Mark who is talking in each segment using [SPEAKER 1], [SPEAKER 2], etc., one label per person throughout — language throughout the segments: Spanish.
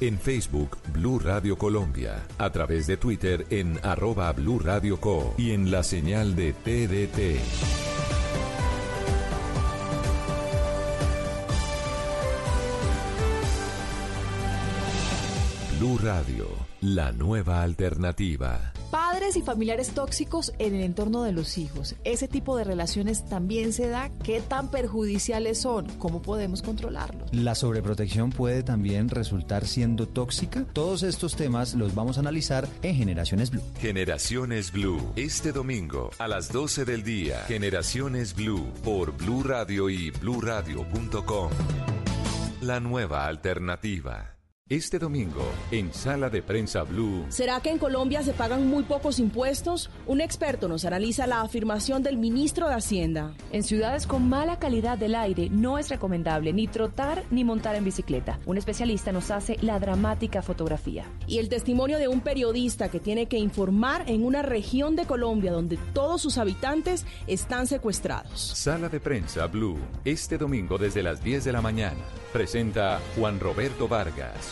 [SPEAKER 1] en Facebook Blue Radio Colombia, a través de Twitter en arroba Blue Radio Co y en la señal de TDT. Blue Radio, la nueva alternativa.
[SPEAKER 2] Padres y familiares tóxicos en el entorno de los hijos. Ese tipo de relaciones también se da. ¿Qué tan perjudiciales son? ¿Cómo podemos controlarlos?
[SPEAKER 3] La sobreprotección puede también resultar siendo tóxica. Todos estos temas los vamos a analizar en Generaciones Blue.
[SPEAKER 1] Generaciones Blue, este domingo a las 12 del día. Generaciones Blue por Blue Radio y bluradio.com. La nueva alternativa. Este domingo, en Sala de Prensa Blue.
[SPEAKER 4] ¿Será que en Colombia se pagan muy pocos impuestos? Un experto nos analiza la afirmación del ministro de Hacienda.
[SPEAKER 5] En ciudades con mala calidad del aire no es recomendable ni trotar ni montar en bicicleta. Un especialista nos hace la dramática fotografía.
[SPEAKER 4] Y el testimonio de un periodista que tiene que informar en una región de Colombia donde todos sus habitantes están secuestrados.
[SPEAKER 1] Sala de Prensa Blue, este domingo desde las 10 de la mañana. Presenta Juan Roberto Vargas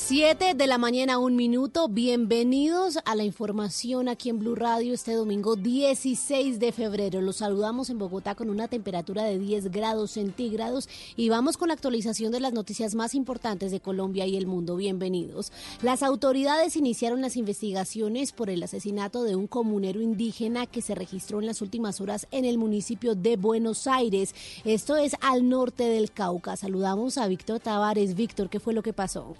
[SPEAKER 6] 7 de la mañana, un minuto. Bienvenidos a la información aquí en Blue Radio este domingo 16 de febrero. Los saludamos en Bogotá con una temperatura de 10 grados centígrados y vamos con la actualización de las noticias más importantes de Colombia y el mundo. Bienvenidos. Las autoridades iniciaron las investigaciones por el asesinato de un comunero indígena que se registró en las últimas horas en el municipio de Buenos Aires. Esto es al norte del Cauca. Saludamos a Víctor Tavares. Víctor, ¿qué fue lo que pasó?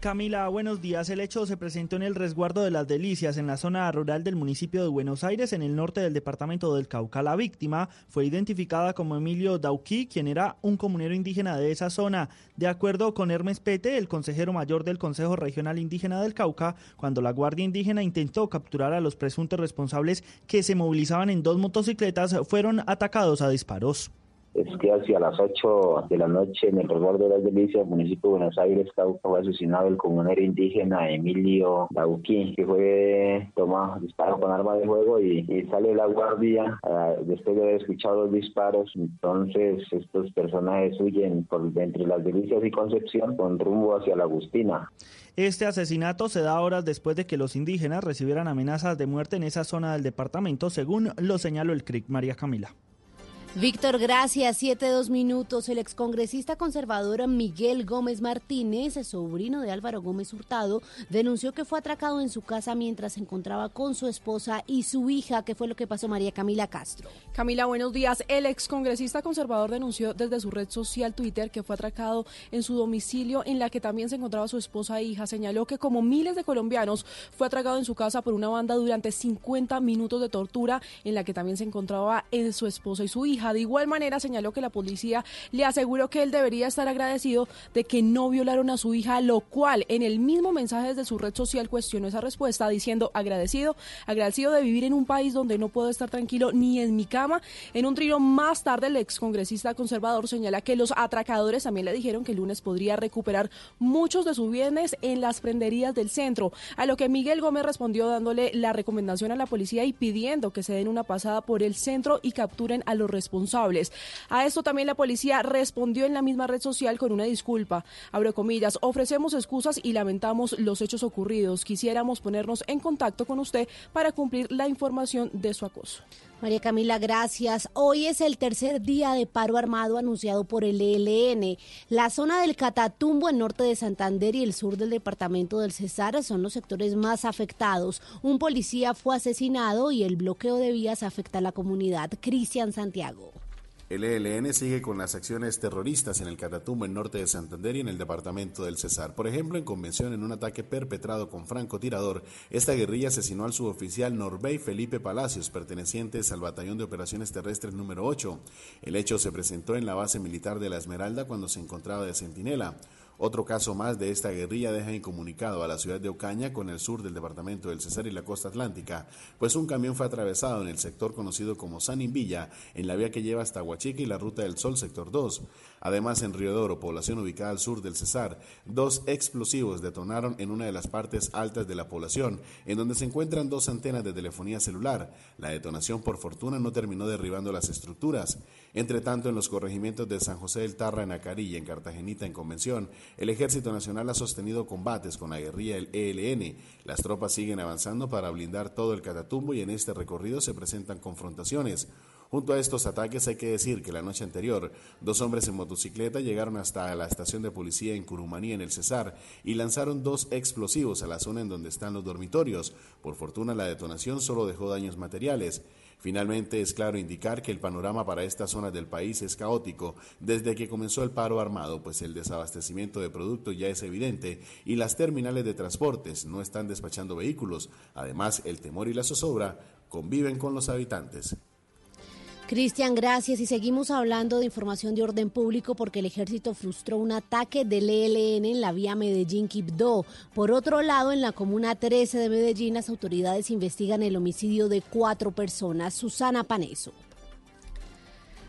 [SPEAKER 7] Camila, buenos días. El hecho se presentó en el resguardo de las Delicias, en la zona rural del municipio de Buenos Aires, en el norte del departamento del Cauca. La víctima fue identificada como Emilio Dauquí, quien era un comunero indígena de esa zona. De acuerdo con Hermes Pete, el consejero mayor del Consejo Regional Indígena del Cauca, cuando la Guardia Indígena intentó capturar a los presuntos responsables que se movilizaban en dos motocicletas, fueron atacados a disparos
[SPEAKER 8] es que hacia las 8 de la noche en el resguardo de las Delicias, municipio de Buenos Aires, Cauca, fue asesinado el comunero indígena Emilio Dauquín, que fue tomado, disparado con arma de fuego y, sale la guardia uh, después de haber escuchado los disparos. Entonces estos personajes huyen por entre las Delicias y Concepción con rumbo hacia la Agustina.
[SPEAKER 7] Este asesinato se da horas después de que los indígenas recibieran amenazas de muerte en esa zona del departamento, según lo señaló el CRIC María Camila.
[SPEAKER 6] Víctor, gracias. Siete, dos minutos. El excongresista conservador Miguel Gómez Martínez, sobrino de Álvaro Gómez Hurtado, denunció que fue atracado en su casa mientras se encontraba con su esposa y su hija. ¿Qué fue lo que pasó, María Camila Castro?
[SPEAKER 4] Camila, buenos días. El excongresista conservador denunció desde su red social Twitter que fue atracado en su domicilio en la que también se encontraba su esposa e hija. Señaló que como miles de colombianos fue atracado en su casa por una banda durante 50 minutos de tortura en la que también se encontraba en su esposa y su hija. De igual manera, señaló que la policía le aseguró que él debería estar agradecido de que no violaron a su hija, lo cual en el mismo mensaje desde su red social cuestionó esa respuesta diciendo agradecido, agradecido de vivir en un país donde no puedo estar tranquilo ni en mi cama. En un trío más tarde, el ex congresista conservador señala que los atracadores también le dijeron que el lunes podría recuperar muchos de sus bienes en las prenderías del centro, a lo que Miguel Gómez respondió dándole la recomendación a la policía y pidiendo que se den una pasada por el centro y capturen a los responsables responsables. A esto también la policía respondió en la misma red social con una disculpa. Abro comillas, ofrecemos excusas y lamentamos los hechos ocurridos. Quisiéramos ponernos en contacto con usted para cumplir la información de su acoso.
[SPEAKER 6] María Camila, gracias. Hoy es el tercer día de paro armado anunciado por el ELN. La zona del Catatumbo, el norte de Santander y el sur del departamento del Cesar son los sectores más afectados. Un policía fue asesinado y el bloqueo de vías afecta a la comunidad. Cristian Santiago.
[SPEAKER 9] El ELN sigue con las acciones terroristas en el Catatumbo, en norte de Santander y en el departamento del Cesar. Por ejemplo, en convención en un ataque perpetrado con francotirador, esta guerrilla asesinó al suboficial Norbey Felipe Palacios, pertenecientes al Batallón de Operaciones Terrestres número 8. El hecho se presentó en la base militar de La Esmeralda cuando se encontraba de centinela. Otro caso más de esta guerrilla deja incomunicado a la ciudad de Ocaña con el sur del departamento del Cesar y la costa atlántica, pues un camión fue atravesado en el sector conocido como San Invilla, en la vía que lleva hasta Huachica y la Ruta del Sol, sector 2. Además, en Río población ubicada al sur del Cesar, dos explosivos detonaron en una de las partes altas de la población, en donde se encuentran dos antenas de telefonía celular. La detonación, por fortuna, no terminó derribando las estructuras. Entre tanto, en los corregimientos de San José del Tarra, en Acarilla, en Cartagenita, en Convención, el Ejército Nacional ha sostenido combates con la guerrilla del ELN. Las tropas siguen avanzando para blindar todo el Catatumbo y en este recorrido se presentan confrontaciones. Junto a estos ataques hay que decir que la noche anterior, dos hombres en motocicleta llegaron hasta la estación de policía en Curumaní, en el Cesar, y lanzaron dos explosivos a la zona en donde están los dormitorios. Por fortuna la detonación solo dejó daños materiales. Finalmente, es claro indicar que el panorama para estas zonas del país es caótico desde que comenzó el paro armado, pues el desabastecimiento de productos ya es evidente y las terminales de transportes no están despachando vehículos. Además, el temor y la zozobra conviven con los habitantes.
[SPEAKER 6] Cristian, gracias. Y seguimos hablando de información de orden público porque el ejército frustró un ataque del ELN en la vía Medellín-Quibdó. Por otro lado, en la comuna 13 de Medellín, las autoridades investigan el homicidio de cuatro personas. Susana Paneso.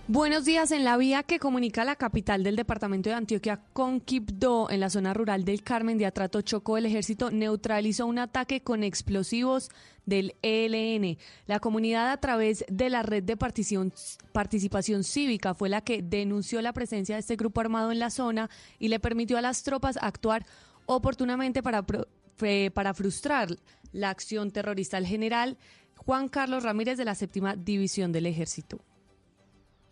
[SPEAKER 10] Buenos días. En la vía que comunica la capital del departamento de Antioquia con Quibdó, en la zona rural del Carmen de Atrato Chocó, el ejército neutralizó un ataque con explosivos del ELN. La comunidad a través de la red de participación cívica fue la que denunció la presencia de este grupo armado en la zona y le permitió a las tropas actuar oportunamente para, para frustrar la acción terrorista. El general Juan Carlos Ramírez de la séptima división del ejército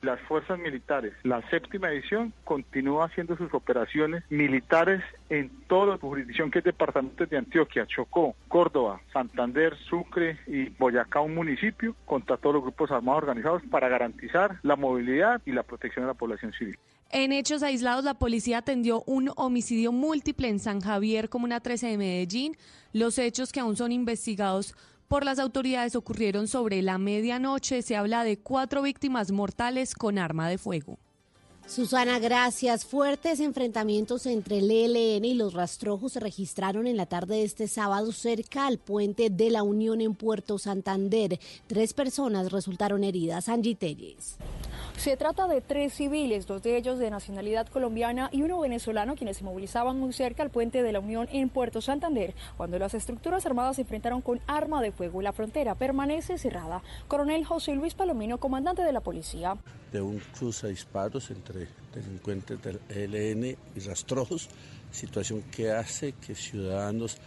[SPEAKER 11] las fuerzas militares. La séptima edición continúa haciendo sus operaciones militares en toda la jurisdicción que es departamentos de Antioquia, Chocó, Córdoba, Santander, Sucre y Boyacá, un municipio, contra todos los grupos armados organizados para garantizar la movilidad y la protección de la población civil.
[SPEAKER 10] En hechos aislados, la policía atendió un homicidio múltiple en San Javier, Comuna 13 de Medellín. Los hechos que aún son investigados por las autoridades ocurrieron sobre la medianoche. Se habla de cuatro víctimas mortales con arma de fuego.
[SPEAKER 6] Susana, gracias. Fuertes enfrentamientos entre el ELN y los rastrojos se registraron en la tarde de este sábado cerca al puente de la Unión en Puerto Santander. Tres personas resultaron heridas. Angie Telles.
[SPEAKER 12] Se trata de tres civiles, dos de ellos de nacionalidad colombiana y uno venezolano, quienes se movilizaban muy cerca al puente de la Unión en Puerto Santander, cuando las estructuras armadas se enfrentaron con arma de fuego. La frontera permanece cerrada. Coronel José Luis Palomino, comandante de la policía.
[SPEAKER 13] De un cruce de disparos entre delincuentes del ELN y rastrojos, situación que hace que ciudadanos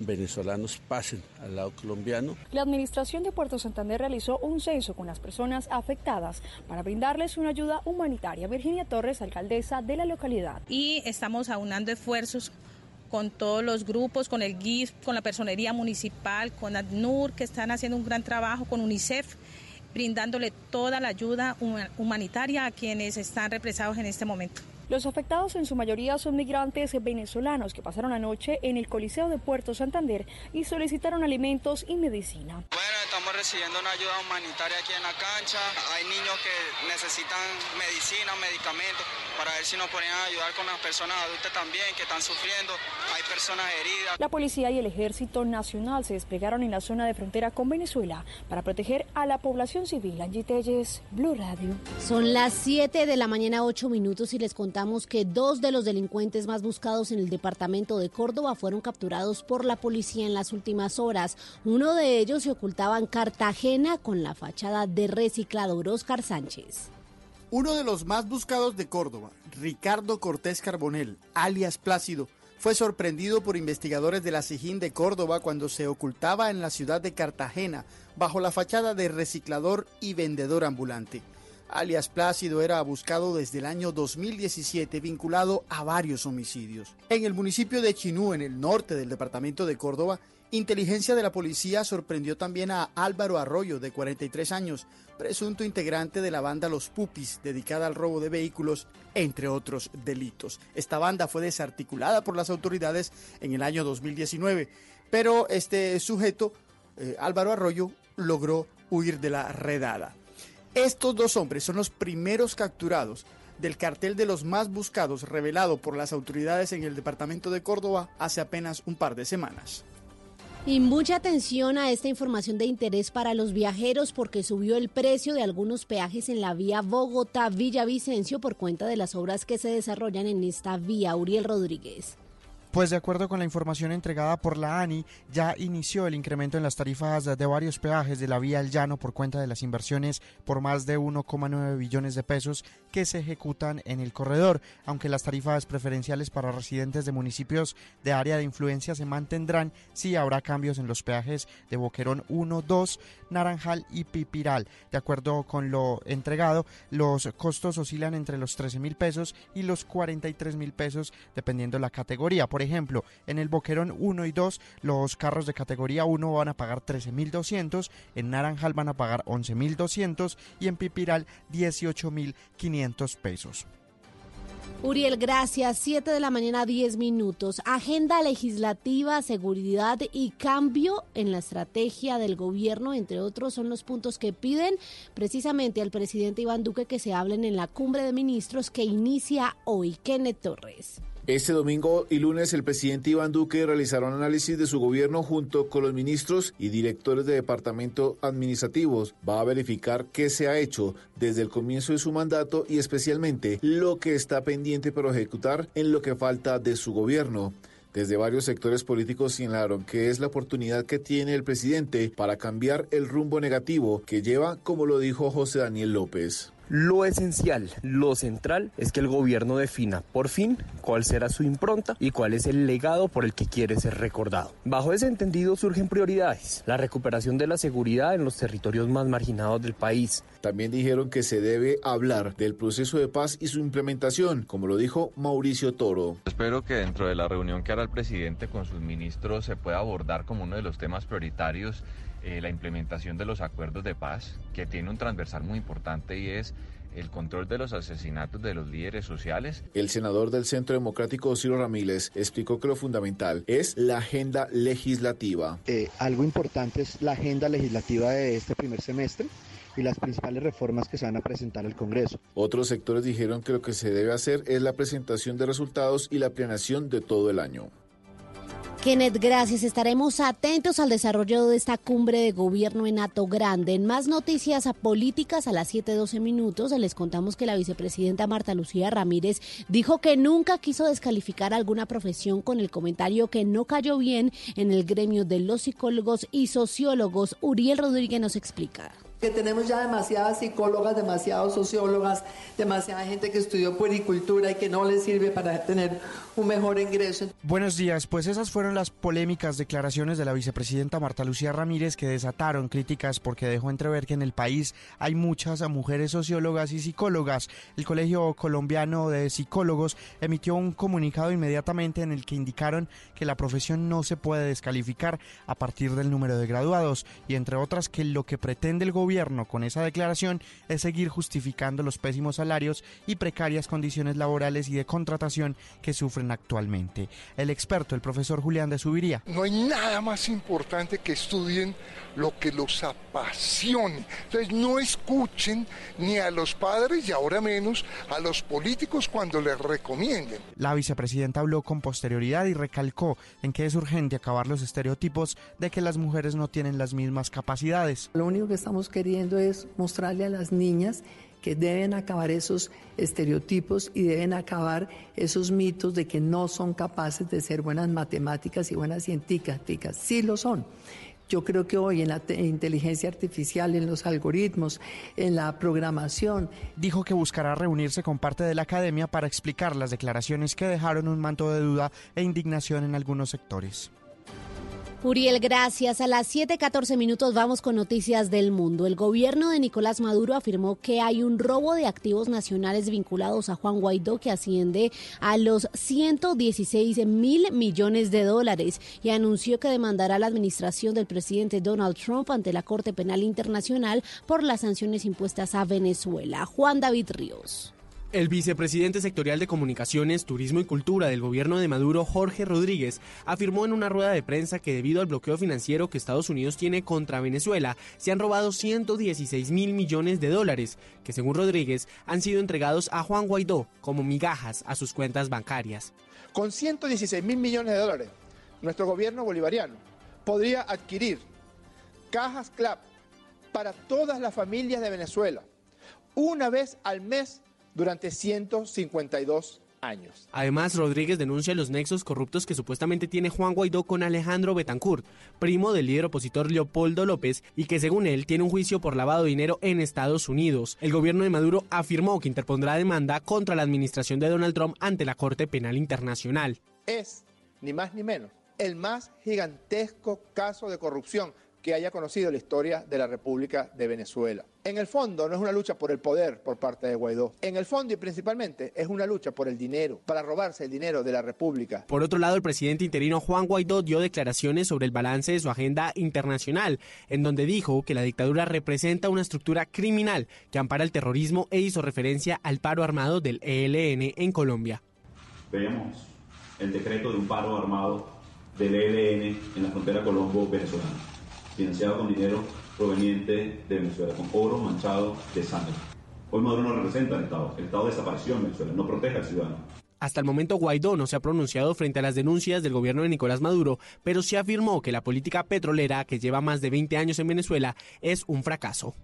[SPEAKER 13] venezolanos pasen al lado colombiano.
[SPEAKER 12] La Administración de Puerto Santander realizó un censo con las personas afectadas para brindarles una ayuda humanitaria. Virginia Torres, alcaldesa de la localidad.
[SPEAKER 14] Y estamos aunando esfuerzos con todos los grupos, con el GIF, con la personería municipal, con ADNUR, que están haciendo un gran trabajo, con UNICEF, brindándole toda la ayuda humanitaria a quienes están represados en este momento.
[SPEAKER 12] Los afectados en su mayoría son migrantes venezolanos que pasaron la noche en el Coliseo de Puerto Santander y solicitaron alimentos y medicina.
[SPEAKER 15] Bueno, estamos recibiendo una ayuda humanitaria aquí en la cancha. Hay niños que necesitan medicina, medicamentos, para ver si nos ponen a ayudar con las personas adultas también que están sufriendo. Hay personas heridas.
[SPEAKER 12] La policía y el ejército nacional se desplegaron en la zona de frontera con Venezuela para proteger a la población civil. Angie Telles, Blue Radio.
[SPEAKER 6] Son las 7 de la mañana, 8 minutos y les contamos que dos de los delincuentes más buscados en el departamento de Córdoba fueron capturados por la policía en las últimas horas. Uno de ellos se ocultaba en Cartagena con la fachada de reciclador Oscar Sánchez.
[SPEAKER 3] Uno de los más buscados de Córdoba, Ricardo Cortés Carbonel, alias Plácido, fue sorprendido por investigadores de la Sijín de Córdoba cuando se ocultaba en la ciudad de Cartagena bajo la fachada de reciclador y vendedor ambulante alias Plácido, era buscado desde el año 2017 vinculado a varios homicidios. En el municipio de Chinú, en el norte del departamento de Córdoba, inteligencia de la policía sorprendió también a Álvaro Arroyo, de 43 años, presunto integrante de la banda Los Pupis, dedicada al robo de vehículos, entre otros delitos. Esta banda fue desarticulada por las autoridades en el año 2019, pero este sujeto, eh, Álvaro Arroyo, logró huir de la redada. Estos dos hombres son los primeros capturados del cartel de los más buscados revelado por las autoridades en el departamento de Córdoba hace apenas un par de semanas.
[SPEAKER 6] Y mucha atención a esta información de interés para los viajeros porque subió el precio de algunos peajes en la vía Bogotá-Villavicencio por cuenta de las obras que se desarrollan en esta vía. Uriel Rodríguez.
[SPEAKER 16] Pues de acuerdo con la información entregada por la ANI, ya inició el incremento en las tarifas de varios peajes de la vía El Llano por cuenta de las inversiones por más de 1,9 billones de pesos que se ejecutan en el corredor, aunque las tarifas preferenciales para residentes de municipios de área de influencia se mantendrán, sí habrá cambios en los peajes de Boquerón 1, 2, Naranjal y Pipiral. De acuerdo con lo entregado, los costos oscilan entre los 13 mil pesos y los 43 mil pesos dependiendo la categoría. Ejemplo, en el Boquerón 1 y 2, los carros de categoría 1 van a pagar 13.200, en Naranjal van a pagar 11.200 y en Pipiral 18.500 pesos.
[SPEAKER 6] Uriel, gracias. 7 de la mañana, 10 minutos. Agenda legislativa, seguridad y cambio en la estrategia del gobierno, entre otros, son los puntos que piden precisamente al presidente Iván Duque que se hablen en la cumbre de ministros que inicia hoy. Kenneth Torres.
[SPEAKER 17] Este domingo y lunes el presidente Iván Duque realizará un análisis de su gobierno junto con los ministros y directores de departamentos administrativos. Va a verificar qué se ha hecho desde el comienzo de su mandato y especialmente lo que está pendiente para ejecutar en lo que falta de su gobierno. Desde varios sectores políticos señalaron que es la oportunidad que tiene el presidente para cambiar el rumbo negativo que lleva, como lo dijo José Daniel López.
[SPEAKER 18] Lo esencial, lo central es que el gobierno defina por fin cuál será su impronta y cuál es el legado por el que quiere ser recordado. Bajo ese entendido surgen prioridades, la recuperación de la seguridad en los territorios más marginados del país.
[SPEAKER 17] También dijeron que se debe hablar del proceso de paz y su implementación, como lo dijo Mauricio Toro.
[SPEAKER 19] Espero que dentro de la reunión que hará el presidente con sus ministros se pueda abordar como uno de los temas prioritarios eh, la implementación de los acuerdos de paz, que tiene un transversal muy importante y es el control de los asesinatos de los líderes sociales.
[SPEAKER 17] El senador del Centro Democrático, Ciro Ramírez, explicó que lo fundamental es la agenda legislativa.
[SPEAKER 20] Eh, algo importante es la agenda legislativa de este primer semestre y las principales reformas que se van a presentar al Congreso.
[SPEAKER 17] Otros sectores dijeron que lo que se debe hacer es la presentación de resultados y la planeación de todo el año.
[SPEAKER 6] Kenneth, gracias. Estaremos atentos al desarrollo de esta cumbre de gobierno en Ato Grande. En más noticias políticas a las 7:12 minutos les contamos que la vicepresidenta Marta Lucía Ramírez dijo que nunca quiso descalificar alguna profesión con el comentario que no cayó bien en el gremio de los psicólogos y sociólogos. Uriel Rodríguez nos explica
[SPEAKER 21] que tenemos ya demasiadas psicólogas, demasiadas sociólogas, demasiada gente que estudió puericultura y que no les sirve para tener un mejor ingreso.
[SPEAKER 16] Buenos días, pues esas fueron las polémicas declaraciones de la vicepresidenta Marta Lucía Ramírez que desataron críticas porque dejó entrever que en el país hay muchas mujeres sociólogas y psicólogas. El Colegio Colombiano de Psicólogos emitió un comunicado inmediatamente en el que indicaron que la profesión no se puede descalificar a partir del número de graduados y entre otras que lo que pretende el gobierno con esa declaración es seguir justificando los pésimos salarios y precarias condiciones laborales y de contratación que sufren actualmente. El experto, el profesor Julián de Subiría.
[SPEAKER 22] No hay nada más importante que estudien lo que los apasione. Entonces no escuchen ni a los padres y ahora menos a los políticos cuando les recomienden.
[SPEAKER 16] La vicepresidenta habló con posterioridad y recalcó en que es urgente acabar los estereotipos de que las mujeres no tienen las mismas capacidades.
[SPEAKER 21] Lo único que estamos queriendo es mostrarle a las niñas que deben acabar esos estereotipos y deben acabar esos mitos de que no son capaces de ser buenas matemáticas y buenas científicas. Sí lo son. Yo creo que hoy en la inteligencia artificial, en los algoritmos, en la programación.
[SPEAKER 16] Dijo que buscará reunirse con parte de la academia para explicar las declaraciones que dejaron un manto de duda e indignación en algunos sectores.
[SPEAKER 6] Uriel, gracias. A las 7:14 minutos vamos con noticias del mundo. El gobierno de Nicolás Maduro afirmó que hay un robo de activos nacionales vinculados a Juan Guaidó que asciende a los 116 mil millones de dólares y anunció que demandará a la administración del presidente Donald Trump ante la Corte Penal Internacional por las sanciones impuestas a Venezuela. Juan David Ríos.
[SPEAKER 23] El vicepresidente sectorial de Comunicaciones, Turismo y Cultura del gobierno de Maduro, Jorge Rodríguez, afirmó en una rueda de prensa que debido al bloqueo financiero que Estados Unidos tiene contra Venezuela, se han robado 116 mil millones de dólares, que según Rodríguez han sido entregados a Juan Guaidó como migajas a sus cuentas bancarias.
[SPEAKER 24] Con 116 mil millones de dólares, nuestro gobierno bolivariano podría adquirir cajas CLAP para todas las familias de Venezuela, una vez al mes durante 152 años.
[SPEAKER 23] Además, Rodríguez denuncia los nexos corruptos que supuestamente tiene Juan Guaidó con Alejandro Betancourt, primo del líder opositor Leopoldo López, y que según él tiene un juicio por lavado de dinero en Estados Unidos. El gobierno de Maduro afirmó que interpondrá demanda contra la administración de Donald Trump ante la Corte Penal Internacional.
[SPEAKER 24] Es, ni más ni menos, el más gigantesco caso de corrupción que haya conocido la historia de la República de Venezuela. En el fondo no es una lucha por el poder por parte de Guaidó. En el fondo y principalmente es una lucha por el dinero, para robarse el dinero de la República.
[SPEAKER 23] Por otro lado, el presidente interino Juan Guaidó dio declaraciones sobre el balance de su agenda internacional, en donde dijo que la dictadura representa una estructura criminal que ampara el terrorismo e hizo referencia al paro armado del ELN en Colombia.
[SPEAKER 25] Vemos el decreto de un paro armado del ELN en la frontera colombo-venezolana financiado con dinero proveniente de Venezuela, con oro manchado de sangre. Hoy Maduro no representa al Estado, el Estado desapareció en Venezuela, no protege al ciudadano.
[SPEAKER 23] Hasta el momento Guaidó no se ha pronunciado frente a las denuncias del gobierno de Nicolás Maduro, pero sí afirmó que la política petrolera que lleva más de 20 años en Venezuela es un fracaso.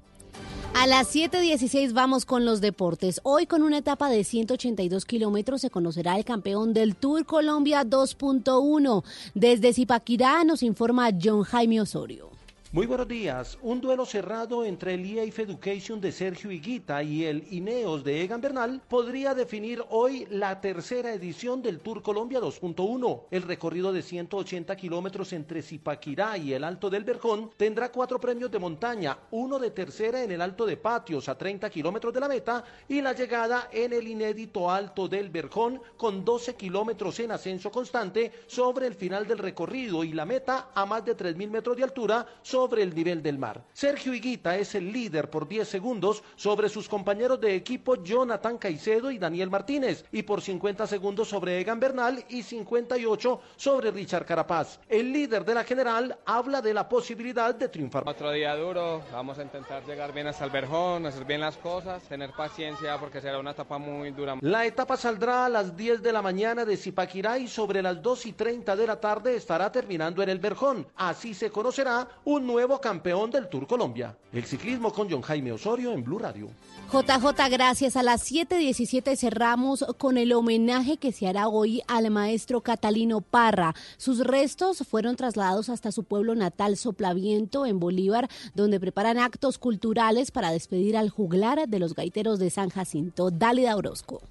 [SPEAKER 6] A las 7.16 vamos con los deportes. Hoy con una etapa de 182 kilómetros se conocerá el campeón del Tour Colombia 2.1. Desde Zipaquirá nos informa John Jaime Osorio.
[SPEAKER 26] Muy buenos días. Un duelo cerrado entre el EAF Education de Sergio Higuita y el Ineos de Egan Bernal podría definir hoy la tercera edición del Tour Colombia 2.1. El recorrido de 180 kilómetros entre Zipaquirá y el Alto del Verjón tendrá cuatro premios de montaña, uno de tercera en el Alto de Patios a 30 kilómetros de la meta y la llegada en el inédito Alto del Verjón con 12 kilómetros en ascenso constante sobre el final del recorrido y la meta a más de 3.000 metros de altura sobre el nivel del mar. Sergio Higuita es el líder por 10 segundos sobre sus compañeros de equipo Jonathan Caicedo y Daniel Martínez y por 50 segundos sobre Egan Bernal y 58 sobre Richard Carapaz. El líder de la general habla de la posibilidad de triunfar.
[SPEAKER 27] Otro día duro, vamos a intentar llegar bien hasta el Verjón, hacer bien las cosas, tener paciencia porque será una etapa muy dura.
[SPEAKER 26] La etapa saldrá a las 10 de la mañana de Zipaquirá y sobre las 2 y 30 de la tarde estará terminando en el Verjón. Así se conocerá un nuevo campeón del Tour Colombia. El ciclismo con John Jaime Osorio en Blue Radio.
[SPEAKER 6] JJ, gracias. A las 7.17 cerramos con el homenaje que se hará hoy al maestro Catalino Parra. Sus restos fueron trasladados hasta su pueblo natal, Soplaviento, en Bolívar, donde preparan actos culturales para despedir al juglar de los gaiteros de San Jacinto. Dálida Orozco.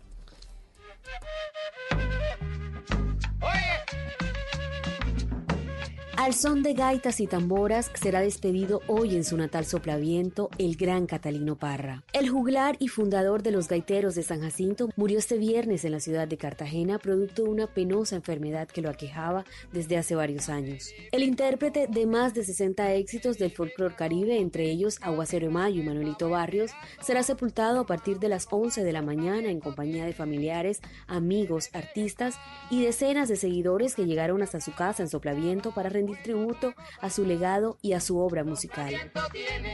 [SPEAKER 6] Al son de gaitas y tamboras será despedido hoy en su natal soplaviento el gran Catalino Parra. El juglar y fundador de los gaiteros de San Jacinto murió este viernes en la ciudad de Cartagena producto de una penosa enfermedad que lo aquejaba desde hace varios años. El intérprete de más de 60 éxitos del folclore caribe, entre ellos Aguacero Mayo y Manuelito Barrios, será sepultado a partir de las 11 de la mañana en compañía de familiares, amigos, artistas y decenas de seguidores que llegaron hasta su casa en Soplaviento para rendir tributo a su legado y a su obra musical.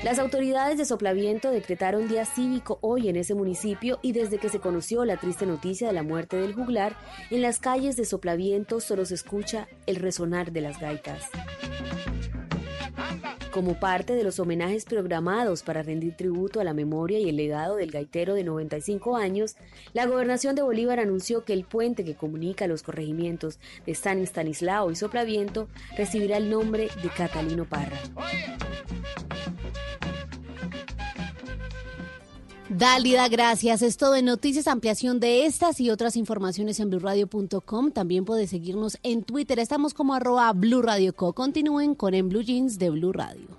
[SPEAKER 6] Las autoridades de Soplaviento decretaron día cívico hoy en ese municipio y desde que se conoció la triste noticia de la muerte del juglar, en las calles de Soplaviento solo se escucha el resonar de las gaitas. Como parte de los homenajes programados para rendir tributo a la memoria y el legado del gaitero de 95 años, la gobernación de Bolívar anunció que el puente que comunica los corregimientos de San Estanislao y Soplaviento recibirá el nombre de Catalino Parra. Dálida, gracias. Es todo en Noticias, ampliación de estas y otras informaciones en blurradio.com. También puedes seguirnos en Twitter. Estamos como arroba Blue Radio Co. Continúen con En Blue Jeans de Blue Radio.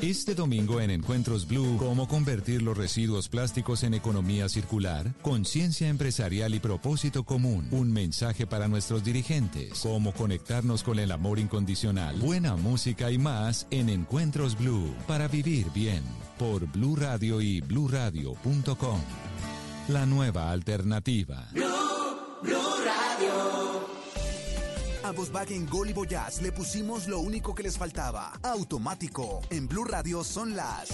[SPEAKER 28] Este domingo en Encuentros Blue, ¿cómo convertir los residuos plásticos en economía circular? Conciencia empresarial y propósito común. Un mensaje para nuestros dirigentes. Cómo conectarnos con el amor incondicional. Buena música y más en Encuentros Blue. Para vivir bien. Por Blue Radio y bluradio.com. La nueva alternativa.
[SPEAKER 29] A Volkswagen Gol y Voyage le pusimos lo único que les faltaba. Automático. En Blue Radio son las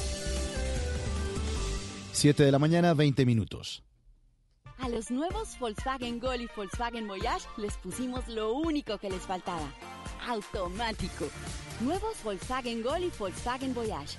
[SPEAKER 30] 7 de la mañana, 20 minutos.
[SPEAKER 31] A los nuevos Volkswagen Gol y Volkswagen Voyage les pusimos lo único que les faltaba. Automático. Nuevos Volkswagen Gol y Volkswagen Voyage.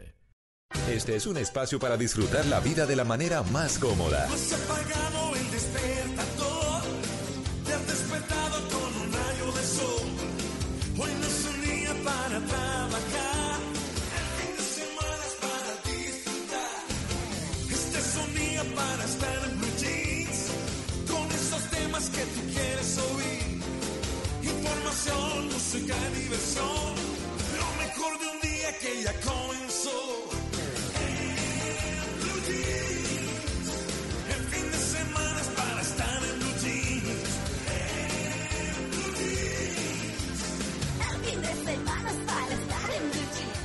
[SPEAKER 1] Este es un espacio para disfrutar la vida de la manera más cómoda.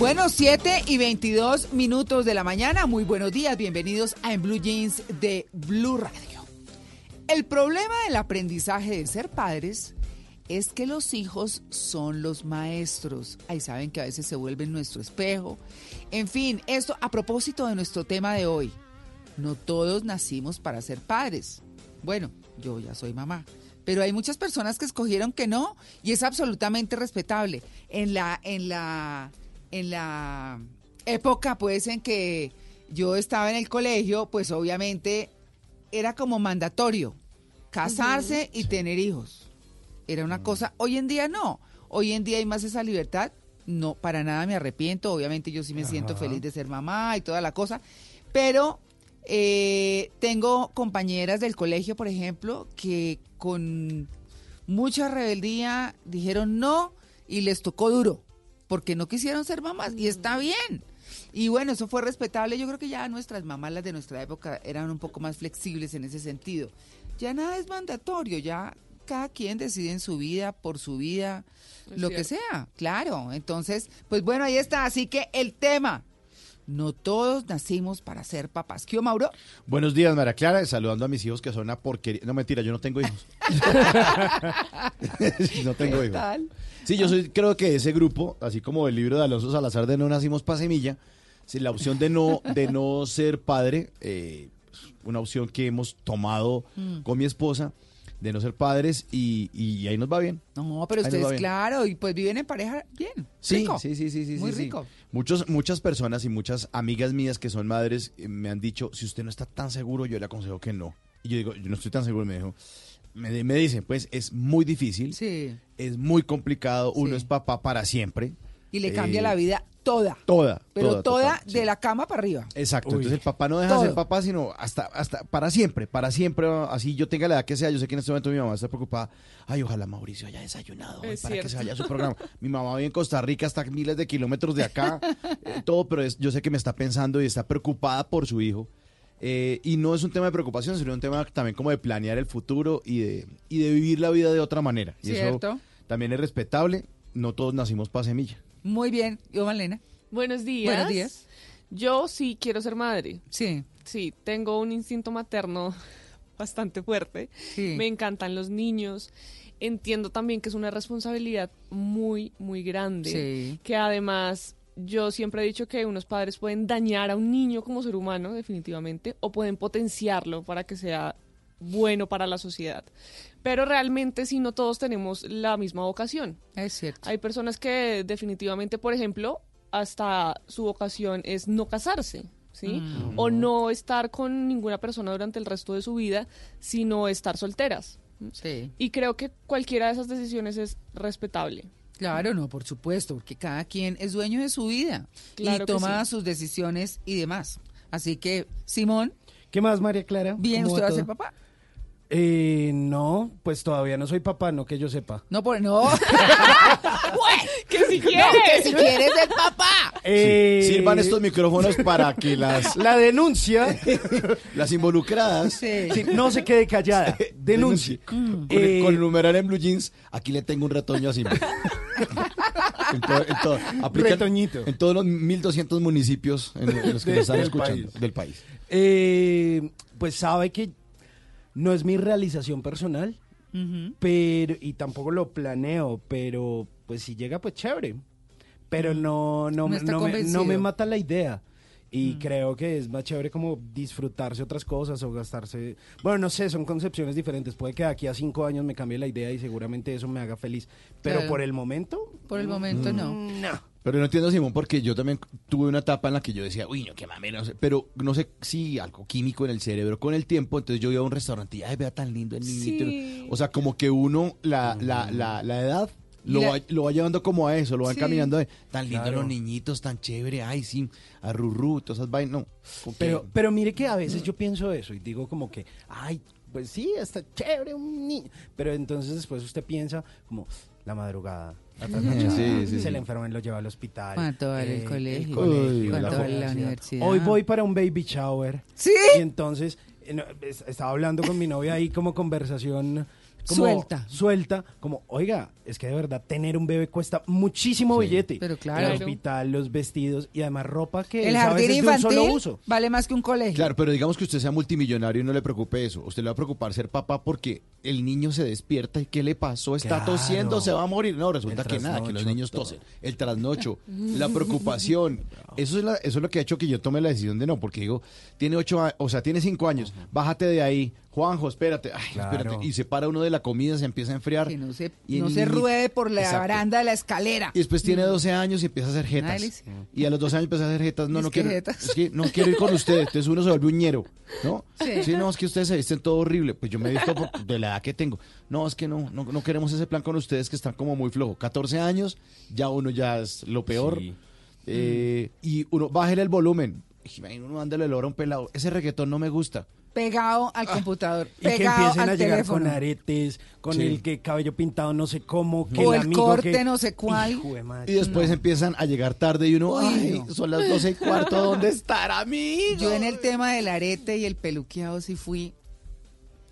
[SPEAKER 32] Bueno, 7 y 22 minutos de la mañana. Muy buenos días. Bienvenidos a En Blue Jeans de Blue Radio. El problema del aprendizaje de ser padres es que los hijos son los maestros. Ahí saben que a veces se vuelven nuestro espejo. En fin, esto a propósito de nuestro tema de hoy. No todos nacimos para ser padres. Bueno, yo ya soy mamá. Pero hay muchas personas que escogieron que no y es absolutamente respetable. En la, en la, en la época pues en que yo estaba en el colegio, pues obviamente era como mandatorio casarse y tener hijos. Era una cosa, hoy en día no. Hoy en día hay más esa libertad. No, para nada me arrepiento. Obviamente yo sí me siento feliz de ser mamá y toda la cosa. Pero eh, tengo compañeras del colegio, por ejemplo, que con mucha rebeldía dijeron no y les tocó duro porque no quisieron ser mamás y está bien. Y bueno, eso fue respetable. Yo creo que ya nuestras mamás, las de nuestra época, eran un poco más flexibles en ese sentido. Ya nada es mandatorio, ya cada quien decide en su vida, por su vida,
[SPEAKER 10] Es
[SPEAKER 32] lo que sea, claro. Entonces, pues bueno, ahí está. Así que el tema, no todos nacimos para ser papás. ¿Qué, Mauro?
[SPEAKER 30] Buenos días, María Clara, saludando a mis hijos que son una porquería. No, mentira, yo no tengo hijos. no tengo
[SPEAKER 32] ¿Qué
[SPEAKER 30] hijos.
[SPEAKER 32] tal?
[SPEAKER 30] Sí, yo soy, creo que ese grupo, así como el libro de Alonso Salazar de No nacimos para semilla, la opción de no, de no ser padre, eh, una opción que hemos tomado
[SPEAKER 32] Mm.
[SPEAKER 30] con mi esposa, de no ser padres y, y ahí nos va bien.
[SPEAKER 32] No, pero
[SPEAKER 30] Ahí
[SPEAKER 32] ustedes, claro, y pues viven en pareja bien.
[SPEAKER 30] Sí,
[SPEAKER 32] rico.
[SPEAKER 30] sí, sí, sí, sí,
[SPEAKER 32] Muy
[SPEAKER 30] sí, sí.
[SPEAKER 32] rico.
[SPEAKER 30] Muchos, muchas personas y muchas amigas mías que son madres eh, me han dicho, si usted no está tan seguro, yo le aconsejo que no. Y yo digo, yo no estoy tan seguro, me dijo. Me, me dicen, pues es muy difícil,
[SPEAKER 32] Sí.
[SPEAKER 30] es muy complicado, uno
[SPEAKER 32] Sí.
[SPEAKER 30] es papá para siempre.
[SPEAKER 32] Y le cambia
[SPEAKER 30] Eh,
[SPEAKER 32] la vida toda.
[SPEAKER 30] Toda,
[SPEAKER 32] Pero toda,
[SPEAKER 30] total,
[SPEAKER 32] de la cama para arriba.
[SPEAKER 30] Exacto,
[SPEAKER 32] Uy.
[SPEAKER 30] entonces el papá no deja de ser papá, sino hasta, hasta para siempre, para siempre, así yo tenga la edad que sea, yo sé que en este momento mi mamá está preocupada, ay, ojalá Mauricio haya desayunado hoy para que se vaya a su programa. Mi mamá vive en Costa Rica, está a miles de kilómetros de acá, eh, todo, pero es- yo sé que me está pensando y está preocupada por su hijo. Eh, y no es un tema de preocupación, sino un tema también como de planear el futuro y de, y de vivir la vida de otra manera. Y
[SPEAKER 32] Cierto.
[SPEAKER 30] eso también es respetable, no todos nacimos para semilla.
[SPEAKER 32] Muy bien. Yo, Malena.
[SPEAKER 33] Buenos días.
[SPEAKER 32] Buenos días.
[SPEAKER 33] Yo sí quiero ser madre.
[SPEAKER 32] Sí.
[SPEAKER 33] Sí, tengo un instinto materno bastante fuerte.
[SPEAKER 32] Sí.
[SPEAKER 33] Me encantan los niños. Entiendo también que es una responsabilidad muy, muy grande.
[SPEAKER 32] Sí.
[SPEAKER 33] Que además yo siempre he dicho que unos padres pueden dañar a un niño como ser humano, definitivamente, o pueden potenciarlo para que sea bueno para la sociedad. Pero realmente si no todos tenemos la misma vocación.
[SPEAKER 32] Es cierto.
[SPEAKER 33] Hay personas que definitivamente, por ejemplo, hasta su vocación es no casarse, ¿sí?
[SPEAKER 32] Mm.
[SPEAKER 33] O no estar con ninguna persona durante el resto de su vida, sino estar solteras.
[SPEAKER 32] Sí.
[SPEAKER 33] Y creo que cualquiera de esas decisiones es respetable.
[SPEAKER 32] Claro, no, por supuesto, porque cada quien es dueño de su vida
[SPEAKER 33] Claro
[SPEAKER 32] y toma
[SPEAKER 33] sí.
[SPEAKER 32] sus decisiones y demás. Así que, Simón,
[SPEAKER 34] ¿Qué más, María Clara?
[SPEAKER 32] bien,
[SPEAKER 34] ¿Cómo
[SPEAKER 32] ¿usted va a ser papá?
[SPEAKER 34] Eh, no, pues todavía no soy papá, no que yo sepa.
[SPEAKER 32] No, por no.
[SPEAKER 33] que si
[SPEAKER 32] No, que si quieres ser papá.
[SPEAKER 34] Eh,
[SPEAKER 30] Sirvan estos micrófonos para que las,
[SPEAKER 34] La denuncia
[SPEAKER 30] las involucradas
[SPEAKER 34] sí, no se quede callada. Denuncie.
[SPEAKER 30] Con,
[SPEAKER 34] Eh,
[SPEAKER 30] el, con el numeral en Blue Jeans, aquí le tengo un retoño así. en, todo- en todo-
[SPEAKER 34] Retoñito.
[SPEAKER 30] en todos los 1.200 municipios en, en los que nos están
[SPEAKER 34] del
[SPEAKER 30] escuchando
[SPEAKER 34] país.
[SPEAKER 30] del país.
[SPEAKER 34] Eh, pues sabe que no es mi realización personal, pero y tampoco lo planeo, pero pues si llega pues chévere. Pero no no,
[SPEAKER 32] No
[SPEAKER 34] me-
[SPEAKER 32] está
[SPEAKER 34] no, me,
[SPEAKER 32] convencido.
[SPEAKER 34] no me mata la idea. Y creo que es más chévere como disfrutarse otras cosas o gastarse... Bueno, no sé, son concepciones diferentes. Puede que de aquí a cinco años me cambie la idea y seguramente eso me haga feliz. Pero
[SPEAKER 32] Claro.
[SPEAKER 34] por el momento...
[SPEAKER 32] Por el momento no.
[SPEAKER 34] No.
[SPEAKER 30] Pero no entiendo, Simón, porque yo también tuve una etapa en la que yo decía, uy, no, qué mame, no sé. Pero no sé si algo químico en el cerebro con el tiempo. Entonces yo iba a un restaurante y, ay, vea tan lindo el niñito.
[SPEAKER 33] Sí.
[SPEAKER 30] O sea, como que uno, la, la, la, la edad, lo, va, lo va llevando como a eso, lo va
[SPEAKER 32] Sí.
[SPEAKER 30] encaminando a, tan lindo
[SPEAKER 34] Claro.
[SPEAKER 30] los niñitos, tan chévere, ay, sí, a Rurru, todas esas vainas. No,
[SPEAKER 34] Pero, pero mire que a veces yo pienso eso y digo como que, ay, pues sí, está chévere un niño. Pero entonces después usted piensa como la madrugada, la trasnochada,
[SPEAKER 30] Sí, sí,
[SPEAKER 34] se
[SPEAKER 30] sí.
[SPEAKER 34] le enferma y lo lleva al hospital.
[SPEAKER 32] ¿Cuánto vale el colegio?
[SPEAKER 34] colegio,
[SPEAKER 32] ¿Cuánto
[SPEAKER 34] la
[SPEAKER 32] vale la universidad?
[SPEAKER 34] Hoy voy para un baby shower.
[SPEAKER 32] ¿Sí?
[SPEAKER 34] Y entonces eh, no, es- estaba hablando con mi novia ahí como conversación como
[SPEAKER 32] Suelta.
[SPEAKER 34] Suelta, como, oiga, es que de verdad tener un bebé cuesta muchísimo
[SPEAKER 30] Sí.
[SPEAKER 34] billete.
[SPEAKER 32] Pero claro.
[SPEAKER 34] El hospital, los vestidos y además ropa que
[SPEAKER 32] El
[SPEAKER 34] es a
[SPEAKER 32] jardín
[SPEAKER 34] veces de un
[SPEAKER 32] infantil
[SPEAKER 34] solo uso.
[SPEAKER 32] vale más que un colegio.
[SPEAKER 30] Claro, pero digamos que usted sea multimillonario y no le preocupe eso. Usted le va a preocupar ser papá porque el niño se despierta y ¿qué le pasó? Está
[SPEAKER 34] Claro.
[SPEAKER 30] tosiendo, se va a morir. No, resulta que nada, que los niños
[SPEAKER 34] todo.
[SPEAKER 30] tosen. El trasnocho, la preocupación. Eso es, la- eso es lo que ha hecho que yo tome la decisión de no, porque digo, tiene ocho años, o sea, tiene cinco años, bájate de ahí. Juanjo, espérate, ay,
[SPEAKER 34] Claro.
[SPEAKER 30] espérate. Y se para uno de la comida, se empieza a enfriar.
[SPEAKER 32] Que no se,
[SPEAKER 30] Y el
[SPEAKER 32] no se ruede por la
[SPEAKER 30] Exacto.
[SPEAKER 32] baranda de la escalera.
[SPEAKER 30] Y después tiene 12 años y empieza a hacer jetas. Y a los 12 años empieza a hacer jetas. No,
[SPEAKER 32] Es
[SPEAKER 30] no quiero.
[SPEAKER 32] jetas.
[SPEAKER 30] Es que no quiero ir con ustedes. Entonces uno se vuelve un ñero, ¿no?
[SPEAKER 32] Sí.
[SPEAKER 30] no, es que ustedes se visten todo horrible. Pues yo me he visto por- de la edad que tengo. No, es que no, no, no queremos ese plan con ustedes que están como muy flojo. 14 años, ya uno ya es lo peor.
[SPEAKER 34] Sí.
[SPEAKER 30] Eh, y uno, bájele el volumen. Y uno ándale el oro a un pelado. Ese reggaetón no me gusta.
[SPEAKER 32] Pegado al computador,
[SPEAKER 34] Y que
[SPEAKER 32] pegado
[SPEAKER 34] empiecen
[SPEAKER 32] al
[SPEAKER 34] a llegar
[SPEAKER 32] teléfono.
[SPEAKER 34] con aretes, con
[SPEAKER 30] Sí.
[SPEAKER 34] el que cabello pintado no sé cómo, que
[SPEAKER 32] O
[SPEAKER 34] el
[SPEAKER 32] el
[SPEAKER 34] amigo
[SPEAKER 32] corte
[SPEAKER 34] que-
[SPEAKER 32] no sé cuál.
[SPEAKER 34] Hijo de madre.
[SPEAKER 30] Y después empiezan a llegar tarde y uno,
[SPEAKER 32] Uy,
[SPEAKER 30] ay,
[SPEAKER 32] no.
[SPEAKER 30] son las 12 y cuarto, ¿dónde estará amigo?
[SPEAKER 32] Yo en el tema del arete y el peluqueado sí fui.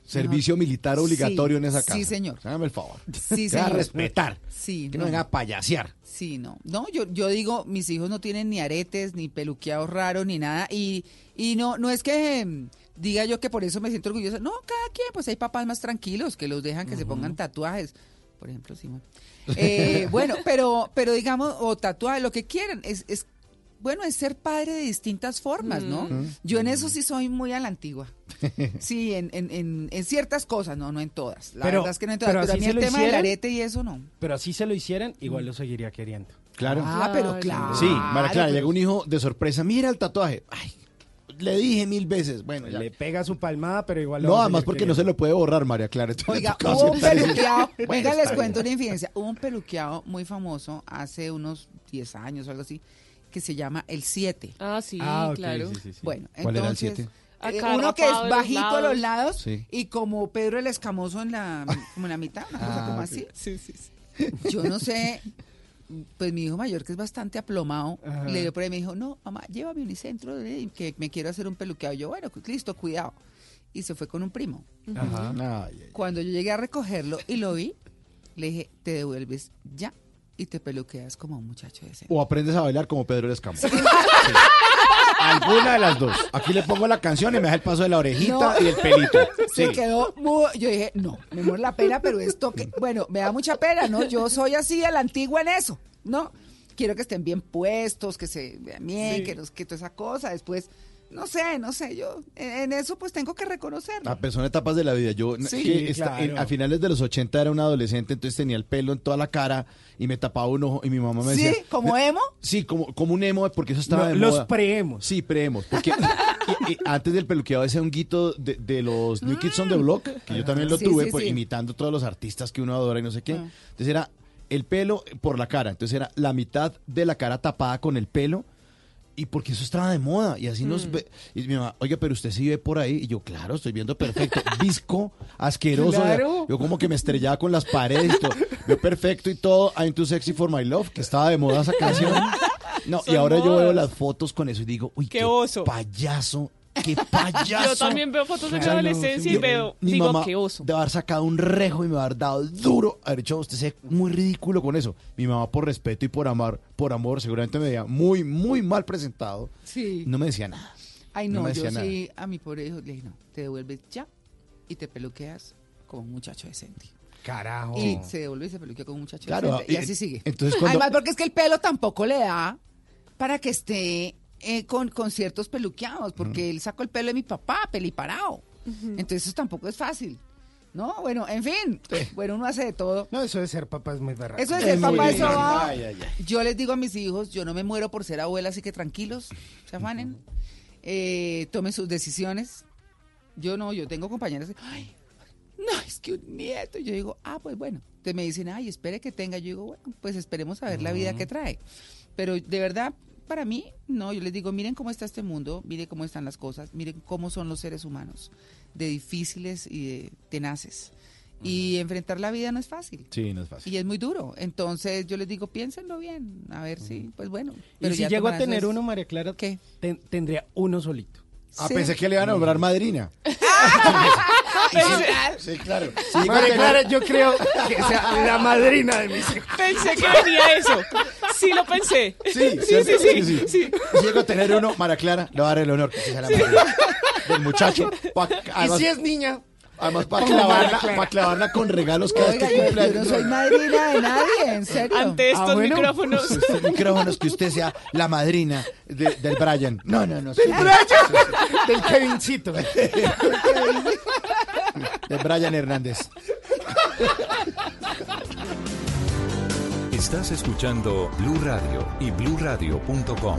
[SPEAKER 30] Servicio militar obligatorio
[SPEAKER 32] Sí,
[SPEAKER 30] en esa
[SPEAKER 32] sí,
[SPEAKER 30] casa.
[SPEAKER 32] señor.
[SPEAKER 30] Hágame el favor.
[SPEAKER 32] Sí,
[SPEAKER 30] Que va a
[SPEAKER 32] señor.
[SPEAKER 30] respetar.
[SPEAKER 32] Sí,
[SPEAKER 30] Que
[SPEAKER 32] no.
[SPEAKER 30] no venga a payasear.
[SPEAKER 32] Sí, no. No, yo, yo digo, mis hijos no tienen ni aretes, ni peluqueados raros, ni nada. Y, y no, no es que diga yo que por eso me siento orgullosa. No, cada quien, pues hay papás más tranquilos que los dejan que se pongan tatuajes. Por ejemplo, Simón. Eh, bueno, pero, pero digamos, o tatuajes, lo que quieran. Es, es, bueno, es ser padre de distintas formas, ¿no? Yo en eso sí soy muy a la antigua. Sí, en, en, en, en ciertas cosas, no, no en todas. La
[SPEAKER 34] Pero-
[SPEAKER 32] verdad es que no en todas.
[SPEAKER 34] pero
[SPEAKER 32] Pero, a mí
[SPEAKER 34] se
[SPEAKER 32] el
[SPEAKER 34] lo
[SPEAKER 32] tema del arete y eso no.
[SPEAKER 34] Pero así se lo hicieran, igual lo seguiría queriendo.
[SPEAKER 30] Claro.
[SPEAKER 32] Ah, pero claro.
[SPEAKER 30] Sí, María Clara, llega un hijo de sorpresa, mira el tatuaje. Ay, le dije mil veces. Bueno, ya.
[SPEAKER 34] Le pega su palmada, pero igual lo
[SPEAKER 30] No, además porque no se lo puede borrar, María Clara. entonces
[SPEAKER 32] Oiga, hubo un peluqueado, venga, les cuento una infidencia. Hubo un peluqueado muy famoso hace unos 10 años o algo así, que se llama El 7.
[SPEAKER 33] Ah, sí,
[SPEAKER 32] Ah,
[SPEAKER 33] claro.
[SPEAKER 32] sí, sí, sí. Bueno,
[SPEAKER 30] ¿Cuál era el
[SPEAKER 32] entonces,
[SPEAKER 30] siete?
[SPEAKER 32] eh,
[SPEAKER 33] Acá
[SPEAKER 32] uno que es bajito a los
[SPEAKER 33] lados.
[SPEAKER 32] y como Pedro el Escamoso en la, como en la mitad, una cosa
[SPEAKER 30] Ah,
[SPEAKER 32] como así.
[SPEAKER 33] Sí, sí, sí.
[SPEAKER 32] Yo no sé, pues mi hijo mayor, que es bastante aplomado,
[SPEAKER 34] Ajá.
[SPEAKER 32] le dio por ahí y me dijo, no, mamá, llévame a Unicentro, que me quiero hacer un peluqueado. Yo, bueno, listo, cuidado. Y se fue con un primo.
[SPEAKER 30] Ajá.
[SPEAKER 32] Cuando yo llegué a recogerlo y lo vi, le dije, te devuelves ya y te peluqueas como un muchacho decente.
[SPEAKER 30] O aprendes a bailar como Pedro el Escamón. Sí. Alguna de las dos. Aquí le pongo la canción y me deja el paso de la orejita
[SPEAKER 32] No.
[SPEAKER 30] y el pelito.
[SPEAKER 32] Se quedó muy... Yo dije, no, me muero la pena, pero esto que... Bueno, me da mucha pena, ¿no? Yo soy así a la antigua en eso, ¿no? Quiero que estén bien puestos, que se vean bien,
[SPEAKER 30] Sí.
[SPEAKER 32] que, nos, que toda esa cosa. Después, no sé, no sé, yo en, en eso pues tengo que reconocerlo.
[SPEAKER 30] Ah, pero son etapas de la vida. Yo
[SPEAKER 32] Sí,
[SPEAKER 30] que esta-
[SPEAKER 32] claro.
[SPEAKER 30] en- a finales de los 80 era un adolescente, entonces tenía el pelo en toda la cara y me tapaba un ojo y mi mamá me
[SPEAKER 32] ¿Sí?
[SPEAKER 30] decía...
[SPEAKER 32] ¿Como emo?
[SPEAKER 30] Sí, como, como un emo, porque eso estaba
[SPEAKER 34] No,
[SPEAKER 30] de
[SPEAKER 34] los
[SPEAKER 30] moda.
[SPEAKER 34] preemos.
[SPEAKER 30] Sí, preemos. Porque y- y antes del peluqueado ese honguito de, de los New Kids on the Block, que yo también lo
[SPEAKER 32] Sí,
[SPEAKER 30] tuve,
[SPEAKER 32] sí,
[SPEAKER 30] pues,
[SPEAKER 32] sí.
[SPEAKER 30] imitando todos los artistas que uno adora y no sé qué.
[SPEAKER 32] Ah.
[SPEAKER 30] Entonces era el pelo por la cara. Entonces era la mitad de la cara tapada con el pelo. Y porque eso estaba de moda. Y así nos
[SPEAKER 32] Mm.
[SPEAKER 30] ve. Y mi mamá, oiga, pero usted sí ve por ahí. Y yo, claro, estoy viendo perfecto. Visco, asqueroso.
[SPEAKER 34] Claro.
[SPEAKER 30] Yo como que me estrellaba con las paredes y todo. Veo perfecto y todo. I'm too sexy for my love, que estaba de moda esa canción. No, y ahora yo veo las fotos con eso y digo, uy,
[SPEAKER 33] Qué
[SPEAKER 30] qué,
[SPEAKER 33] oso.
[SPEAKER 30] payaso, qué payaso.
[SPEAKER 33] Yo también veo fotos de mi adolescencia y veo,
[SPEAKER 30] Mi
[SPEAKER 33] digo,
[SPEAKER 30] mamá
[SPEAKER 33] qué oso.
[SPEAKER 30] de haber sacado un rejo y me haber dado duro, haber hecho usted se muy ridículo con eso. Mi mamá por respeto y por amor, por amor, seguramente me veía muy, muy mal presentado.
[SPEAKER 32] Sí.
[SPEAKER 30] No me decía nada.
[SPEAKER 32] Ay,
[SPEAKER 30] no
[SPEAKER 32] no,
[SPEAKER 30] me
[SPEAKER 32] yo
[SPEAKER 30] decía
[SPEAKER 32] sí, a mi pobre hijo le dije, no, te devuelves ya y te peluqueas como un muchacho decente.
[SPEAKER 34] Carajo.
[SPEAKER 32] Y se devuelve y se peluquea como un muchacho
[SPEAKER 30] Claro,
[SPEAKER 32] decente. Y,
[SPEAKER 30] y-
[SPEAKER 32] así sigue.
[SPEAKER 30] entonces cuando-
[SPEAKER 32] Además, porque es que el pelo tampoco le da para que esté eh, con, con ciertos peluqueados, porque él sacó el pelo de mi papá, peliparado. Entonces eso tampoco es fácil. No, bueno, en fin. Bueno, uno hace de todo.
[SPEAKER 34] No, eso de ser papá es muy barato.
[SPEAKER 32] Eso de ser papá.
[SPEAKER 34] Ay, ay, ay.
[SPEAKER 32] Yo les digo a mis hijos, yo no me muero por ser abuela, así que tranquilos, se afanen, eh, tomen sus decisiones. Yo no, yo tengo compañeras, ay, no, es que un nieto. Yo digo, ah, pues bueno. Entonces me dicen, ay, espere que tenga. Yo digo, bueno, pues esperemos a ver la vida que trae. Pero de verdad, para mí, no, yo les digo, miren cómo está este mundo, miren cómo están las cosas, miren cómo son los seres humanos, de difíciles y de tenaces. Y enfrentar la vida no es fácil.
[SPEAKER 30] Sí, no es fácil.
[SPEAKER 32] Y es muy duro. Entonces yo les digo, piénsenlo bien. A ver si, pues bueno.
[SPEAKER 34] Y si llego a tener uno, María Clara, ten- tendría uno solito.
[SPEAKER 30] Ah, pensé que le iban a nombrar madrina. Sí, claro. Sí,
[SPEAKER 34] María Clara, yo creo que sea la madrina de mis hijos.
[SPEAKER 33] Pensé que venía eso. Sí lo pensé.
[SPEAKER 30] Sí,
[SPEAKER 33] sí, sí, sí,
[SPEAKER 30] sí. Si llego a tener uno, María Clara, le va a dar el honor que sea la madrina del muchacho. Pa-
[SPEAKER 34] Y si es niña,
[SPEAKER 30] además para clavarla,
[SPEAKER 34] Clara.
[SPEAKER 30] pa' clavarla con regalos cada vez que cumple
[SPEAKER 32] yo no soy madrina de nadie, en serio.
[SPEAKER 33] Ante estos
[SPEAKER 34] Ah, bueno.
[SPEAKER 33] micrófonos.
[SPEAKER 30] Estos micrófonos que usted sea la madrina de- del Brian. No, no, no. sí.
[SPEAKER 34] del Kevincito.
[SPEAKER 30] De Brian Hernández.
[SPEAKER 1] Estás escuchando Blue Radio y bluradio.com.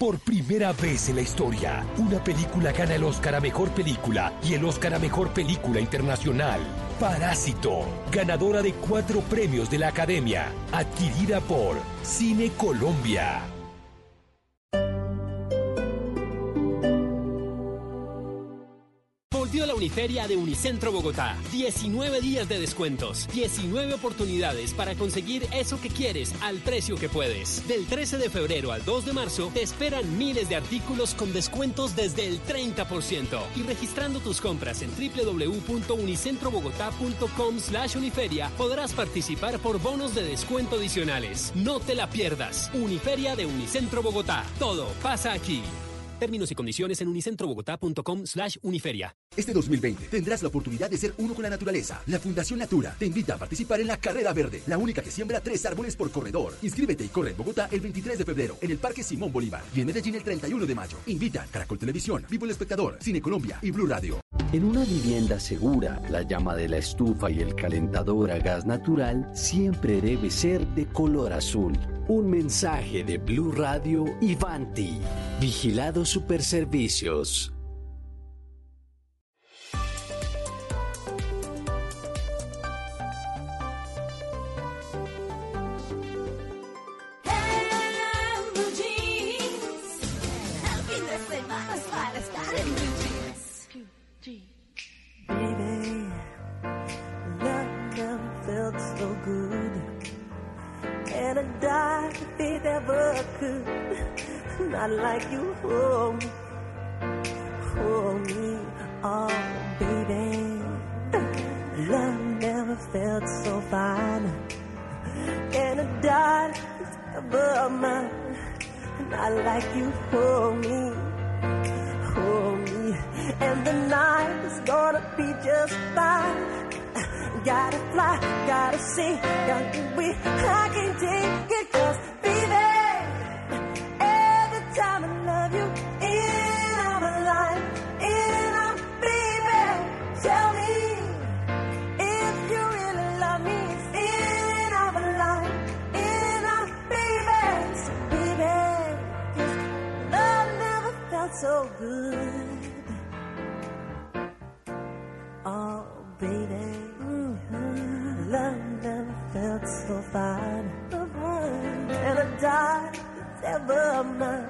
[SPEAKER 35] Por primera vez en la historia, una película gana el Oscar a Mejor Película y el Oscar a Mejor Película Internacional. Parásito, ganadora de cuatro premios de la Academia, adquirida por Cine Colombia.
[SPEAKER 36] Uniferia de Unicentro Bogotá. 19 días de descuentos, 19 oportunidades para conseguir eso que quieres al precio que puedes. Del 13 de febrero al 2 de marzo te esperan miles de artículos con descuentos desde el 30% y registrando tus compras en www.unicentrobogotá.com slash uniferia podrás participar por bonos de descuento adicionales. No te la pierdas. Uniferia de Unicentro Bogotá. Todo pasa aquí. Términos y condiciones en unicentrobogotá.com slash uniferia.
[SPEAKER 37] Este 2020 tendrás la oportunidad de ser uno con la naturaleza. La Fundación Natura te invita a participar en la Carrera Verde, la única que siembra tres árboles por corredor. Inscríbete y corre en Bogotá el 23 de febrero en el Parque Simón Bolívar y en Medellín el 31 de mayo. Invita Caracol Televisión, Vivo el Espectador, Cine Colombia y Blue Radio.
[SPEAKER 38] En una vivienda segura, la llama de la estufa y el calentador a gas natural siempre debe ser de color azul. Un mensaje de Blue Radio y Vanti. Vigilado Superservicios.
[SPEAKER 39] It ever could. Not like you hold me, hold me, oh baby. Love never felt so fine. And I died if it's ever mine. Not like you hold me, hold me. And the night is gonna be just fine. Gotta fly, gotta see, gotta be. I can't take it, cause baby, every time I love you, in on my line, in on baby. Tell me if you really love me, in on my line, in on baby. So baby, 'cause love never felt so good. Baby, mhm. love never felt so fine. And I died if ever mine.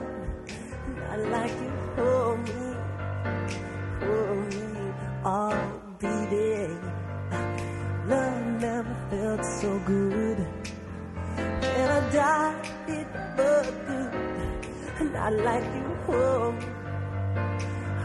[SPEAKER 39] Not like you hold me, hold me, oh, baby. Love never felt so good. And I died if ever good. Not like you hold me,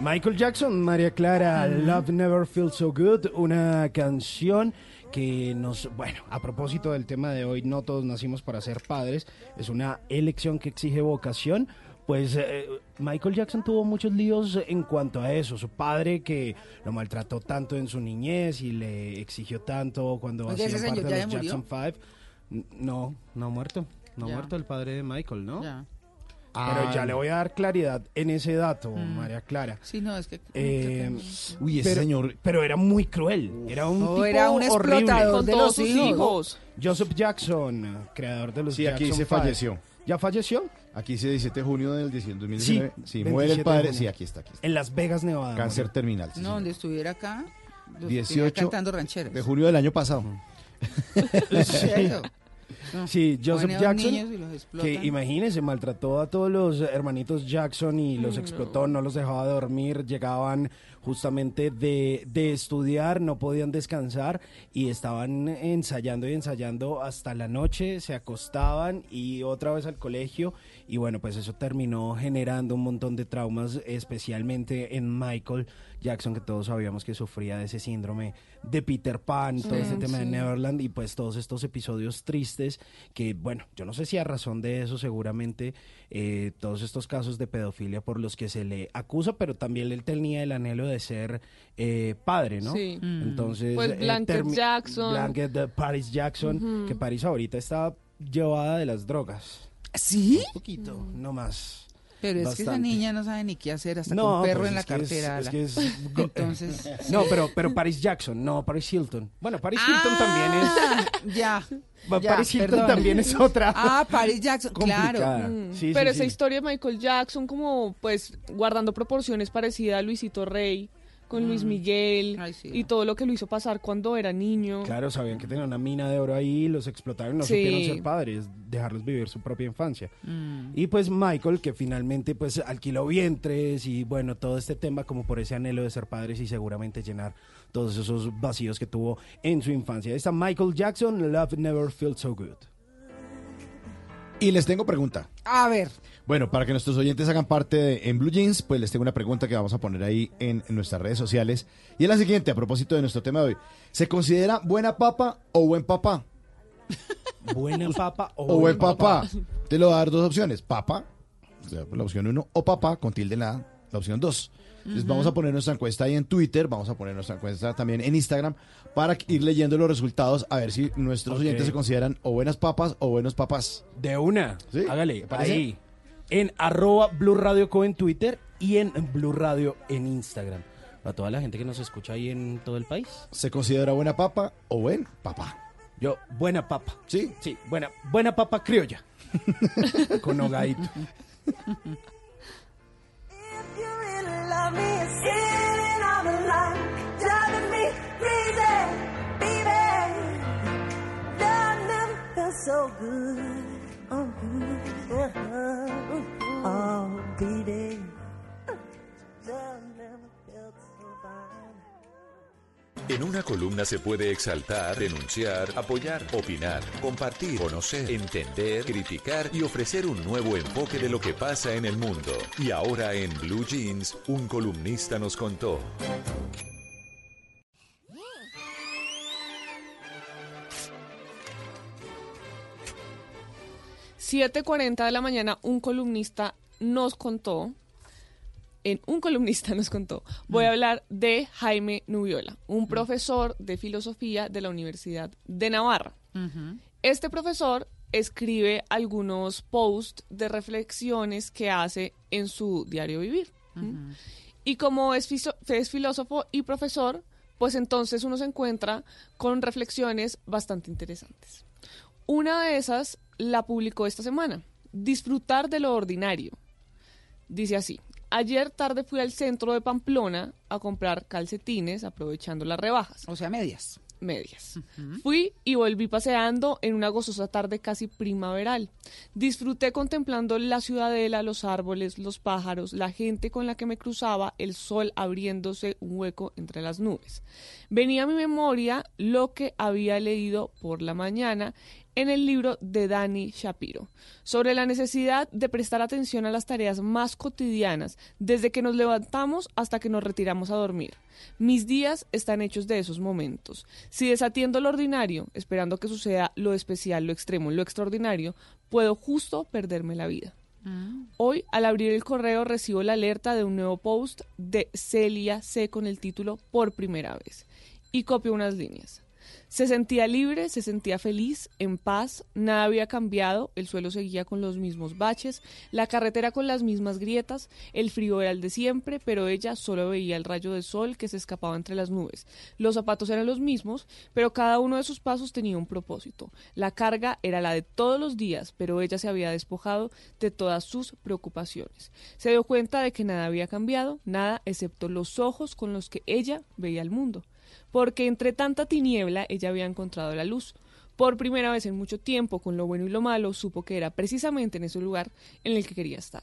[SPEAKER 34] Michael Jackson, María Clara, Love Never Feels So Good, una canción que nos, bueno, a propósito del tema de hoy, no todos nacimos para ser padres, es una elección que exige vocación. Pues eh, Michael Jackson tuvo muchos líos en cuanto a eso. Su padre que lo maltrató tanto en su niñez y le exigió tanto cuando hacía
[SPEAKER 32] ¿ese
[SPEAKER 34] parte de los? Jackson Five. N- No, no ha muerto. No
[SPEAKER 32] Ya.
[SPEAKER 34] muerto el padre de Michael, ¿no?
[SPEAKER 32] Ya.
[SPEAKER 34] Pero
[SPEAKER 30] Ah,
[SPEAKER 34] ya le voy a dar claridad en ese dato,
[SPEAKER 32] Mm.
[SPEAKER 34] María Clara.
[SPEAKER 32] Sí, no, es que...
[SPEAKER 34] Eh,
[SPEAKER 30] Uy, ese
[SPEAKER 34] pero,
[SPEAKER 30] señor-
[SPEAKER 34] Pero era muy cruel. Era un
[SPEAKER 32] No,
[SPEAKER 34] tipo
[SPEAKER 32] era un
[SPEAKER 34] horrible.
[SPEAKER 32] explotador Con de todos los sus hijos. hijos.
[SPEAKER 34] Joseph Jackson, creador de los
[SPEAKER 30] Sí, aquí
[SPEAKER 34] Jackson
[SPEAKER 30] se
[SPEAKER 34] Five.
[SPEAKER 30] falleció.
[SPEAKER 34] ¿Ya falleció?
[SPEAKER 30] Aquí dice 17 de junio del 2019. Sí, muere
[SPEAKER 34] 27
[SPEAKER 30] el
[SPEAKER 34] de
[SPEAKER 30] padre.
[SPEAKER 34] junio.
[SPEAKER 30] Sí, aquí está. Aquí está.
[SPEAKER 34] En Las Vegas, Nevada.
[SPEAKER 30] Cáncer
[SPEAKER 34] murió.
[SPEAKER 30] terminal. sí,
[SPEAKER 32] No,
[SPEAKER 30] señor.
[SPEAKER 32] donde estuviera acá, lo estuviera
[SPEAKER 30] 18
[SPEAKER 32] cantando rancheras.
[SPEAKER 30] de junio del año pasado.
[SPEAKER 32] Eso.
[SPEAKER 34] Sí, Joseph Jackson, que imagínense, maltrató a todos los hermanitos Jackson y los
[SPEAKER 32] Mm,
[SPEAKER 34] explotó, no los dejaba dormir, llegaban justamente de, de estudiar, no podían descansar y estaban ensayando y ensayando hasta la noche, se acostaban y otra vez al colegio y bueno, pues eso terminó generando un montón de traumas, especialmente en Michael Jackson, que todos sabíamos que sufría de ese síndrome de Peter Pan, todo ese tema de. Neverland y pues todos estos episodios tristes que, bueno, yo no sé si a razón de eso seguramente eh, todos estos casos de pedofilia por los que se le acusa, pero también él tenía el anhelo de ser eh, padre, ¿no?
[SPEAKER 33] Sí. Mm.
[SPEAKER 34] Entonces,
[SPEAKER 33] Pues
[SPEAKER 34] eh,
[SPEAKER 33] Blanket Jackson.
[SPEAKER 34] Blanket de Paris Jackson, que Paris ahorita está llevada de las drogas.
[SPEAKER 32] ¿Sí?
[SPEAKER 34] Un poquito, no más.
[SPEAKER 32] Pero es que esa niña no sabe ni qué hacer hasta
[SPEAKER 34] No,
[SPEAKER 32] con perro
[SPEAKER 34] pues
[SPEAKER 32] en la
[SPEAKER 34] es-
[SPEAKER 32] cartera.
[SPEAKER 34] es que es-
[SPEAKER 32] Entonces,
[SPEAKER 34] No, pero, pero Paris Jackson, no Paris Hilton. Bueno, Paris Hilton también es.
[SPEAKER 32] Ah, Ya.
[SPEAKER 34] Paris Hilton
[SPEAKER 32] perdón.
[SPEAKER 34] también es otra.
[SPEAKER 32] Ah, Paris Jackson, claro.
[SPEAKER 33] Mm,
[SPEAKER 34] Sí,
[SPEAKER 33] pero
[SPEAKER 34] sí,
[SPEAKER 33] esa
[SPEAKER 34] sí.
[SPEAKER 33] historia de Michael Jackson, como pues guardando proporciones parecidas a Luisito Rey, con Luis Miguel y todo lo que lo hizo pasar cuando era niño.
[SPEAKER 34] Claro, sabían que tenían una mina de oro ahí, los explotaron, no
[SPEAKER 33] Sí.
[SPEAKER 34] supieron ser padres, dejarlos vivir su propia infancia.
[SPEAKER 32] Mm.
[SPEAKER 34] Y pues Michael, que finalmente pues alquiló vientres y bueno, todo este tema como por ese anhelo de ser padres y seguramente llenar todos esos vacíos que tuvo en su infancia. Está Michael Jackson, Love Never Felt So Good.
[SPEAKER 30] Y les tengo pregunta.
[SPEAKER 32] A ver.
[SPEAKER 30] Bueno, para que nuestros oyentes hagan parte de En Blue Jeans, pues les tengo una pregunta que vamos a poner ahí en, en nuestras redes sociales. Y es la siguiente, a propósito de nuestro tema de hoy. ¿Se considera buena papa o buen papá?
[SPEAKER 34] Buena papa o,
[SPEAKER 30] O buen papá. Te lo voy a dar dos opciones. Papa, o sea, la opción uno, o papá, con tilde en la opción dos. Entonces vamos a poner nuestra encuesta ahí en Twitter, vamos a poner nuestra encuesta también en Instagram para ir leyendo los resultados a ver si nuestros
[SPEAKER 34] Ok.
[SPEAKER 30] oyentes se consideran o buenas papas o buenos papás.
[SPEAKER 34] De una.
[SPEAKER 30] ¿Sí?
[SPEAKER 34] Hágale, ahí. En arroba Blue Radio Co en Twitter y en Blue Radio en Instagram. Para toda la gente que nos escucha ahí en todo el país.
[SPEAKER 30] ¿Se considera buena papa o buen papá?
[SPEAKER 34] Yo, buena papa.
[SPEAKER 30] ¿Sí?
[SPEAKER 34] Sí, buena, buena papa criolla. Con hogadito.
[SPEAKER 39] So good, oh, good, oh, baby. Love
[SPEAKER 1] En una columna se puede exaltar, denunciar, apoyar, opinar, compartir, conocer, entender, criticar y ofrecer un nuevo enfoque de lo que pasa en el mundo. Y ahora en Blue Jeans, un columnista nos contó.
[SPEAKER 33] Siete cuarenta de la mañana, un columnista nos contó, en un columnista nos contó, voy a hablar de Jaime Nubiola, un profesor de filosofía de la Universidad de Navarra. Este profesor escribe algunos posts de reflexiones que hace en su diario vivir. Y como es filósofo y profesor, pues entonces uno se encuentra con reflexiones bastante interesantes. Una de esas la publicó esta semana. Disfrutar de lo ordinario. Dice así. Ayer tarde fui al centro de Pamplona a comprar calcetines aprovechando las rebajas.
[SPEAKER 32] O sea, medias.
[SPEAKER 33] Medias. Fui y volví paseando en una gozosa tarde casi primaveral. Disfruté contemplando la ciudadela, los árboles, los pájaros, la gente con la que me cruzaba, el sol abriéndose un hueco entre las nubes. Venía a mi memoria lo que había leído por la mañana en el libro de Dani Shapiro sobre la necesidad de prestar atención a las tareas más cotidianas desde que nos levantamos hasta que nos retiramos a dormir. Mis días están hechos de esos momentos. Si desatiendo lo ordinario, esperando que suceda lo especial, lo extremo, lo extraordinario, puedo justo perderme la vida. Hoy, al abrir el correo, recibo la alerta de un nuevo post de Celia C con el título Por primera vez. Y copio unas líneas. Se sentía libre, se sentía feliz, en paz, nada había cambiado, el suelo seguía con los mismos baches, la carretera con las mismas grietas, el frío era el de siempre, pero ella solo veía el rayo de sol que se escapaba entre las nubes. Los zapatos eran los mismos, pero cada uno de sus pasos tenía un propósito. La carga era la de todos los días, pero ella se había despojado de todas sus preocupaciones. Se dio cuenta de que nada había cambiado, nada excepto los ojos con los que ella veía el mundo porque entre tanta tiniebla ella había encontrado la luz. Por primera vez en mucho tiempo, con lo bueno y lo malo, supo que era precisamente en ese lugar en el que quería estar.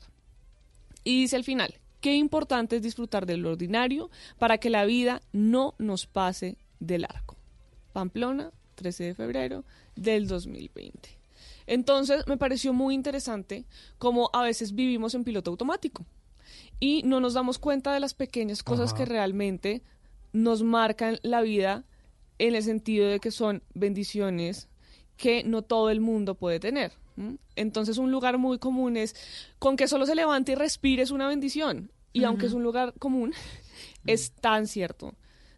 [SPEAKER 33] Y dice al final, qué importante es disfrutar de lo ordinario para que la vida no nos pase de largo. Pamplona, 13 de febrero del 2020. Entonces me pareció muy interesante cómo a veces vivimos en piloto automático y no nos damos cuenta de las pequeñas cosas
[SPEAKER 34] Ajá.
[SPEAKER 33] que realmente nos marcan la vida en el sentido de que son bendiciones que no todo el mundo puede tener. Entonces un lugar muy común es con que solo se levante y respire es una bendición. Y aunque es un lugar común, es tan cierto.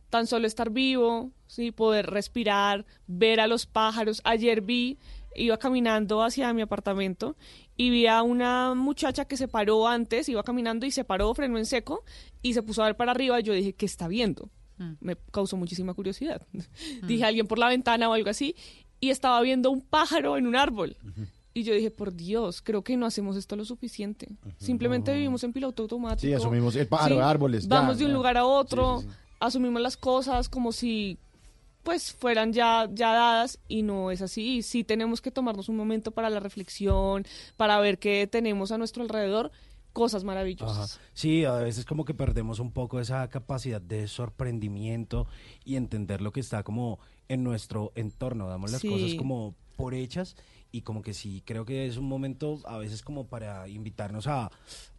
[SPEAKER 33] Tan solo estar vivo, ¿sí? poder respirar, ver a los pájaros. Ayer vi iba caminando hacia mi apartamento y vi a una muchacha que se paró antes, iba caminando y se paró, frenó en seco y se puso a ver para arriba. Y yo dije, ¿qué está viendo?
[SPEAKER 32] Mm.
[SPEAKER 33] Me causó muchísima curiosidad. Dije, alguien por la ventana o algo así. Y estaba viendo un pájaro en un árbol. Y yo dije, por Dios, creo que no hacemos esto lo suficiente. Simplemente vivimos en piloto automático.
[SPEAKER 30] Sí, asumimos el pájaro de árboles, ya,
[SPEAKER 33] Vamos de un
[SPEAKER 30] ya.
[SPEAKER 33] lugar a otro, asumimos las cosas como si pues fueran ya, ya dadas y no es así. Y sí tenemos que tomarnos un momento para la reflexión, para ver qué tenemos a nuestro alrededor, cosas maravillosas.
[SPEAKER 34] Ajá. Sí, a veces como que perdemos un poco esa capacidad de sorprendimiento y entender lo que está como en nuestro entorno. Damos las
[SPEAKER 33] Sí.
[SPEAKER 34] cosas como por hechas y como que sí, creo que es un momento a veces como para invitarnos a,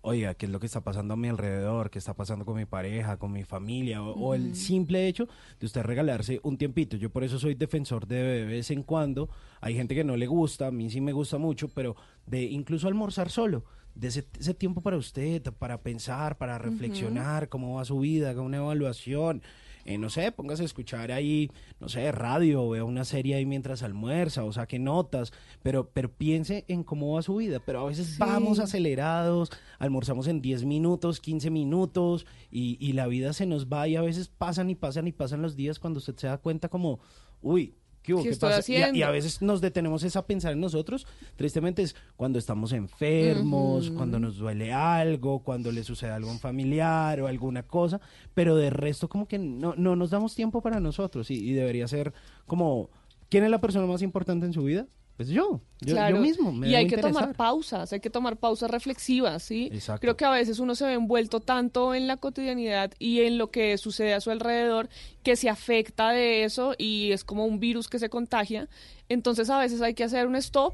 [SPEAKER 34] oiga, ¿qué es lo que está pasando a mi alrededor? ¿Qué está pasando con mi pareja, con mi familia? O, o el simple hecho de usted regalarse un tiempito. Yo por eso soy defensor de de vez en cuando. Hay gente que no le gusta, a mí sí me gusta mucho, pero de incluso almorzar solo. De ese, ese tiempo para usted, para pensar, para reflexionar, cómo va su vida, con una evaluación. Eh, no sé, póngase a escuchar ahí, no sé, radio, vea una serie ahí mientras almuerza, o saque notas, pero, pero piense en cómo va su vida. Pero a veces
[SPEAKER 33] Sí.
[SPEAKER 34] vamos acelerados, almorzamos en 10 minutos, 15 minutos, y, y la vida se nos va y a veces pasan y pasan y pasan los días cuando usted se da cuenta como, uy, ¿qué hubo?
[SPEAKER 33] ¿Qué
[SPEAKER 34] ¿Qué
[SPEAKER 33] estoy
[SPEAKER 34] pasa? Y a- Y, a,
[SPEAKER 33] haciendo?
[SPEAKER 34] veces nos detenemos es a pensar en nosotros, tristemente es cuando estamos enfermos, cuando nos duele algo, cuando le sucede algo a un familiar o alguna cosa, pero de resto como que no, no nos damos tiempo para nosotros y, y debería ser como, ¿quién es la persona más importante en su vida? Pues yo, yo,
[SPEAKER 33] Claro.
[SPEAKER 34] yo mismo. Me
[SPEAKER 33] y hay que tomar pausas, hay que tomar pausas reflexivas, ¿sí?
[SPEAKER 34] Exacto.
[SPEAKER 33] Creo que a veces uno se ve envuelto tanto en la cotidianidad y en lo que sucede a su alrededor que se afecta de eso y es como un virus que se contagia. Entonces a veces hay que hacer un stop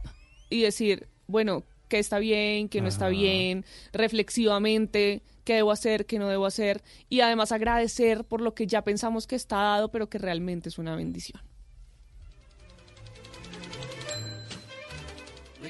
[SPEAKER 33] y decir, bueno, qué está bien, qué no está bien, reflexivamente, qué debo hacer, qué no debo hacer y además agradecer por lo que ya pensamos que está dado, pero que realmente es una bendición.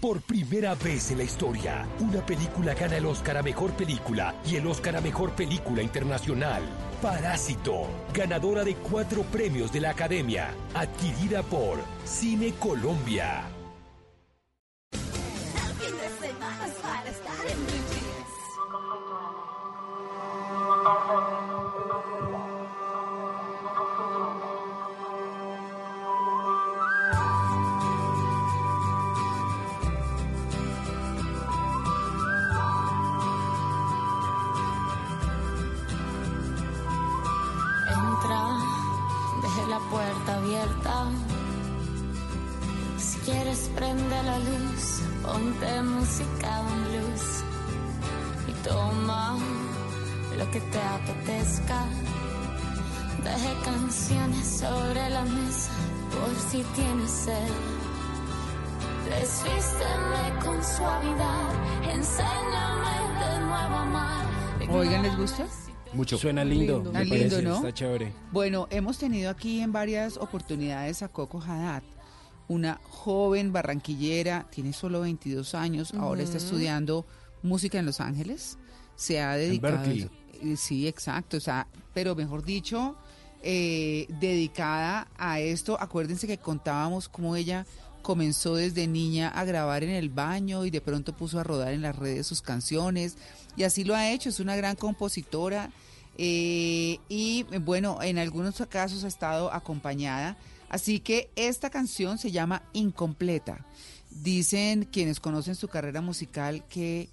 [SPEAKER 35] Por primera vez en la historia, una película gana el Oscar a Mejor Película y el Oscar a Mejor Película Internacional. Parásito, ganadora de cuatro premios de la Academia, adquirida por Cine Colombia.
[SPEAKER 40] Si tienes sed. Desvísteme con suavidad, enséñame de nuevo a amar.
[SPEAKER 32] Oigan, ¿les gusta?
[SPEAKER 34] Mucho. Suena lindo. Me
[SPEAKER 32] lindo, ¿no?
[SPEAKER 34] Está chévere.
[SPEAKER 32] Bueno, hemos tenido aquí en varias oportunidades a Coco Haddad, una joven barranquillera, tiene solo 22 años, ahora está estudiando música en Los Ángeles, se ha dedicado...
[SPEAKER 34] Berkeley.
[SPEAKER 32] Sí, exacto, o sea, pero mejor dicho, eh, dedicada a esto, acuérdense que contábamos cómo ella comenzó desde niña a grabar en el baño y de pronto puso a rodar en las redes sus canciones. Y así lo ha hecho, es una gran compositora. Eh, y bueno, en algunos casos ha estado acompañada, así que esta canción se llama Incompleta. Dicen quienes conocen su carrera musical que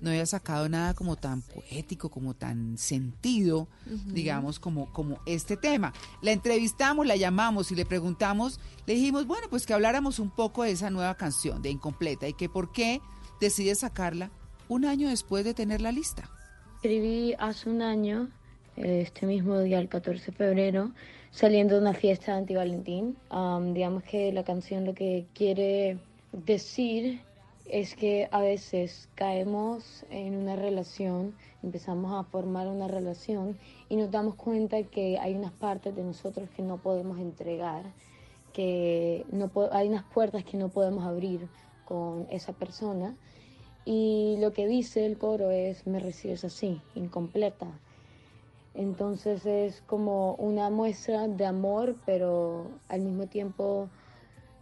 [SPEAKER 32] no había sacado nada como tan poético, como tan sentido, digamos, como, como este tema. La entrevistamos, la llamamos y le preguntamos, le dijimos, bueno, pues que habláramos un poco de esa nueva canción, de Incompleta, y que por qué decide sacarla un año después de tener la lista.
[SPEAKER 41] Escribí hace un año
[SPEAKER 42] este mismo día, el 14 de febrero, saliendo de una fiesta de anti-Valentín. Am, digamos que la canción lo que quiere decir es que a veces caemos en una relación, empezamos a formar una relación y nos damos cuenta que hay unas partes de nosotros que no podemos entregar, que no hay unas puertas que no podemos abrir con esa persona. Y lo que dice el coro es, me recibes así, incompleta. Entonces es como una muestra de amor, pero al mismo tiempo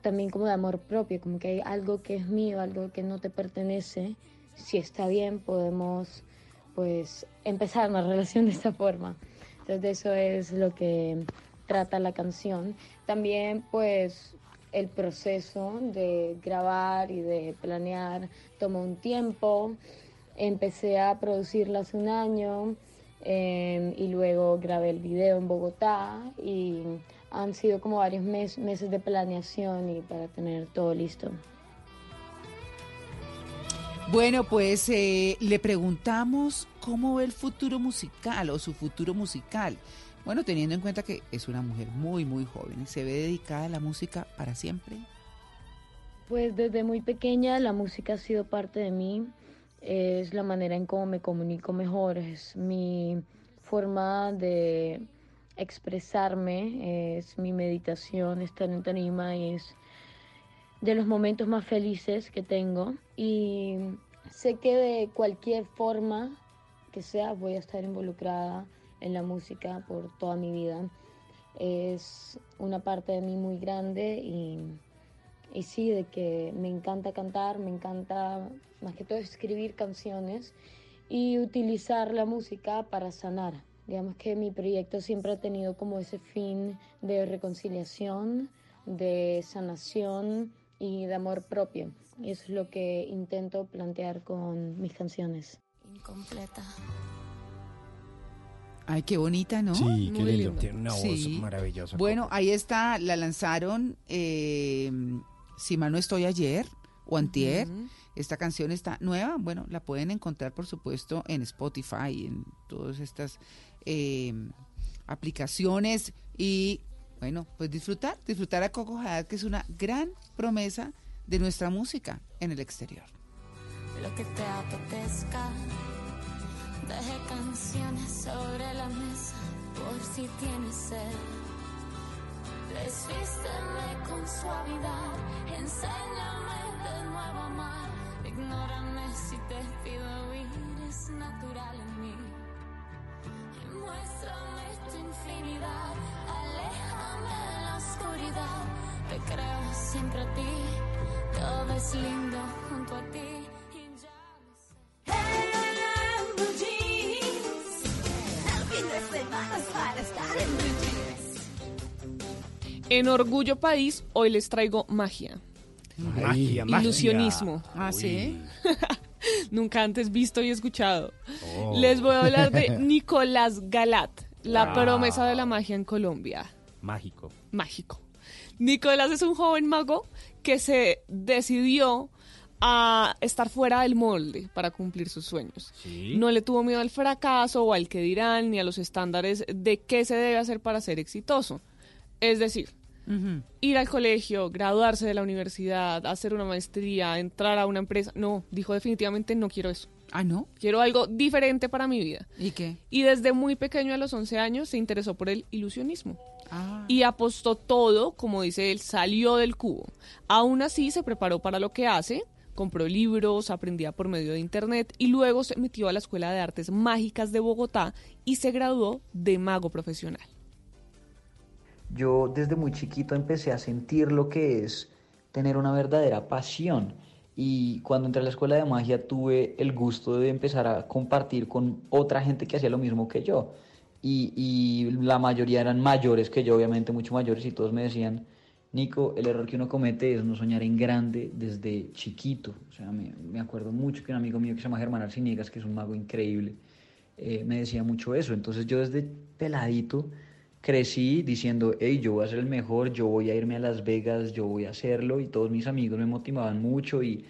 [SPEAKER 42] también como de amor propio, como que hay algo que es mío, algo que no te pertenece. Si está bien, podemos pues empezar una relación de esta forma. Entonces eso es lo que trata la canción. También pues el proceso de grabar y de planear tomó un tiempo. Empecé a producirla hace un año eh, y luego grabé el video en Bogotá han sido como varios mes- meses de planeación y para tener todo listo.
[SPEAKER 32] Bueno, pues eh, le preguntamos cómo ve el futuro musical o su futuro musical. Bueno, teniendo en cuenta que es una mujer muy, muy joven y se ve dedicada a la música para siempre.
[SPEAKER 42] Pues desde muy pequeña la música ha sido parte de mí, es la manera en cómo me comunico mejor, es mi forma de expresarme, es mi meditación, estar en tarima es de los momentos más felices que tengo y sé que de cualquier forma que sea voy a estar involucrada en la música por toda mi vida. Es una parte de mí muy grande y, y sí, de que me encanta cantar, me encanta más que todo escribir canciones y utilizar la música para sanar. Digamos que mi proyecto siempre ha tenido como ese fin de reconciliación, de sanación y de amor propio. Y eso es lo que intento plantear con mis canciones.
[SPEAKER 40] Incompleta.
[SPEAKER 32] Ay, qué bonita, ¿no?
[SPEAKER 34] Sí, qué lindo. Tiene una voz
[SPEAKER 32] Sí.
[SPEAKER 34] maravillosa.
[SPEAKER 32] Bueno, ahí está, la lanzaron, eh, si mal no estoy ayer o antier.
[SPEAKER 33] Ujú.
[SPEAKER 32] Esta canción está nueva, bueno, la pueden encontrar por supuesto en Spotify, en todas estas eh, aplicaciones y bueno, pues disfrutar, disfrutar a Coco Haddad, que es una gran promesa de nuestra música en el exterior.
[SPEAKER 40] Lo que te apetezca. Deje canciones sobre la mesa por si tienes sed. Desvísteme con suavidad. Enséñame de nuevo amar. Ignórame si te pido huir. Es natural en mí. Muéstrame tu infinidad. Aléjame de la oscuridad. Te creo siempre a ti. Todo es lindo junto a ti. En
[SPEAKER 33] Orgullo País, hoy les traigo magia.
[SPEAKER 34] Magia, magia.
[SPEAKER 33] Ilusionismo.
[SPEAKER 32] Ah, sí.
[SPEAKER 33] Nunca antes visto y escuchado.
[SPEAKER 34] Oh.
[SPEAKER 33] Les voy a hablar de Nicolás Galat, la
[SPEAKER 34] Ah.
[SPEAKER 33] promesa de la magia en Colombia.
[SPEAKER 34] Mágico.
[SPEAKER 33] Mágico. Nicolás es un joven mago que se decidió a estar fuera del molde para cumplir sus sueños.
[SPEAKER 34] Sí.
[SPEAKER 33] No le tuvo miedo al fracaso o al que dirán ni a los estándares de qué se debe hacer para ser exitoso. Es decir, ir al colegio, graduarse de la universidad, hacer una maestría, entrar a una empresa. No, dijo definitivamente no quiero eso.
[SPEAKER 32] Ah, ¿no?
[SPEAKER 33] Quiero algo diferente para mi vida.
[SPEAKER 32] ¿Y qué?
[SPEAKER 33] Y desde muy pequeño, a los 11 años, se interesó por el ilusionismo.
[SPEAKER 32] Ah.
[SPEAKER 33] Y apostó todo, como dice él, salió del cubo. Aún así, se preparó para lo que hace, compró libros, aprendía por medio de internet y luego se metió a la Escuela de Artes Mágicas de Bogotá y se graduó de mago profesional.
[SPEAKER 41] Yo desde muy chiquito empecé a sentir lo que es tener una verdadera pasión. Y cuando entré a la escuela de magia tuve el gusto de empezar a compartir con otra gente que hacía lo mismo que yo. Y, y la mayoría eran mayores que yo, obviamente mucho mayores, y todos me decían, Nico, el error que uno comete es no soñar en grande desde chiquito. O sea, me, me acuerdo mucho que un amigo mío que se llama Germán Arciniegas, que es un mago increíble, eh, me decía mucho eso. Entonces yo desde peladito crecí diciendo, hey, yo voy a ser el mejor, yo voy a irme a Las Vegas, yo voy a hacerlo y todos mis amigos me motivaban mucho y,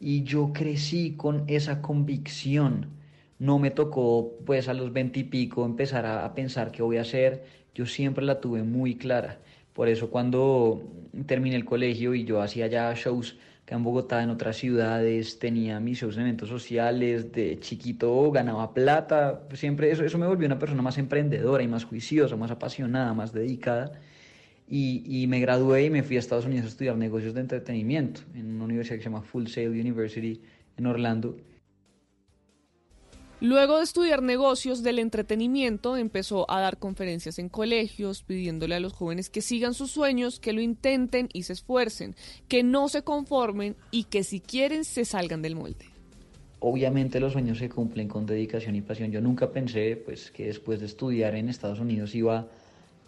[SPEAKER 41] y yo crecí con esa convicción no me tocó pues a los veintipico empezar a, a pensar qué voy a hacer, yo siempre la tuve muy clara. Por eso cuando terminé el colegio y yo hacía ya shows acá en Bogotá, en otras ciudades, tenía mis eventos sociales, de chiquito ganaba plata, siempre eso, eso me volvió una persona más emprendedora y más juiciosa, más apasionada, más dedicada. Y, y me gradué y me fui a Estados Unidos a estudiar negocios de entretenimiento en una universidad que se llama Full Sail University en Orlando.
[SPEAKER 33] Luego de estudiar negocios del entretenimiento, empezó a dar conferencias en colegios, pidiéndole a los jóvenes que sigan sus sueños, que lo intenten y se esfuercen, que no se conformen y que si quieren se salgan del molde.
[SPEAKER 41] Obviamente los sueños se cumplen con dedicación y pasión. Yo nunca pensé pues, que después de estudiar en Estados Unidos iba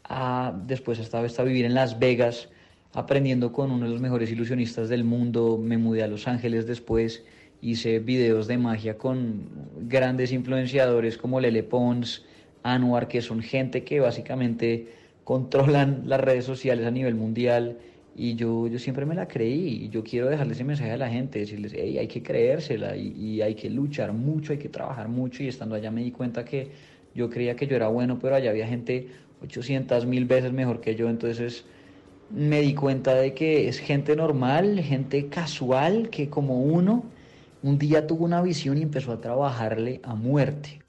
[SPEAKER 41] a después esta vez a vivir en Las Vegas, aprendiendo con uno de los mejores ilusionistas del mundo. Me mudé a Los Ángeles después hice videos de magia con grandes influenciadores como Lele Pons, Anwar, que son gente que básicamente controlan las redes sociales a nivel mundial. Y yo, yo siempre me la creí y yo quiero dejarle ese mensaje a la gente, decirles, hey, hay que creérsela y, y hay que luchar mucho, hay que trabajar mucho. Y estando allá me di cuenta que yo creía que yo era bueno, pero allá había gente 800 mil veces mejor que yo. Entonces me di cuenta de que es gente normal, gente casual, que como uno un día tuvo una visión y empezó a trabajarle a muerte.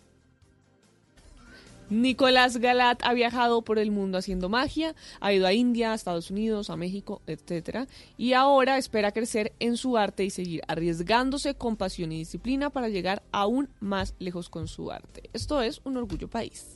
[SPEAKER 33] Nicolás Galat ha viajado por el mundo haciendo magia, ha ido a India, a Estados Unidos, a México, etc. Y ahora espera crecer en su arte y seguir arriesgándose con pasión y disciplina para llegar aún más lejos con su arte. Esto es un orgullo país.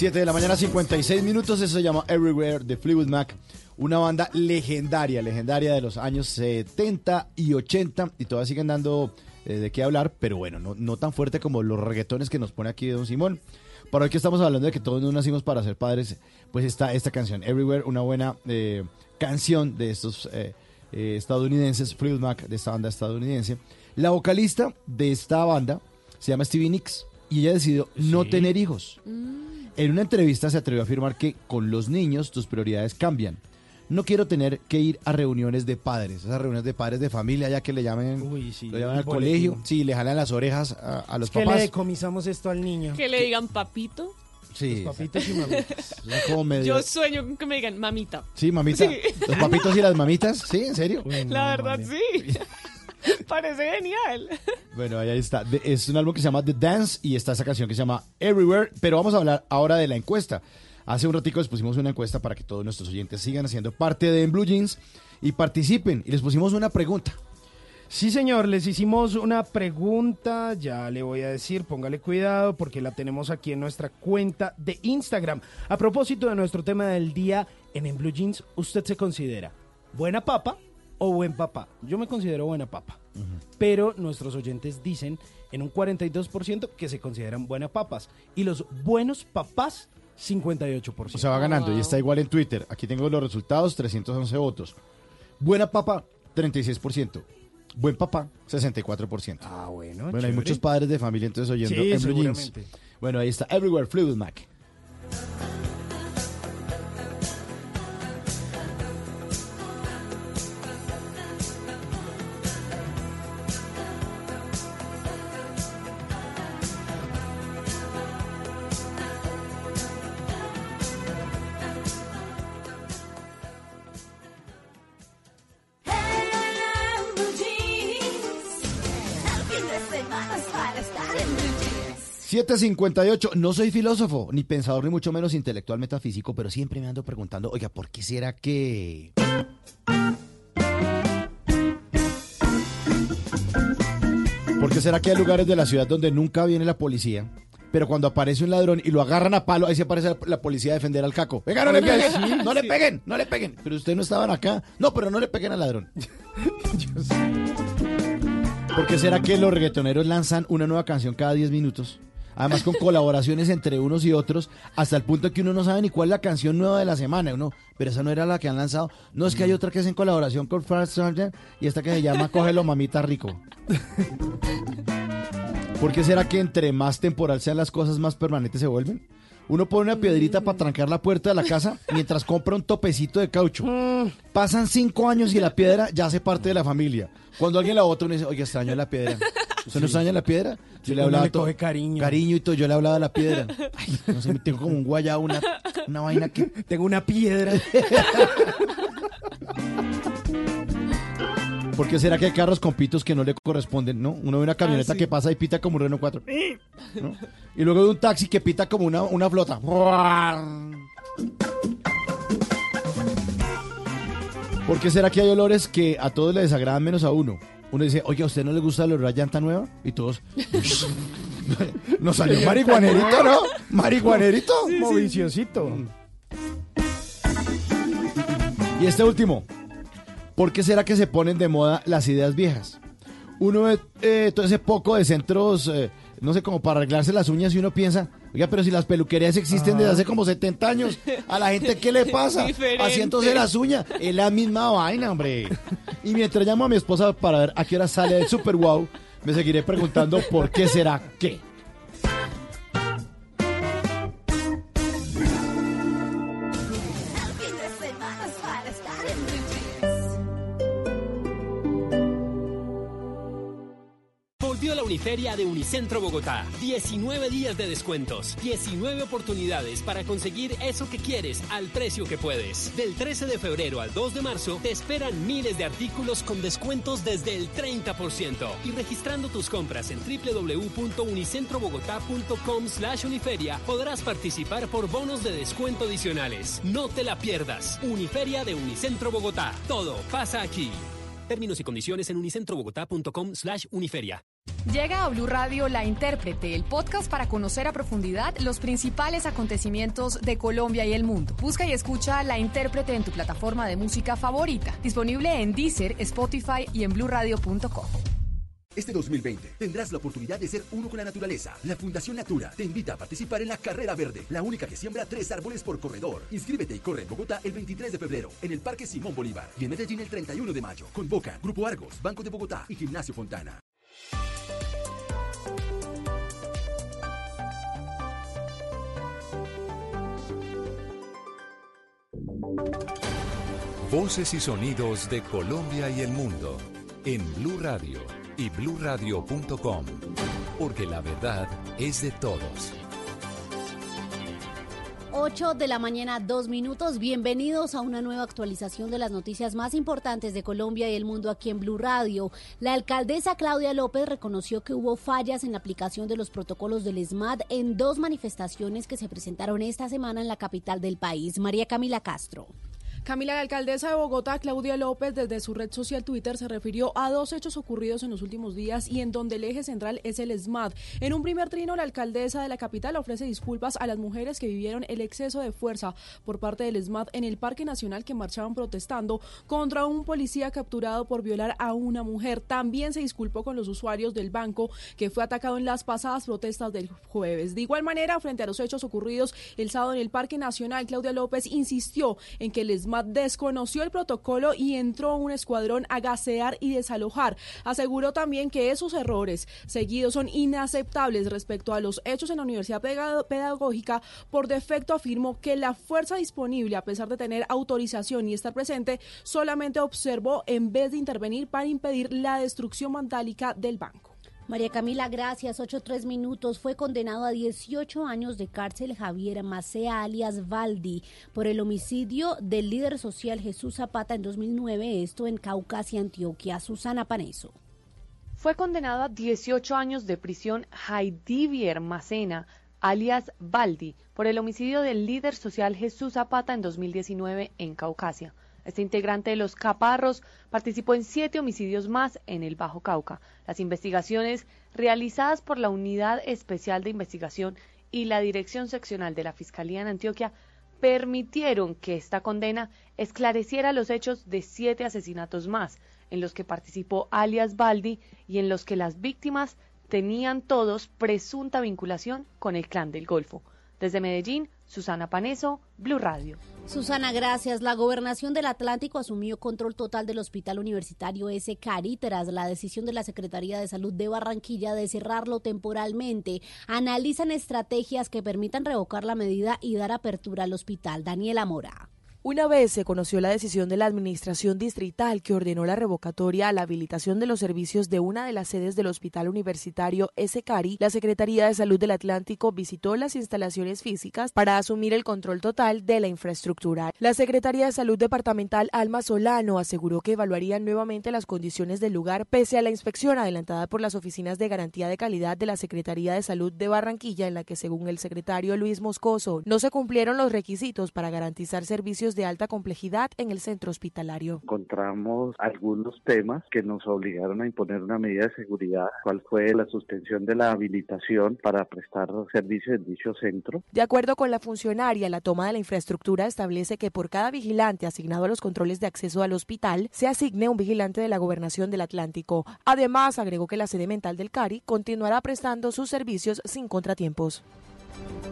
[SPEAKER 30] 7 de la mañana, 56 minutos. Eso se llama Everywhere de Fleetwood Mac. Una banda legendaria, legendaria de los años 70 y 80. Y todas siguen dando eh, de qué hablar, pero bueno, no, no tan fuerte como los reggaetones que nos pone aquí Don Simón. Para hoy que estamos hablando de que todos nos nacimos para ser padres, pues está esta canción, Everywhere, una buena eh, canción de estos eh, eh estadounidenses, Fleetwood Mac, de esta banda estadounidense. La vocalista de esta banda se llama Stevie Nicks y ella decidió no tener hijos. Mm. En una entrevista se atrevió a afirmar que con los niños tus prioridades cambian. No quiero tener que ir a reuniones de padres, esas reuniones de padres de familia, ya que le llamen, lo llaman al colegio, sí, le jalan las orejas a, a los
[SPEAKER 34] Es que le
[SPEAKER 30] papás.
[SPEAKER 34] decomisamos esto al niño.
[SPEAKER 33] Que le digan papito.
[SPEAKER 30] Sí,
[SPEAKER 34] Los papitos y mamitas.
[SPEAKER 30] es como medio-
[SPEAKER 33] Yo sueño con que me digan mamita.
[SPEAKER 30] Sí, mamita.
[SPEAKER 33] Sí.
[SPEAKER 30] Los papitos y las mamitas, ¿sí? ¿En serio?
[SPEAKER 33] La verdad, sí. Parece genial.
[SPEAKER 30] Bueno, ahí está. Es un álbum que se llama The Dance y está esa canción que se llama Everywhere. Pero vamos a hablar ahora de la encuesta. Hace un ratico les pusimos una encuesta para que todos nuestros oyentes sigan haciendo parte de En Blue Jeans y participen. Y les pusimos una pregunta.
[SPEAKER 34] Sí, señor, les hicimos una pregunta, ya le voy a decir, póngale cuidado porque la tenemos aquí en nuestra cuenta de Instagram. A propósito de nuestro tema del día en En Blue Jeans, ¿usted se considera buena papa o buen papá? Yo me considero buena papa, pero nuestros oyentes dicen en un 42% que se consideran buenas papas y los buenos papás 58%.
[SPEAKER 30] O sea, va ganando y está igual en Twitter. Aquí tengo los resultados, 311 votos. Buena papa, 36%. Buen papá, 64%.
[SPEAKER 34] Ah, bueno.
[SPEAKER 30] Bueno, hay muchos padres de familia entonces oyendo
[SPEAKER 34] Sí,
[SPEAKER 30] en Blue Jeans.
[SPEAKER 34] seguramente.
[SPEAKER 30] Bueno, ahí está Everywhere Fleetwood Mac. 758. No soy filósofo, ni pensador, ni mucho menos intelectual metafísico, pero siempre me ando preguntando, oiga, ¿por qué será que... ¿Por qué será que hay lugares de la ciudad donde nunca viene la policía? Pero cuando aparece un ladrón y lo agarran a palo, ahí se aparece la, policía a defender al caco. Venga, no le peguen,
[SPEAKER 34] Sí,
[SPEAKER 30] no le peguen, no le peguen. Pero ustedes no estaban acá. No, pero no le peguen al ladrón. ¿Por qué será que los reggaetoneros lanzan una nueva canción cada 10 minutos? Además con colaboraciones entre unos y otros, hasta el punto que uno no sabe ni cuál es la canción nueva de la semana. Uno, pero esa no era la que han lanzado. No, es que hay otra que es en colaboración con Fast Sargent y esta que se llama Cógelo Mamita Rico. ¿Por qué será que entre más temporal sean las cosas, más permanentes se vuelven? Uno pone una piedrita para trancar la puerta de la casa mientras compra un topecito de caucho. Pasan cinco años y la piedra ya hace parte de la familia. Cuando alguien la bota, uno dice, oye, extraño la piedra. ¿Usted no
[SPEAKER 34] Sí.
[SPEAKER 30] extraña la piedra? Yo le hablaba
[SPEAKER 34] le
[SPEAKER 30] todo-
[SPEAKER 34] coge cariño.
[SPEAKER 30] Cariño y todo, yo le hablaba de la piedra. Ay, no sé, tengo como un guayabo, una, una vaina que...
[SPEAKER 34] Tengo una piedra.
[SPEAKER 30] ¿Por qué será que hay carros con pitos que no le corresponden, no? Uno ve una camioneta
[SPEAKER 34] Ah, sí.
[SPEAKER 30] que pasa y pita como un Renault 4. ¿no? Y luego ve un taxi que pita como una, una flota. ¿Por qué será que hay olores que a todos les desagradan menos a uno? Uno dice, oye, ¿a usted no le gusta el olor a llanta nueva? Y todos... Nos salió marihuanerito, ¿no? Marihuanerito.
[SPEAKER 34] Como viciosito.
[SPEAKER 30] Y este último, ¿por qué será que se ponen de moda las ideas viejas? Uno ve eh, todo ese poco de centros, eh, no sé, como para arreglarse las uñas y uno piensa, oiga, pero si las peluquerías existen desde hace como 70 años, ¿a la gente qué le pasa?
[SPEAKER 4] Diferente.
[SPEAKER 30] Haciéndose las uñas, es la misma vaina, hombre. Y mientras llamo a mi esposa para ver a qué hora sale el Super Wow, me seguiré preguntando por qué será que.
[SPEAKER 23] Uniferia de Unicentro Bogotá. 19 días de descuentos, 19 oportunidades para conseguir eso que quieres al precio que puedes. Del 13 de febrero al 2 de marzo te esperan miles de artículos con descuentos desde el 30%. Y registrando tus compras en www.unicentrobogotá.com slash uniferia podrás participar por bonos de descuento adicionales. No te la pierdas. Uniferia de Unicentro Bogotá. Todo pasa aquí. Términos y condiciones en unicentrobogotá.com slash uniferia.
[SPEAKER 5] Llega a Blue Radio La Intérprete, el podcast para conocer a profundidad los principales acontecimientos de Colombia y el mundo. Busca y escucha La Intérprete en tu plataforma de música favorita, disponible en Deezer, Spotify y en bluradio.com.
[SPEAKER 37] Este 2020 tendrás la oportunidad de ser uno con la naturaleza. La Fundación Natura te invita a participar en la Carrera Verde, la única que siembra tres árboles por corredor. Inscríbete y corre en Bogotá el 23 de febrero, en el Parque Simón Bolívar y en Medellín el 31 de mayo. Convoca Grupo Argos, Banco de Bogotá y Gimnasio Fontana.
[SPEAKER 1] Voces y sonidos de Colombia y el mundo en Blue Radio y bluradio.com, porque la verdad es de todos.
[SPEAKER 6] 8 de la mañana, dos minutos. Bienvenidos a una nueva actualización de las noticias más importantes de Colombia y el mundo aquí en Blue Radio. La alcaldesa Claudia López reconoció que hubo fallas en la aplicación de los protocolos del SMAT en dos manifestaciones que se presentaron esta semana en la capital del país. María Camila Castro.
[SPEAKER 4] Camila, la alcaldesa de Bogotá, Claudia López, desde su red social Twitter se refirió a dos hechos ocurridos en los últimos días y en donde el eje central es el SMAT. En un primer trino, la alcaldesa de la capital ofrece disculpas a las mujeres que vivieron el exceso de fuerza por parte del SMAT en el Parque Nacional que marchaban protestando contra un policía capturado por violar a una mujer. También se disculpó con los usuarios del banco que fue atacado en las pasadas protestas del jueves. De igual manera, frente a los hechos ocurridos el sábado en el Parque Nacional, Claudia López insistió en que el Desconoció el protocolo y entró un escuadrón a gasear y desalojar. Aseguró también que esos errores seguidos son inaceptables respecto a los hechos en la Universidad Pedagógica. Por defecto afirmó que la fuerza disponible, a pesar de tener autorización y estar presente, solamente observó en vez de intervenir para impedir la destrucción vandálica del banco.
[SPEAKER 6] María Camila, gracias. Ocho tres minutos. Fue condenado a 18 años de cárcel Javier Macea alias Valdi por el homicidio del líder social Jesús Zapata en 2009, esto en Caucasia, Antioquia. Susana Paneso.
[SPEAKER 43] Fue condenado a 18 años de prisión Heidivier Macena, alias Baldi, por el homicidio del líder social Jesús Zapata en 2019 en Caucasia. Este integrante de los Caparros participó en siete homicidios más en el Bajo Cauca. Las investigaciones realizadas por la Unidad Especial de Investigación y la Dirección Seccional de la Fiscalía en Antioquia permitieron que esta condena esclareciera los hechos de siete asesinatos más, en los que participó alias Baldi y en los que las víctimas tenían todos presunta vinculación con el clan del Golfo. Desde Medellín, Susana Paneso, Blue Radio.
[SPEAKER 6] Susana, gracias. La gobernación del Atlántico asumió control total del Hospital Universitario S. Cari tras la decisión de la Secretaría de Salud de Barranquilla de cerrarlo temporalmente. Analizan estrategias que permitan revocar la medida y dar apertura al hospital. Daniela Mora.
[SPEAKER 44] Una vez se conoció la decisión de la Administración Distrital que ordenó la revocatoria a la habilitación de los servicios de una de las sedes del Hospital Universitario SCARI, la Secretaría de Salud del Atlántico visitó las instalaciones físicas para asumir el control total de la infraestructura. La Secretaría de Salud Departamental Alma Solano aseguró que evaluarían nuevamente las condiciones del lugar pese a la inspección adelantada por las oficinas de garantía de calidad de la Secretaría de Salud de Barranquilla en la que según el secretario Luis Moscoso no se cumplieron los requisitos para garantizar servicios de alta complejidad en el centro hospitalario.
[SPEAKER 45] Encontramos algunos temas que nos obligaron a imponer una medida de seguridad, cual fue la suspensión de la habilitación para prestar servicio en dicho centro.
[SPEAKER 44] De acuerdo con la funcionaria, la toma de la infraestructura establece que por cada vigilante asignado a los controles de acceso al hospital se asigne un vigilante de la gobernación del Atlántico. Además, agregó que la sede mental del CARI continuará prestando sus servicios sin contratiempos.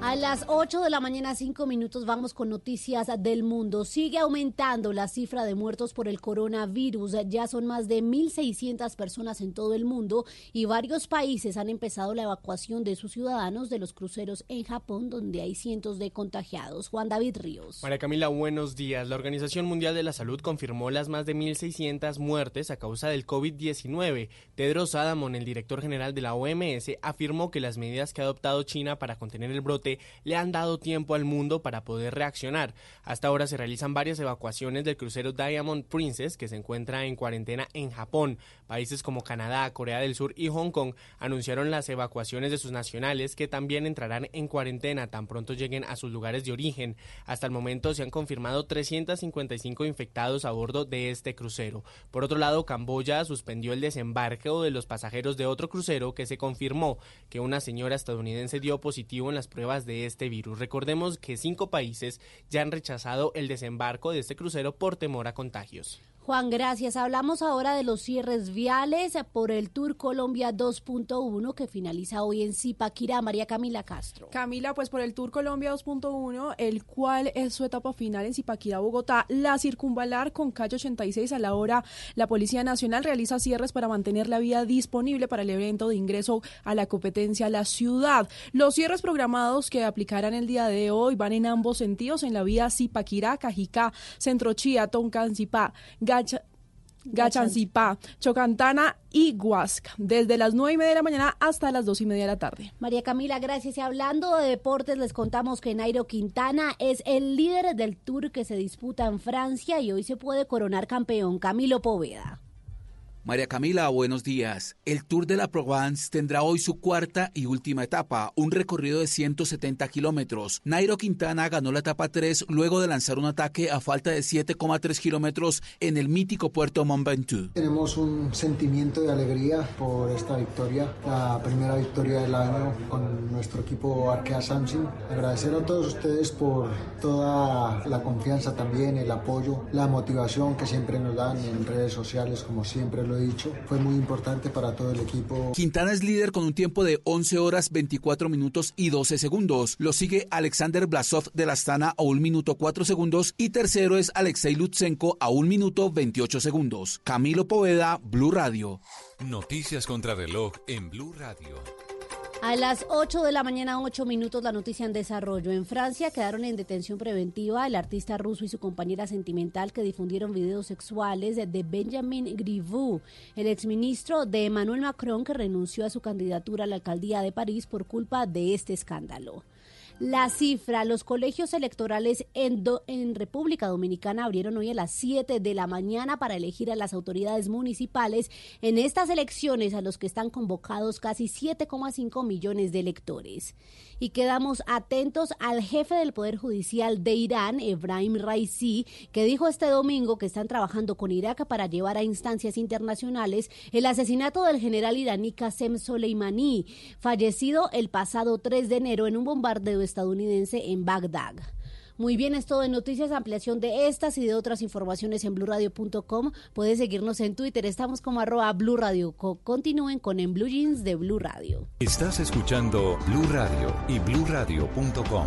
[SPEAKER 6] A las 8 de la mañana, 5 minutos, vamos con noticias del mundo. Sigue aumentando la cifra de muertos por el coronavirus. Ya son más de 1.600 personas en todo el mundo y varios países han empezado la evacuación de sus ciudadanos de los cruceros en Japón, donde hay cientos de contagiados. Juan David Ríos.
[SPEAKER 23] María Camila, buenos días. La Organización Mundial de la Salud confirmó las más de 1.600 muertes a causa del COVID-19. Tedros Adhanom, el director general de la OMS, afirmó que las medidas que ha adoptado China para contener el brote le han dado tiempo al mundo para poder reaccionar. Hasta ahora se realizan varias evacuaciones del crucero Diamond Princess que se encuentra en cuarentena en Japón. Países como Canadá, Corea del Sur y Hong Kong anunciaron las evacuaciones de sus nacionales que también entrarán en cuarentena tan pronto lleguen a sus lugares de origen. Hasta el momento se han confirmado 355 infectados a bordo de este crucero. Por otro lado, Camboya suspendió el desembarque de los pasajeros de otro crucero que se confirmó que una señora estadounidense dio positivo en las pruebas de este virus. Recordemos que cinco países ya han rechazado el desembarco de este crucero por temor a contagios.
[SPEAKER 6] Juan, gracias. Hablamos ahora de los cierres viales por el Tour Colombia 2.1 que finaliza hoy en Zipaquirá. María Camila Castro.
[SPEAKER 4] Camila, pues por el Tour Colombia 2.1, el cual es su etapa final en Zipaquirá, Bogotá, la circunvalar con calle 86 a la hora. La Policía Nacional realiza cierres para mantener la vía disponible para el evento de ingreso a la competencia a la ciudad. Los cierres programados que aplicarán el día de hoy van en ambos sentidos en la vía Zipaquirá, Cajicá, Centro Chía, Toncancipá, Gacha, Chocantana y Huasca, desde las nueve y media de la mañana hasta las dos y media de la tarde.
[SPEAKER 6] María Camila, gracias. Y hablando de deportes, les contamos que Nairo Quintana es el líder del tour que se disputa en Francia y hoy se puede coronar campeón Camilo Poveda.
[SPEAKER 46] María Camila, buenos días. El Tour de la Provence tendrá hoy su cuarta y última etapa, un recorrido de 170 kilómetros. Nairo Quintana ganó la etapa 3 luego de lanzar un ataque a falta de 7,3 kilómetros en el mítico puerto Mont Ventoux.
[SPEAKER 37] Tenemos un sentimiento de alegría por esta victoria, la primera victoria del año con nuestro equipo Arkea Samsung. Agradecer a todos ustedes por toda la confianza también, el apoyo, la motivación que siempre nos dan en redes sociales, como siempre lo he dicho, fue muy importante para todo el equipo.
[SPEAKER 46] Quintana es líder con un tiempo de 11 horas 24 minutos y 12 segundos. Lo sigue Alexander Blasov de la Astana a 1 minuto 4 segundos y tercero es Alexei Lutsenko a 1 minuto 28 segundos. Camilo Poveda, Blue Radio.
[SPEAKER 1] Noticias contra reloj en Blue Radio.
[SPEAKER 6] A las 8 de la mañana, 8 minutos, la noticia en desarrollo. En Francia quedaron en detención preventiva el artista ruso y su compañera sentimental que difundieron videos sexuales de Benjamin Griveaux, el exministro de Emmanuel Macron que renunció a su candidatura a la alcaldía de París por culpa de este escándalo. La cifra, los colegios electorales en, do- en República Dominicana abrieron hoy a las 7 de la mañana para elegir a las autoridades municipales en estas elecciones a los que están convocados casi 7,5 millones de electores. Y quedamos atentos al jefe del Poder Judicial de Irán, Ebrahim Raisi, que dijo este domingo que están trabajando con Irak para llevar a instancias internacionales el asesinato del general iraní Qasem Soleimani, fallecido el pasado 3 de enero en un bombardeo estadounidense en Bagdad. Muy bien, es todo en noticias, ampliación de estas y de otras informaciones en blurradio.com. Puedes seguirnos en Twitter, estamos como arroba Blue Radio. Co- Continúen con En Blue Jeans de Blue Radio.
[SPEAKER 1] Estás escuchando Blue Radio y bluradio.com.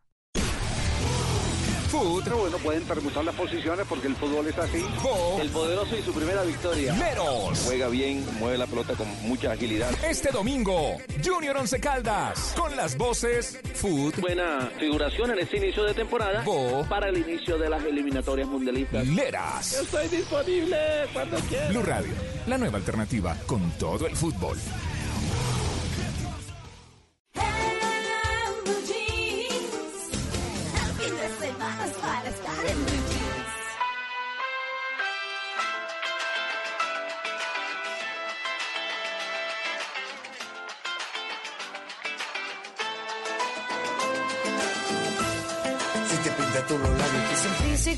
[SPEAKER 45] Food. Pero bueno, pueden permutar las posiciones porque el fútbol es así. El poderoso y su primera victoria.
[SPEAKER 36] Meros.
[SPEAKER 45] Juega bien, mueve la pelota con mucha agilidad.
[SPEAKER 36] Este domingo, Junior Once Caldas, con las voces Food.
[SPEAKER 45] Buena figuración en este inicio de temporada
[SPEAKER 36] Bo.
[SPEAKER 45] para el inicio de las eliminatorias mundialistas.
[SPEAKER 36] Leras.
[SPEAKER 45] Estoy disponible cuando quieras.
[SPEAKER 36] Blue Radio, la nueva alternativa con todo el fútbol.
[SPEAKER 47] Si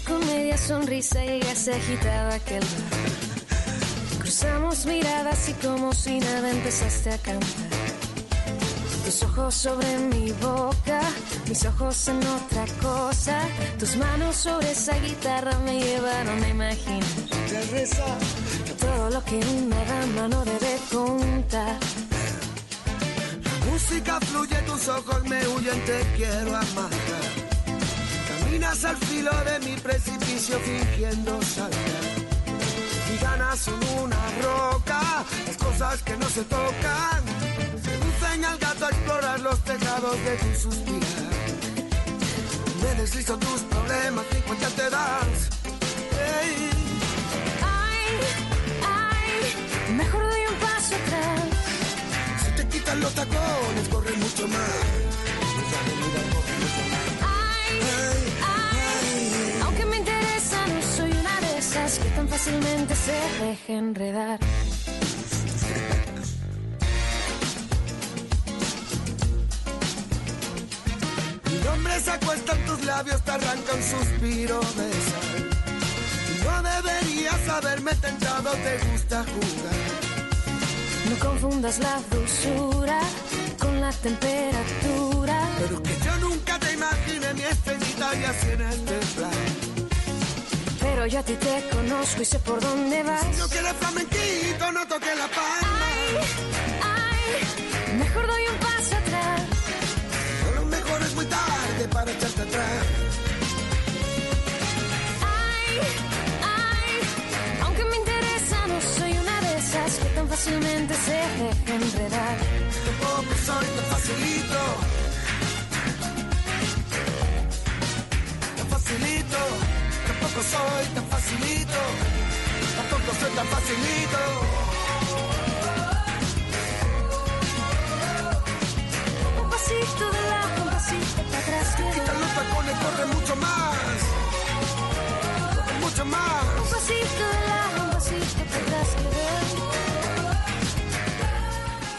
[SPEAKER 48] con media sonrisa ya se agitaba aquel. Cruzamos miradas y como si nada empezaste a cantar. Tus ojos sobre mi boca, mis ojos en otra cosa. Tus manos sobre esa guitarra me llevaron a imaginar todo lo que una dama no debe contar.
[SPEAKER 47] Música fluye, tus ojos me huyen, te quiero amar. Caminas al filo de mi precipicio fingiendo saltar. Y ganas son una roca, las cosas que no se tocan. Seducen al gato a explorar los tejados de tu suspirar. Me deslizo tus problemas y cuenta te das. Ey.
[SPEAKER 48] Ay, ay, mejor doy un paso atrás.
[SPEAKER 47] Si te quitan los tacones, corre mucho más.
[SPEAKER 48] Tan fácilmente se deja enredar.
[SPEAKER 47] Mi nombre se acuesta en tus labios, te arranca un suspiro de sal. No deberías haberme tentado, te gusta jugar.
[SPEAKER 48] No confundas la dulzura con la temperatura.
[SPEAKER 47] Pero que yo nunca te imaginé mi estrellita y así en este plan.
[SPEAKER 48] Pero yo a ti te conozco y sé por dónde vas.
[SPEAKER 47] Si no quieres flamenquito, no toques la palma.
[SPEAKER 48] Ay, mejor doy un paso atrás.
[SPEAKER 47] A lo mejor es muy tarde para echarte atrás.
[SPEAKER 48] Ay, ay, aunque me interesa, no soy una de esas que tan fácilmente se deja enredar.
[SPEAKER 47] Tampoco soy tan facilito. Tan facilito. Tampoco soy tan facilito. Tampoco soy tan facilito.
[SPEAKER 48] Un pasito de lado, un pasito para atrás. que
[SPEAKER 47] Quita los tacones, corre mucho más. Corre mucho más.
[SPEAKER 48] Un pasito de lado, un pasito para atrás. que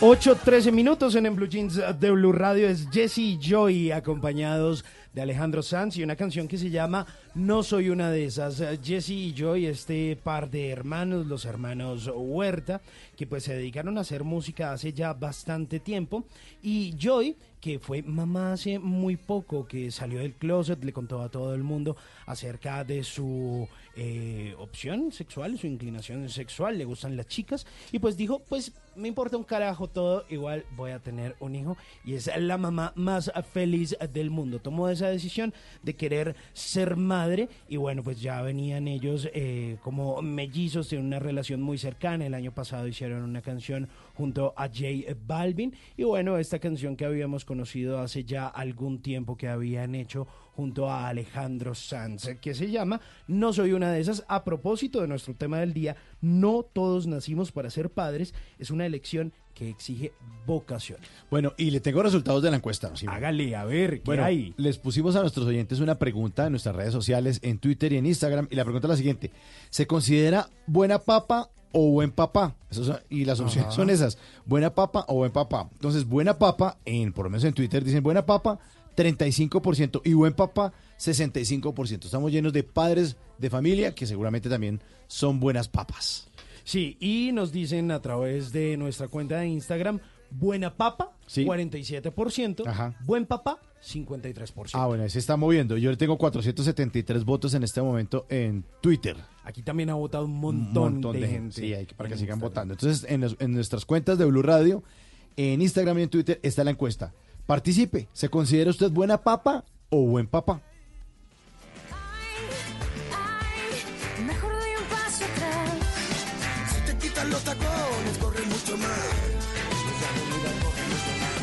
[SPEAKER 48] veo.
[SPEAKER 34] 8.13 minutos en, en Blue Jeans de Blue Radio es Jesse y Joy acompañados de Alejandro Sanz y una canción que se llama No soy una de esas. Jesse y Joy, este par de hermanos, los hermanos Huerta, que pues se dedicaron a hacer música hace ya bastante tiempo y Joy que fue mamá hace muy poco, que salió del closet, le contó a todo el mundo acerca de su eh, opción sexual, su inclinación sexual, le gustan las chicas, y pues dijo, pues me importa un carajo todo, igual voy a tener un hijo, y es la mamá más feliz del mundo. Tomó esa decisión de querer ser madre, y bueno, pues ya venían ellos eh, como mellizos, de una relación muy cercana, el año pasado hicieron una canción junto a J Balvin, y bueno, esta canción que habíamos conocido hace ya algún tiempo que habían hecho junto a Alejandro Sanz, que se llama No soy una de esas. A propósito de nuestro tema del día, no todos nacimos para ser padres, es una elección que exige vocación.
[SPEAKER 30] Bueno, y le tengo resultados de la encuesta. Simón.
[SPEAKER 34] Hágale, a ver, ¿qué
[SPEAKER 30] Bueno,
[SPEAKER 34] hay?
[SPEAKER 30] les pusimos a nuestros oyentes una pregunta en nuestras redes sociales, en Twitter y en Instagram, y la pregunta es la siguiente. ¿Se considera buena papa o buen papá? Son- y las opciones
[SPEAKER 34] Ajá.
[SPEAKER 30] son esas, buena papa o buen papá. Entonces, buena papa, en, por lo menos en Twitter dicen buena papa, 35%, y buen papá, 65%. Estamos llenos de padres de familia que seguramente también son buenas papas.
[SPEAKER 34] Sí, y nos dicen a través de nuestra cuenta de Instagram, buena papa,
[SPEAKER 30] Sí.
[SPEAKER 34] 47%,
[SPEAKER 30] Ajá.
[SPEAKER 34] buen papá, 53%.
[SPEAKER 30] Ah, bueno, ahí se está moviendo. Yo le tengo 473 votos en este momento en Twitter.
[SPEAKER 34] Aquí también ha votado un
[SPEAKER 30] Un
[SPEAKER 34] montón,
[SPEAKER 30] montón
[SPEAKER 34] de, gente.
[SPEAKER 30] Sí, hay que, para que sigan votando. Entonces, en, los- en nuestras cuentas de Blue Radio, en Instagram y en Twitter está la encuesta. Participe. ¿Se considera usted buena papa o buen papá?
[SPEAKER 48] Mejor doy un paso atrás.
[SPEAKER 47] Si te quitan los tacones, corre mucho más.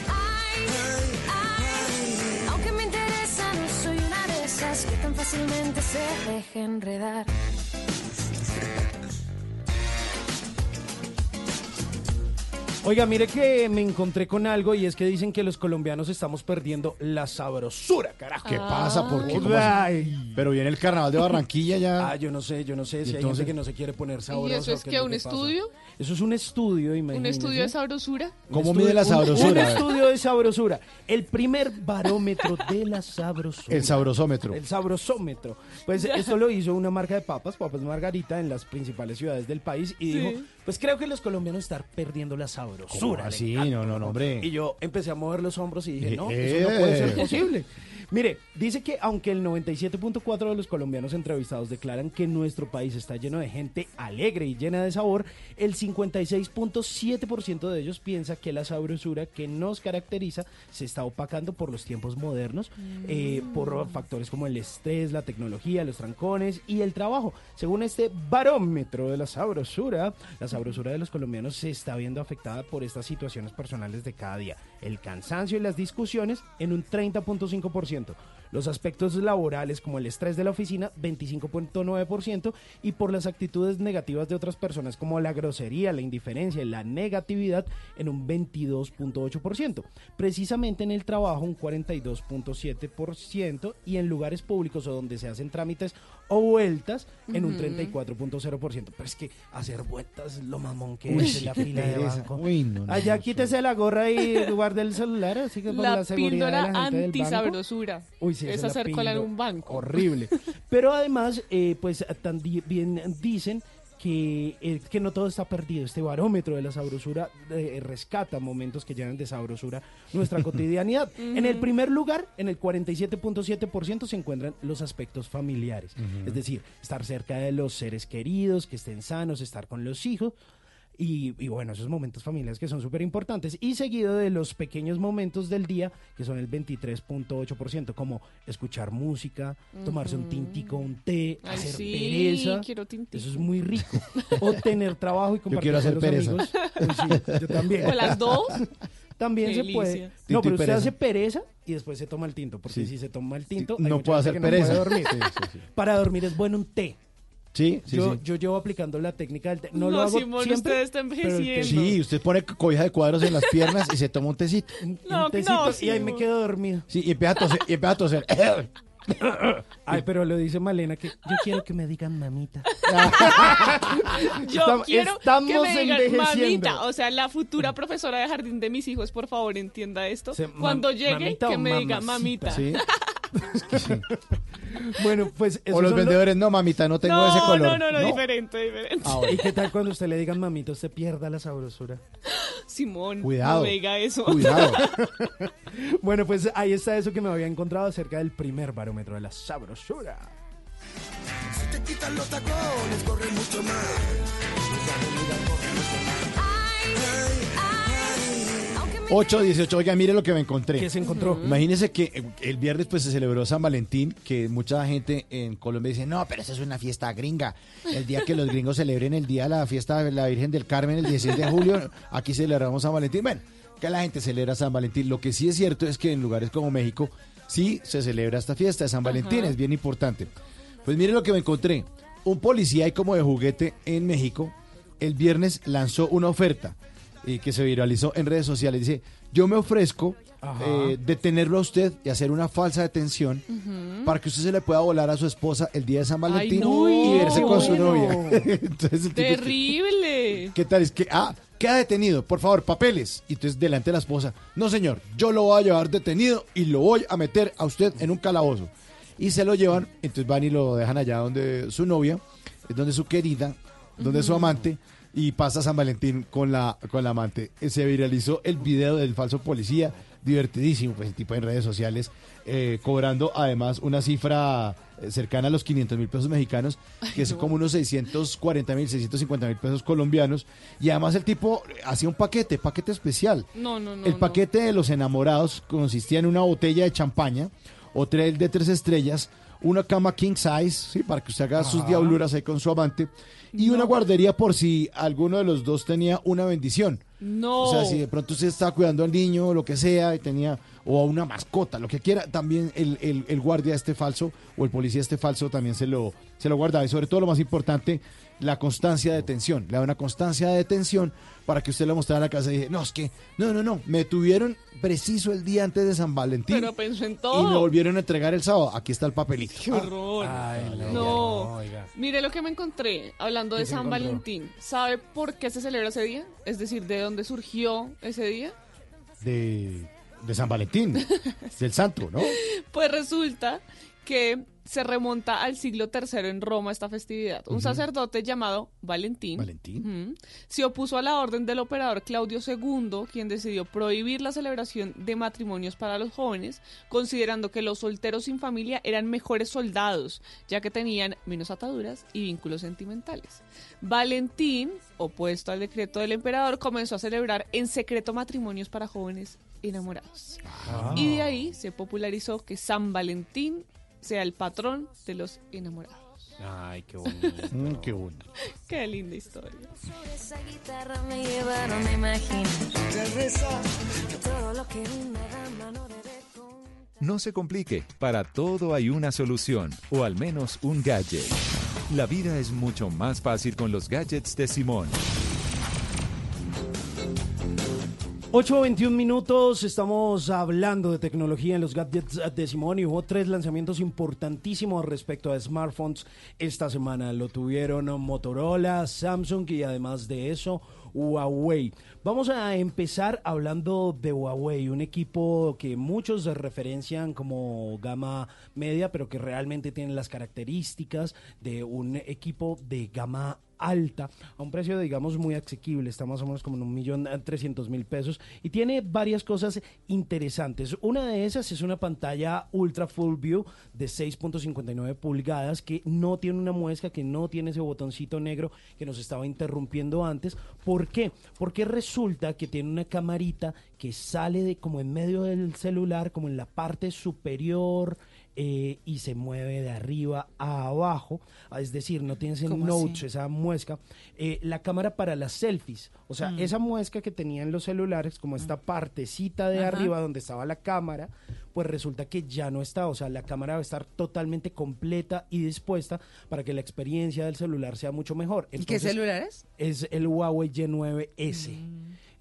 [SPEAKER 48] Ay, ay, aunque me interesa, no soy una de esas que tan fácilmente se deja enredar.
[SPEAKER 34] Oiga, mire que me encontré con algo y es que dicen que los colombianos estamos perdiendo la sabrosura, carajo.
[SPEAKER 30] ¿Qué pasa? ¿Por qué? ¿Cómo
[SPEAKER 34] Ay.
[SPEAKER 30] así? Pero viene el carnaval de Barranquilla ya.
[SPEAKER 34] Ah, yo no sé, yo no sé si hay
[SPEAKER 30] entonces?
[SPEAKER 34] gente que no se quiere poner sabroso.
[SPEAKER 33] ¿Y eso es
[SPEAKER 34] ¿qué
[SPEAKER 33] que
[SPEAKER 34] lo
[SPEAKER 33] un
[SPEAKER 34] pasa?
[SPEAKER 33] estudio?
[SPEAKER 34] Eso es un estudio,
[SPEAKER 33] ¿Un
[SPEAKER 34] imagínese.
[SPEAKER 33] estudio de sabrosura?
[SPEAKER 34] Un
[SPEAKER 30] ¿Cómo
[SPEAKER 34] estudio-
[SPEAKER 30] mide la
[SPEAKER 34] un-
[SPEAKER 30] sabrosura?
[SPEAKER 34] Un, estudio de sabrosura. El primer barómetro de la sabrosura.
[SPEAKER 30] El sabrosómetro.
[SPEAKER 34] El sabrosómetro. Pues esto lo hizo una marca de papas, Papas Margarita, en las principales ciudades del país y
[SPEAKER 33] Sí.
[SPEAKER 34] dijo, pues creo que los colombianos están perdiendo la sabrosura.
[SPEAKER 30] ¿Cómo así?
[SPEAKER 34] le encanta".
[SPEAKER 30] No, no, no, hombre.
[SPEAKER 34] Y yo empecé a mover los hombros y dije,
[SPEAKER 30] Eh,
[SPEAKER 34] no, eso no puede ser
[SPEAKER 30] eh.
[SPEAKER 34] posible. Mire, dice que aunque el 97.4 de los colombianos entrevistados declaran que nuestro país está lleno de gente alegre y llena de sabor, el 56.7% de ellos piensa que la sabrosura que nos caracteriza se está opacando por los tiempos modernos, eh, por factores como el estrés, la tecnología, los trancones y el trabajo. Según este barómetro de la sabrosura, la sabrosura de los colombianos se está viendo afectada por estas situaciones personales de cada día. El cansancio y las discusiones en un 30.5%. Los aspectos laborales como el estrés de la oficina 25.9% y por las actitudes negativas de otras personas como la grosería, la indiferencia y la negatividad en un 22.8%. Precisamente en el trabajo un 42.7% y en lugares públicos o donde se hacen trámites o vueltas en un
[SPEAKER 30] Ujú.
[SPEAKER 34] 34.0%. Pero es que hacer vueltas es lo mamón que
[SPEAKER 30] Uy,
[SPEAKER 34] es en la fila de banco.
[SPEAKER 30] Uy, no, no,
[SPEAKER 34] Allá
[SPEAKER 30] no,
[SPEAKER 34] quítese la gorra y guarde el celular, así que por la,
[SPEAKER 33] La
[SPEAKER 34] seguridad de la gente del banco.
[SPEAKER 33] antisabrosura.
[SPEAKER 34] Uy, sí,
[SPEAKER 33] es hacer
[SPEAKER 34] la
[SPEAKER 33] cola en un banco.
[SPEAKER 34] Horrible. Pero además, eh, pues también dicen que, eh, que no todo está perdido. Este barómetro de la sabrosura eh, rescata momentos que llenan de sabrosura nuestra cotidianidad. En el primer lugar, en el 47.7% se encuentran los aspectos familiares. Es decir, estar cerca de los seres queridos, que estén sanos, estar con los hijos. Y, y bueno, esos momentos familiares que son súper importantes. Y seguido de los pequeños momentos del día, que son el 23.8%, como escuchar música, tomarse un tintico, un té,
[SPEAKER 33] Ay,
[SPEAKER 34] hacer
[SPEAKER 33] sí,
[SPEAKER 34] pereza.
[SPEAKER 33] quiero tintico.
[SPEAKER 34] Eso es muy rico. O tener trabajo y compartir
[SPEAKER 30] quiero hacer
[SPEAKER 34] con los
[SPEAKER 30] pereza.
[SPEAKER 34] amigos. Uy, sí, yo también.
[SPEAKER 33] ¿O las dos?
[SPEAKER 34] También se puede. No, pero usted
[SPEAKER 30] pereza.
[SPEAKER 34] hace pereza y después se toma el tinto. Porque
[SPEAKER 30] Sí.
[SPEAKER 34] si se toma el tinto, hay
[SPEAKER 30] no
[SPEAKER 34] gente
[SPEAKER 30] hacer
[SPEAKER 34] que no puede
[SPEAKER 30] pereza.
[SPEAKER 34] dormir.
[SPEAKER 30] Sí, sí, sí.
[SPEAKER 34] Para dormir es bueno un té.
[SPEAKER 30] Sí, sí,
[SPEAKER 34] yo,
[SPEAKER 30] sí.
[SPEAKER 34] yo llevo aplicando la técnica del té. No,
[SPEAKER 33] No,
[SPEAKER 34] lo hago
[SPEAKER 33] Simón,
[SPEAKER 34] siempre.
[SPEAKER 33] usted está envejeciendo.
[SPEAKER 30] Sí, usted pone cobija de cuadros en las piernas y se toma un tecito.
[SPEAKER 33] No,
[SPEAKER 34] un tecito
[SPEAKER 33] no,
[SPEAKER 34] y ahí me quedo dormido.
[SPEAKER 30] Sí, y empieza a toser. Y empieza a toser.
[SPEAKER 34] Ay, pero lo dice Malena que yo quiero que me digan mamita.
[SPEAKER 33] Yo
[SPEAKER 34] Estam-
[SPEAKER 33] quiero que
[SPEAKER 34] estamos
[SPEAKER 33] me digan, mamita, o sea, la futura profesora de jardín de mis hijos, por favor, entienda esto.
[SPEAKER 34] Se-
[SPEAKER 33] Cuando llegue, que me diga,
[SPEAKER 34] mamacita.
[SPEAKER 33] mamita.
[SPEAKER 30] Sí. Es que sí.
[SPEAKER 34] Bueno, pues
[SPEAKER 30] O los vendedores, no, mamita, no tengo
[SPEAKER 33] no,
[SPEAKER 30] ese color.
[SPEAKER 33] no, no, no, diferente, diferente.
[SPEAKER 30] Ah, bueno.
[SPEAKER 34] ¿Y qué tal cuando usted le digan mamita, usted pierda la sabrosura?
[SPEAKER 33] Simón,
[SPEAKER 34] Cuidado.
[SPEAKER 33] no me diga eso.
[SPEAKER 34] Cuidado. bueno, pues ahí está eso que me había encontrado acerca del primer barómetro de la sabrosura.
[SPEAKER 47] Si te quitan los tacones, corre mucho más.
[SPEAKER 30] 8, 18, oiga, mire lo que me encontré.
[SPEAKER 34] ¿Qué se encontró?
[SPEAKER 30] Imagínese que eh, el viernes pues se celebró San Valentín, que mucha gente en Colombia dice, no, pero esa es una fiesta gringa. El día que los gringos celebren el día de la fiesta de la Virgen del Carmen, el 16 de julio, aquí celebramos San Valentín. Bueno, que la gente celebra San Valentín. Lo que sí es cierto es que en lugares como México sí se celebra esta fiesta de San Valentín,
[SPEAKER 47] Ajá.
[SPEAKER 30] es bien importante. Pues mire lo que me encontré. Un policía ahí como de juguete en México, el viernes lanzó una oferta y que se viralizó en redes sociales. Dice, yo me ofrezco eh, detenerlo a usted y hacer una falsa detención para que usted se le pueda volar a su esposa el día de San Valentín
[SPEAKER 33] no,
[SPEAKER 30] y verse con su
[SPEAKER 33] bueno.
[SPEAKER 30] novia. Entonces, el tipo es que,
[SPEAKER 33] Terrible.
[SPEAKER 30] ¿Qué tal? Es que, ah, queda detenido, por favor, papeles. Y entonces delante de la esposa, no señor, yo lo voy a llevar detenido y lo voy a meter a usted en un calabozo. Y se lo llevan, entonces van y lo dejan allá donde su novia, es donde su querida, donde su amante, y pasa San Valentín con la, con la amante. Eh, Se viralizó el video del falso policía, divertidísimo, pues el tipo en redes sociales, eh, cobrando además una cifra eh, cercana a los 500 mil pesos mexicanos, que son como unos 640 mil, 650 mil pesos colombianos. Y además el tipo hacía un paquete, paquete especial.
[SPEAKER 33] No, no, no.
[SPEAKER 30] El
[SPEAKER 33] no.
[SPEAKER 30] paquete de los enamorados consistía en una botella de champaña, hotel de tres estrellas, una cama king size, ¿sí? para que usted haga sus diabluras ahí con su amante, y una guardería por si alguno de los dos tenía una bendición.
[SPEAKER 33] No.
[SPEAKER 30] O sea, si de pronto usted estaba cuidando al niño o lo que sea, y tenía, o a una mascota, lo que quiera, también el, el, el guardia este falso o el policía este falso también se lo, se lo guardaba. Y sobre todo lo más importante, la constancia de detención. Le da una constancia de detención para que usted le mostrara a la casa y dije, no, es que, no, no, no, me tuvieron preciso el día antes de San Valentín.
[SPEAKER 33] Pero pensó en
[SPEAKER 30] y me
[SPEAKER 33] todo.
[SPEAKER 30] volvieron a entregar el sábado. Aquí está el papelito.
[SPEAKER 33] Qué horror.
[SPEAKER 34] no,
[SPEAKER 33] no.
[SPEAKER 34] oiga.
[SPEAKER 33] Mire lo que me encontré hablando
[SPEAKER 30] ¿Qué
[SPEAKER 33] de San
[SPEAKER 30] encontró?
[SPEAKER 33] Valentín. ¿Sabe por qué se celebra ese día? Es decir, ¿de dónde surgió ese día?
[SPEAKER 30] De, de San Valentín, del santo, ¿no?
[SPEAKER 33] Pues resulta que se remonta al siglo III en Roma esta festividad. Un sacerdote llamado Valentín, se opuso a la orden del operador Claudio II, quien decidió prohibir la celebración de matrimonios para los jóvenes, considerando que los solteros sin familia eran mejores soldados, ya que tenían menos ataduras y vínculos sentimentales. Valentín, opuesto al decreto del emperador, comenzó a celebrar en secreto matrimonios para jóvenes enamorados.
[SPEAKER 47] Ah.
[SPEAKER 33] Y de ahí se popularizó que San Valentín sea el patrón de los enamorados.
[SPEAKER 34] Ay, qué bonito.
[SPEAKER 30] Mm, qué bonito.
[SPEAKER 33] Qué linda historia.
[SPEAKER 48] Esa guitarra me llevaron a imaginar que todo lo que una dama no debe
[SPEAKER 1] No se complique, para todo hay una solución, o al menos un gadget. La vida es mucho más fácil con los gadgets de Simón.
[SPEAKER 34] 8.21 minutos, estamos hablando de tecnología en los gadgets de Simón y hubo tres lanzamientos importantísimos respecto a smartphones esta semana. Lo tuvieron Motorola, Samsung y además de eso Huawei. Vamos a empezar hablando de Huawei, un equipo que muchos referencian como gama media, pero que realmente tiene las características de un equipo de gama alta a un precio digamos muy asequible. Está más o menos como en un millón trescientos mil pesos. Y tiene varias cosas interesantes. Una de esas es una pantalla ultra full view de 6.59 pulgadas que no tiene una muesca que no tiene ese botoncito negro que nos estaba interrumpiendo antes. ¿por qué? porque resulta que tiene una camarita que sale de como en medio del celular como en la parte superior eh, y se mueve de arriba a abajo, ah, es decir, no tiene ese
[SPEAKER 32] ¿Cómo
[SPEAKER 34] notch,
[SPEAKER 32] así?
[SPEAKER 34] esa muesca. Eh, la cámara para las selfies, o sea,
[SPEAKER 32] Mm.
[SPEAKER 34] esa muesca que tenían los celulares, como esta partecita de
[SPEAKER 32] Ajá.
[SPEAKER 34] arriba donde estaba la cámara, pues resulta que ya no está, o sea, la cámara va a estar totalmente completa y dispuesta para que la experiencia del celular sea mucho mejor.
[SPEAKER 32] ¿Y qué celular es?
[SPEAKER 34] Es el Huawei Y9S.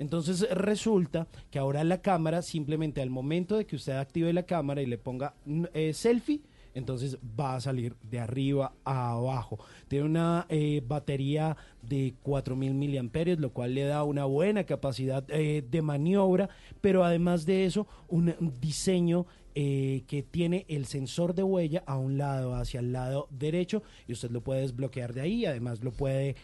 [SPEAKER 34] Entonces resulta que ahora la cámara, simplemente al momento de que usted active la cámara y le ponga eh, selfie, entonces va a salir de arriba a abajo. Tiene una eh, batería de 4000 miliamperios, lo cual le da una buena capacidad eh, de maniobra, pero además de eso, un diseño que tiene el sensor de huella a un lado, hacia el lado derecho, y usted lo puede desbloquear de ahí, además lo puede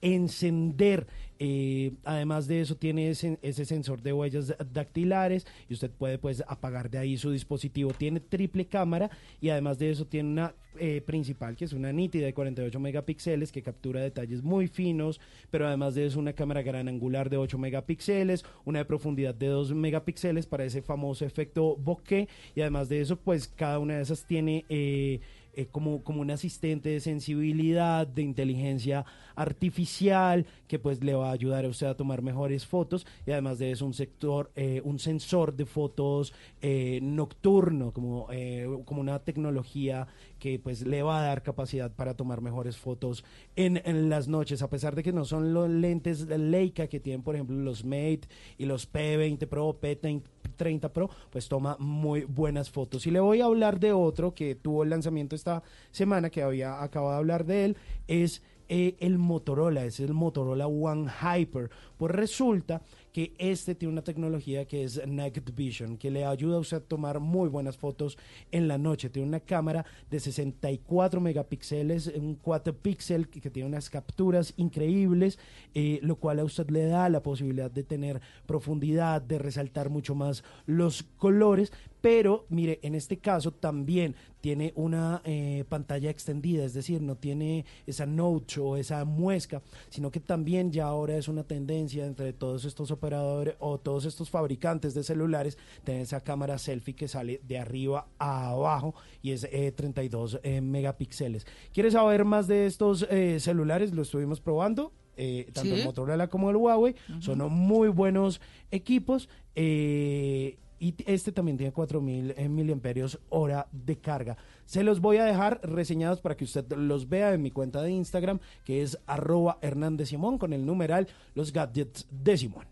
[SPEAKER 34] encender. Eh, además de eso tiene ese, sensor de huellas dactilares y usted puede pues apagar de ahí su dispositivo. Tiene triple cámara y además de eso tiene una eh, principal que es una nítida de 48 megapíxeles que captura detalles muy finos, pero además de eso una cámara gran angular de 8 megapíxeles, una de profundidad de 2 megapíxeles para ese famoso efecto bokeh y además de eso pues cada una de esas tiene... Eh, eh, como, como un asistente de sensibilidad, de inteligencia artificial, que pues le va a ayudar a usted a tomar mejores fotos. Y además de eso un sector, eh, un sensor de fotos eh, nocturno, como, como una tecnología que pues le va a dar capacidad para tomar mejores fotos en, las noches, a pesar de que no son los lentes Leica que tienen, por ejemplo, los Mate y los P20 Pro, P30 Pro, pues toma muy buenas fotos. Y le voy a hablar de otro que tuvo el lanzamiento esta semana, que había acabado de hablar de él, es eh, el Motorola, es el Motorola One Hyper. Pues resulta que este tiene una tecnología que es Night Vision, que le ayuda a usted a tomar muy buenas fotos en la noche. Tiene una cámara de 64 megapíxeles, un 4 píxel que, tiene unas capturas increíbles, eh, lo cual a usted le da la posibilidad de tener profundidad, de resaltar mucho más los colores, pero mire, en este caso también tiene una eh, pantalla extendida, es decir, no tiene esa notch o esa muesca, sino que también ya ahora es una tendencia entre todos estos operadores o todos estos fabricantes de celulares, tener esa cámara selfie que sale de arriba a abajo y es 32 eh, megapíxeles. ¿Quieres saber más de estos eh, celulares? Lo estuvimos probando. tanto el Motorola como el Huawei son muy buenos equipos y este también tiene 4000 eh, miliamperios hora de carga. Se los voy a dejar reseñados para que usted los vea en mi cuenta de Instagram, que es arroba Hernández Simón, con el numeral Los Gadgets de Simón.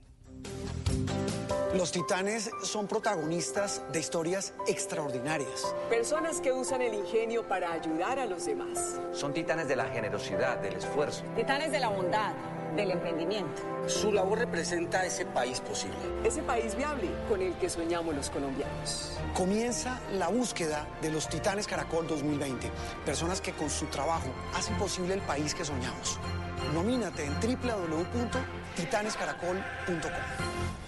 [SPEAKER 49] Los titanes son protagonistas de historias extraordinarias.
[SPEAKER 50] Personas que usan el ingenio para ayudar a los demás.
[SPEAKER 51] Son titanes de la generosidad, del esfuerzo.
[SPEAKER 52] Titanes de la bondad del emprendimiento.
[SPEAKER 49] Su labor representa ese país posible.
[SPEAKER 50] Ese país viable con el que soñamos los colombianos.
[SPEAKER 49] Comienza la búsqueda de los Titanes Caracol 2020. Personas que con su trabajo hacen posible el país que soñamos. Nomínate en www.titanescaracol.com.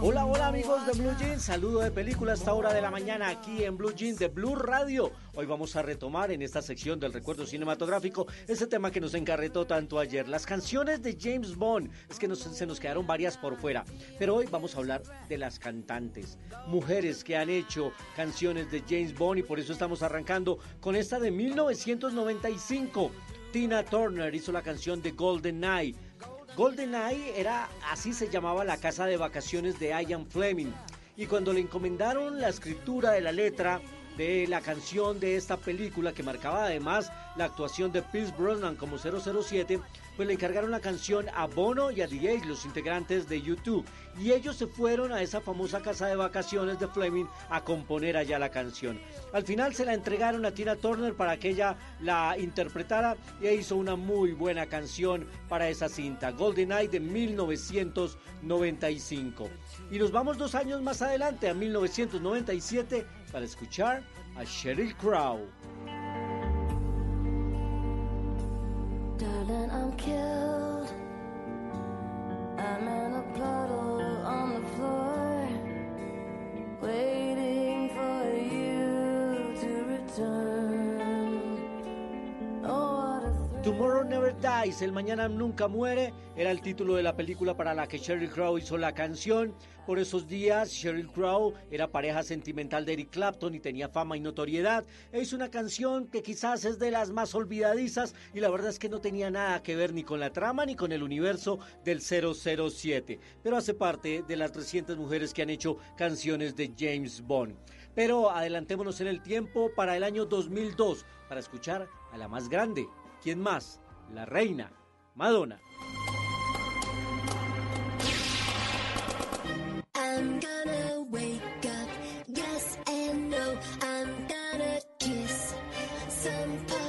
[SPEAKER 53] Hola, hola amigos de Blue Jeans, saludo de película a esta hora de la mañana aquí en Blue Jeans de Blue Radio. Hoy vamos a retomar en esta sección del recuerdo cinematográfico ese tema que nos encarretó tanto ayer, las canciones de James Bond. Es que se nos quedaron varias por fuera, pero hoy vamos a hablar de las cantantes, mujeres que han hecho canciones de James Bond y por eso estamos arrancando con esta de 1995. Tina Turner hizo la canción de Golden Night GoldenEye era, así se llamaba la casa de vacaciones de Ian Fleming. Y cuando le encomendaron la escritura de la letra de la canción de esta película que marcaba además la actuación de Pierce Brosnan como 007, pues le encargaron la canción a Bono y a The los integrantes de YouTube. Y ellos se fueron a esa famosa casa de vacaciones de Fleming a componer allá la canción. Al final se la entregaron a Tina Turner para que ella la interpretara y hizo una muy buena canción para esa cinta, Golden Eye de 1995. Y nos vamos dos años más adelante, a 1997, para escuchar a Sheryl Crow.
[SPEAKER 39] I'm killed. I'm in a puddle on the floor, waiting for you to return.
[SPEAKER 53] Tomorrow Never Dies, El Mañana Nunca Muere, era el título de la película para la que Sheryl Crow hizo la canción. Por esos días, Sheryl Crow era pareja sentimental de Eric Clapton y tenía fama y notoriedad. E hizo una canción que quizás es de las más olvidadizas y la verdad es que no tenía nada que ver ni con la trama ni con el universo del 007. Pero hace parte de las recientes mujeres que han hecho canciones de James Bond. Pero adelantémonos en el tiempo para el año 2002 para escuchar a la más grande. ¿Quién más? La reina, Madonna.
[SPEAKER 39] Yes no. Kiss some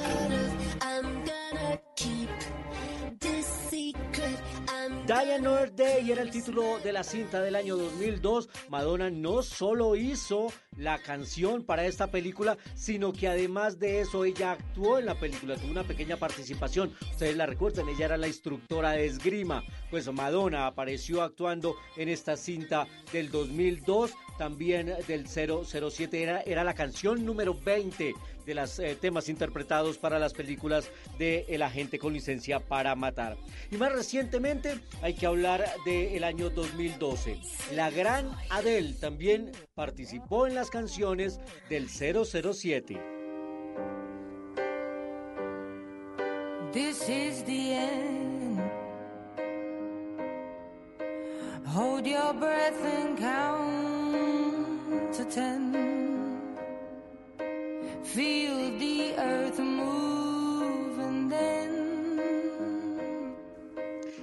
[SPEAKER 53] Die Another Day era el título de la cinta del año 2002. Madonna no solo hizo la canción para esta película, sino que además de eso ella actuó en la película, tuvo una pequeña participación. Ustedes la recuerdan, ella era la instructora de esgrima. Pues Madonna apareció actuando en esta cinta del 2002, también del 007. Era, era la canción número 20 de los temas interpretados para las películas de El agente con licencia para matar. Y más recientemente hay que hablar del año 2012. La gran Adele también participó en las canciones del 007.
[SPEAKER 39] This is the end. Hold your breath and count to ten. Feel the earth move and then.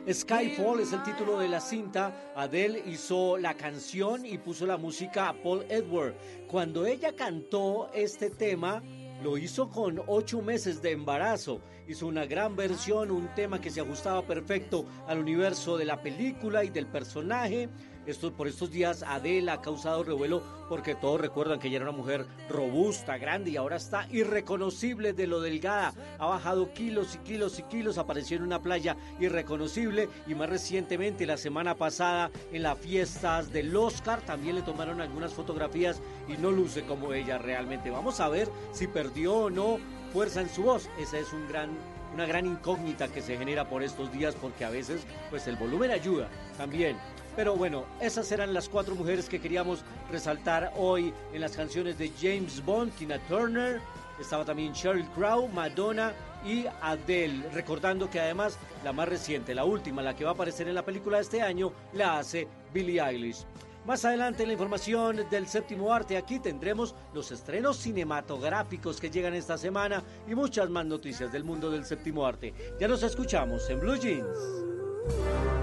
[SPEAKER 53] Skyfall es el título de la cinta. Adele hizo la canción y puso la música a Paul Edward. Cuando ella cantó este tema, lo hizo con ocho meses de embarazo. Hizo una gran versión, un tema que se ajustaba perfecto al universo de la película y del personaje. Esto, por estos días Adele ha causado revuelo porque todos recuerdan que ella era una mujer robusta, grande y ahora está irreconocible de lo delgada. Ha bajado kilos y kilos y kilos, apareció en una playa irreconocible y más recientemente la semana pasada en las fiestas del Oscar también le tomaron algunas fotografías y no luce como ella realmente. Vamos a ver si perdió o no fuerza en su voz. Esa es gran una gran incógnita que se genera por estos días porque a veces pues el volumen ayuda también. Pero bueno, esas eran las cuatro mujeres que queríamos resaltar hoy en las canciones de James Bond, Tina Turner, estaba también Sheryl Crow, Madonna y Adele. Recordando que además la más reciente, la última, la que va a aparecer en la película de este año, la hace Billie Eilish. Más adelante en la información del séptimo arte, aquí tendremos los estrenos cinematográficos que llegan esta semana y muchas más noticias del mundo del séptimo arte. Ya nos escuchamos en Blue Jeans.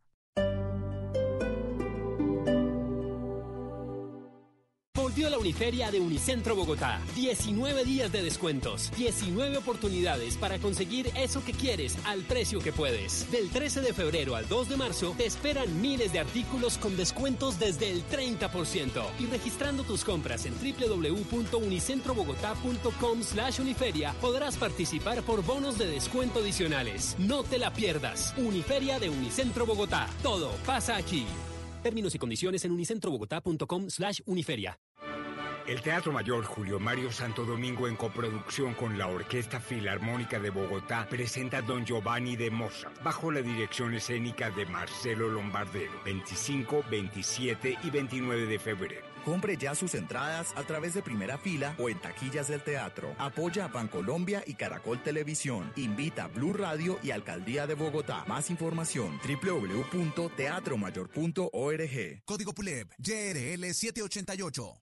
[SPEAKER 54] Volvió la Uniferia de Unicentro Bogotá. 19 días de descuentos, 19 oportunidades para conseguir eso que quieres al precio que puedes. Del 13 de febrero al 2 de marzo te esperan miles de artículos con descuentos desde el 30%. Y registrando tus compras en www.unicentrobogotá.com slash uniferia podrás participar por bonos de descuento adicionales. No te la pierdas. Uniferia de Unicentro Bogotá. Todo pasa aquí. Términos y condiciones en unicentrobogotá.com slash uniferia.
[SPEAKER 55] El Teatro Mayor Julio Mario Santo Domingo en coproducción con la Orquesta Filarmónica de Bogotá presenta Don Giovanni de Mozart bajo la dirección escénica de Marcelo Lombardero 25, 27 y 29 de febrero.
[SPEAKER 56] Compre ya sus entradas a través de primera fila o en taquillas del teatro. Apoya a Bancolombia y Caracol Televisión. Invita a Blue Radio y Alcaldía de Bogotá. Más información www.teatromayor.org.
[SPEAKER 57] Código PULEB, YRL 788.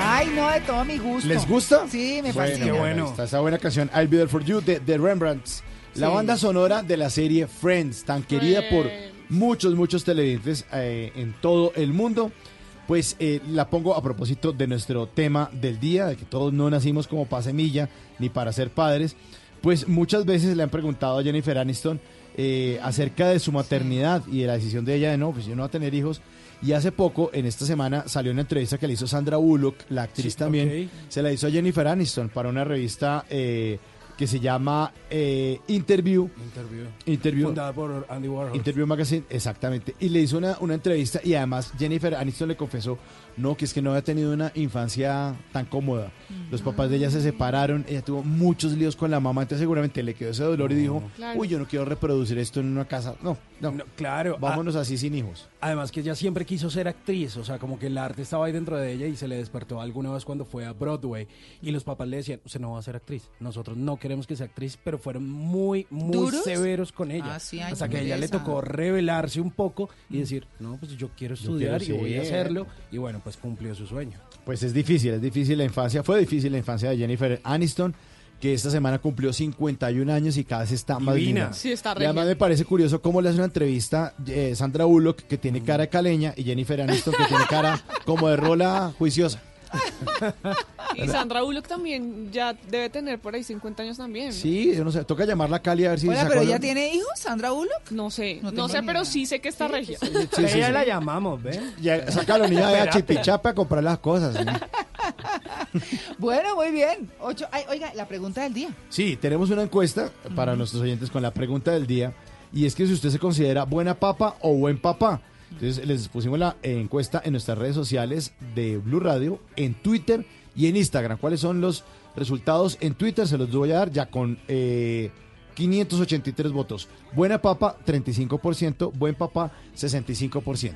[SPEAKER 32] Ay, no, de todo mi gusto.
[SPEAKER 30] ¿Les gusta?
[SPEAKER 32] Sí, me
[SPEAKER 30] Bueno,
[SPEAKER 32] fascina.
[SPEAKER 30] bueno. Está esa buena canción I'll Be There For You de, de Rembrandts. La banda sonora de la serie Friends, tan querida por muchos, muchos televidentes eh, en todo el mundo. Pues eh, la pongo a propósito de nuestro tema del día, de que todos no nacimos como para semilla ni para ser padres. Pues muchas veces le han preguntado a Jennifer Aniston eh, acerca de su maternidad y de la decisión de ella de no, pues yo no voy a tener hijos. Y hace poco, en esta semana, salió una entrevista que le hizo Sandra Bullock, la actriz
[SPEAKER 34] Sí,
[SPEAKER 30] también. Se la hizo a Jennifer Aniston para una revista eh, que se llama eh, Interview.
[SPEAKER 34] Interview.
[SPEAKER 30] Interview.
[SPEAKER 34] Fundada por Andy Warhol.
[SPEAKER 30] Interview Magazine, exactamente. Y le hizo una, una entrevista y además Jennifer Aniston le confesó, no, que es que no había tenido una infancia tan cómoda. Los papás de ella se separaron, ella tuvo muchos líos con la mamá, entonces seguramente le quedó ese dolor y dijo,
[SPEAKER 34] Claro.
[SPEAKER 30] uy, yo no quiero reproducir esto en una casa. No, no,
[SPEAKER 34] claro.
[SPEAKER 30] Vámonos así sin hijos.
[SPEAKER 34] Además que ella siempre quiso ser actriz, o sea, como que el arte estaba ahí dentro de ella y se le despertó alguna vez cuando fue a Broadway y los papás le decían, usted no va a ser actriz, nosotros no queremos que sea actriz, pero fueron muy, muy
[SPEAKER 32] ¿Duros?
[SPEAKER 34] severos con ella.
[SPEAKER 32] Ah, sí,
[SPEAKER 34] Hasta que a ella le tocó revelarse un poco y decir, no, pues yo quiero
[SPEAKER 30] Yo
[SPEAKER 34] estudiar
[SPEAKER 30] quiero
[SPEAKER 34] y voy a hacerlo. Y bueno, pues cumplió su sueño.
[SPEAKER 30] Pues es difícil, es difícil la infancia, fue difícil la infancia de Jennifer Aniston, que esta semana cumplió 51 años y cada vez está más
[SPEAKER 33] Divina.
[SPEAKER 30] linda.
[SPEAKER 33] Sí, está
[SPEAKER 30] Y además me parece curioso cómo le hace una entrevista eh, Sandra Bullock, que tiene cara de caleña, y Jennifer Aniston, que tiene cara como de rola juiciosa.
[SPEAKER 33] Y Sandra Bullock también ya debe tener por ahí 50 años también.
[SPEAKER 30] Sí, yo no sé, toca llamarla a Cali a ver si
[SPEAKER 32] Oiga, pero
[SPEAKER 30] la-
[SPEAKER 32] ella tiene hijos, Sandra Bullock.
[SPEAKER 33] No sé,
[SPEAKER 32] No
[SPEAKER 33] sé, pero sí sé que está regia.
[SPEAKER 30] sí, sí,
[SPEAKER 34] ella
[SPEAKER 30] sí.
[SPEAKER 34] la llamamos, ¿ve?
[SPEAKER 30] Ya, saca a los niños de
[SPEAKER 34] Espérate.
[SPEAKER 30] Chipichape a comprar las cosas. ¿sí?
[SPEAKER 32] Bueno, muy bien. Ocho, ay, oiga, la pregunta del día.
[SPEAKER 30] Sí, tenemos una encuesta para nuestros oyentes con la pregunta del día. Y es que si usted se considera buena papa o buen papá. Entonces les pusimos la eh, encuesta en nuestras redes sociales de Blue Radio, en Twitter y en Instagram. ¿Cuáles son los resultados? En Twitter se los voy a dar ya con eh, 583 votos. Buena papa, 35%. Buen papá, 65%.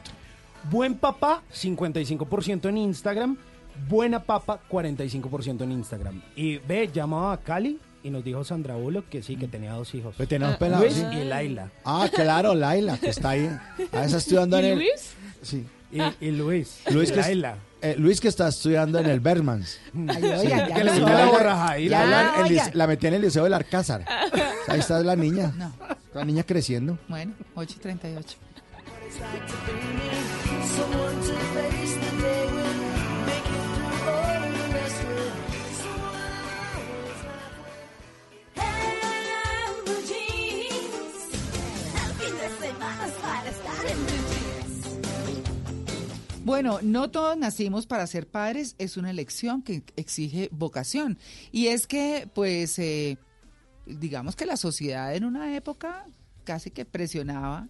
[SPEAKER 34] Buen papá, 55% en Instagram. Buena papa, 45% en Instagram. Y ve, llamaba a Cali y nos dijo Sandra Bullock que sí, que tenía dos hijos.
[SPEAKER 30] Pues tenía un pelado,
[SPEAKER 34] Luis
[SPEAKER 30] sí.
[SPEAKER 34] y Laila.
[SPEAKER 30] Ah, claro, Laila, que está ahí. Ah, está estudiando en
[SPEAKER 34] ¿Y
[SPEAKER 30] el...
[SPEAKER 34] Luis?
[SPEAKER 30] Sí.
[SPEAKER 34] Y, y Luis.
[SPEAKER 30] Luis
[SPEAKER 34] y
[SPEAKER 30] que,
[SPEAKER 34] Laila.
[SPEAKER 30] eh, Luis que está estudiando en el Bermans.
[SPEAKER 34] Ay, ya Que le no. metió la.
[SPEAKER 30] La, la- el la metí en el Liceo del Alcázar. Ahí está la niña. La niña creciendo.
[SPEAKER 32] Bueno, 8 y 38. Bueno, no todos nacimos para ser padres, es una elección que exige vocación. Y es que, pues, eh, digamos que la sociedad en una época casi que presionaba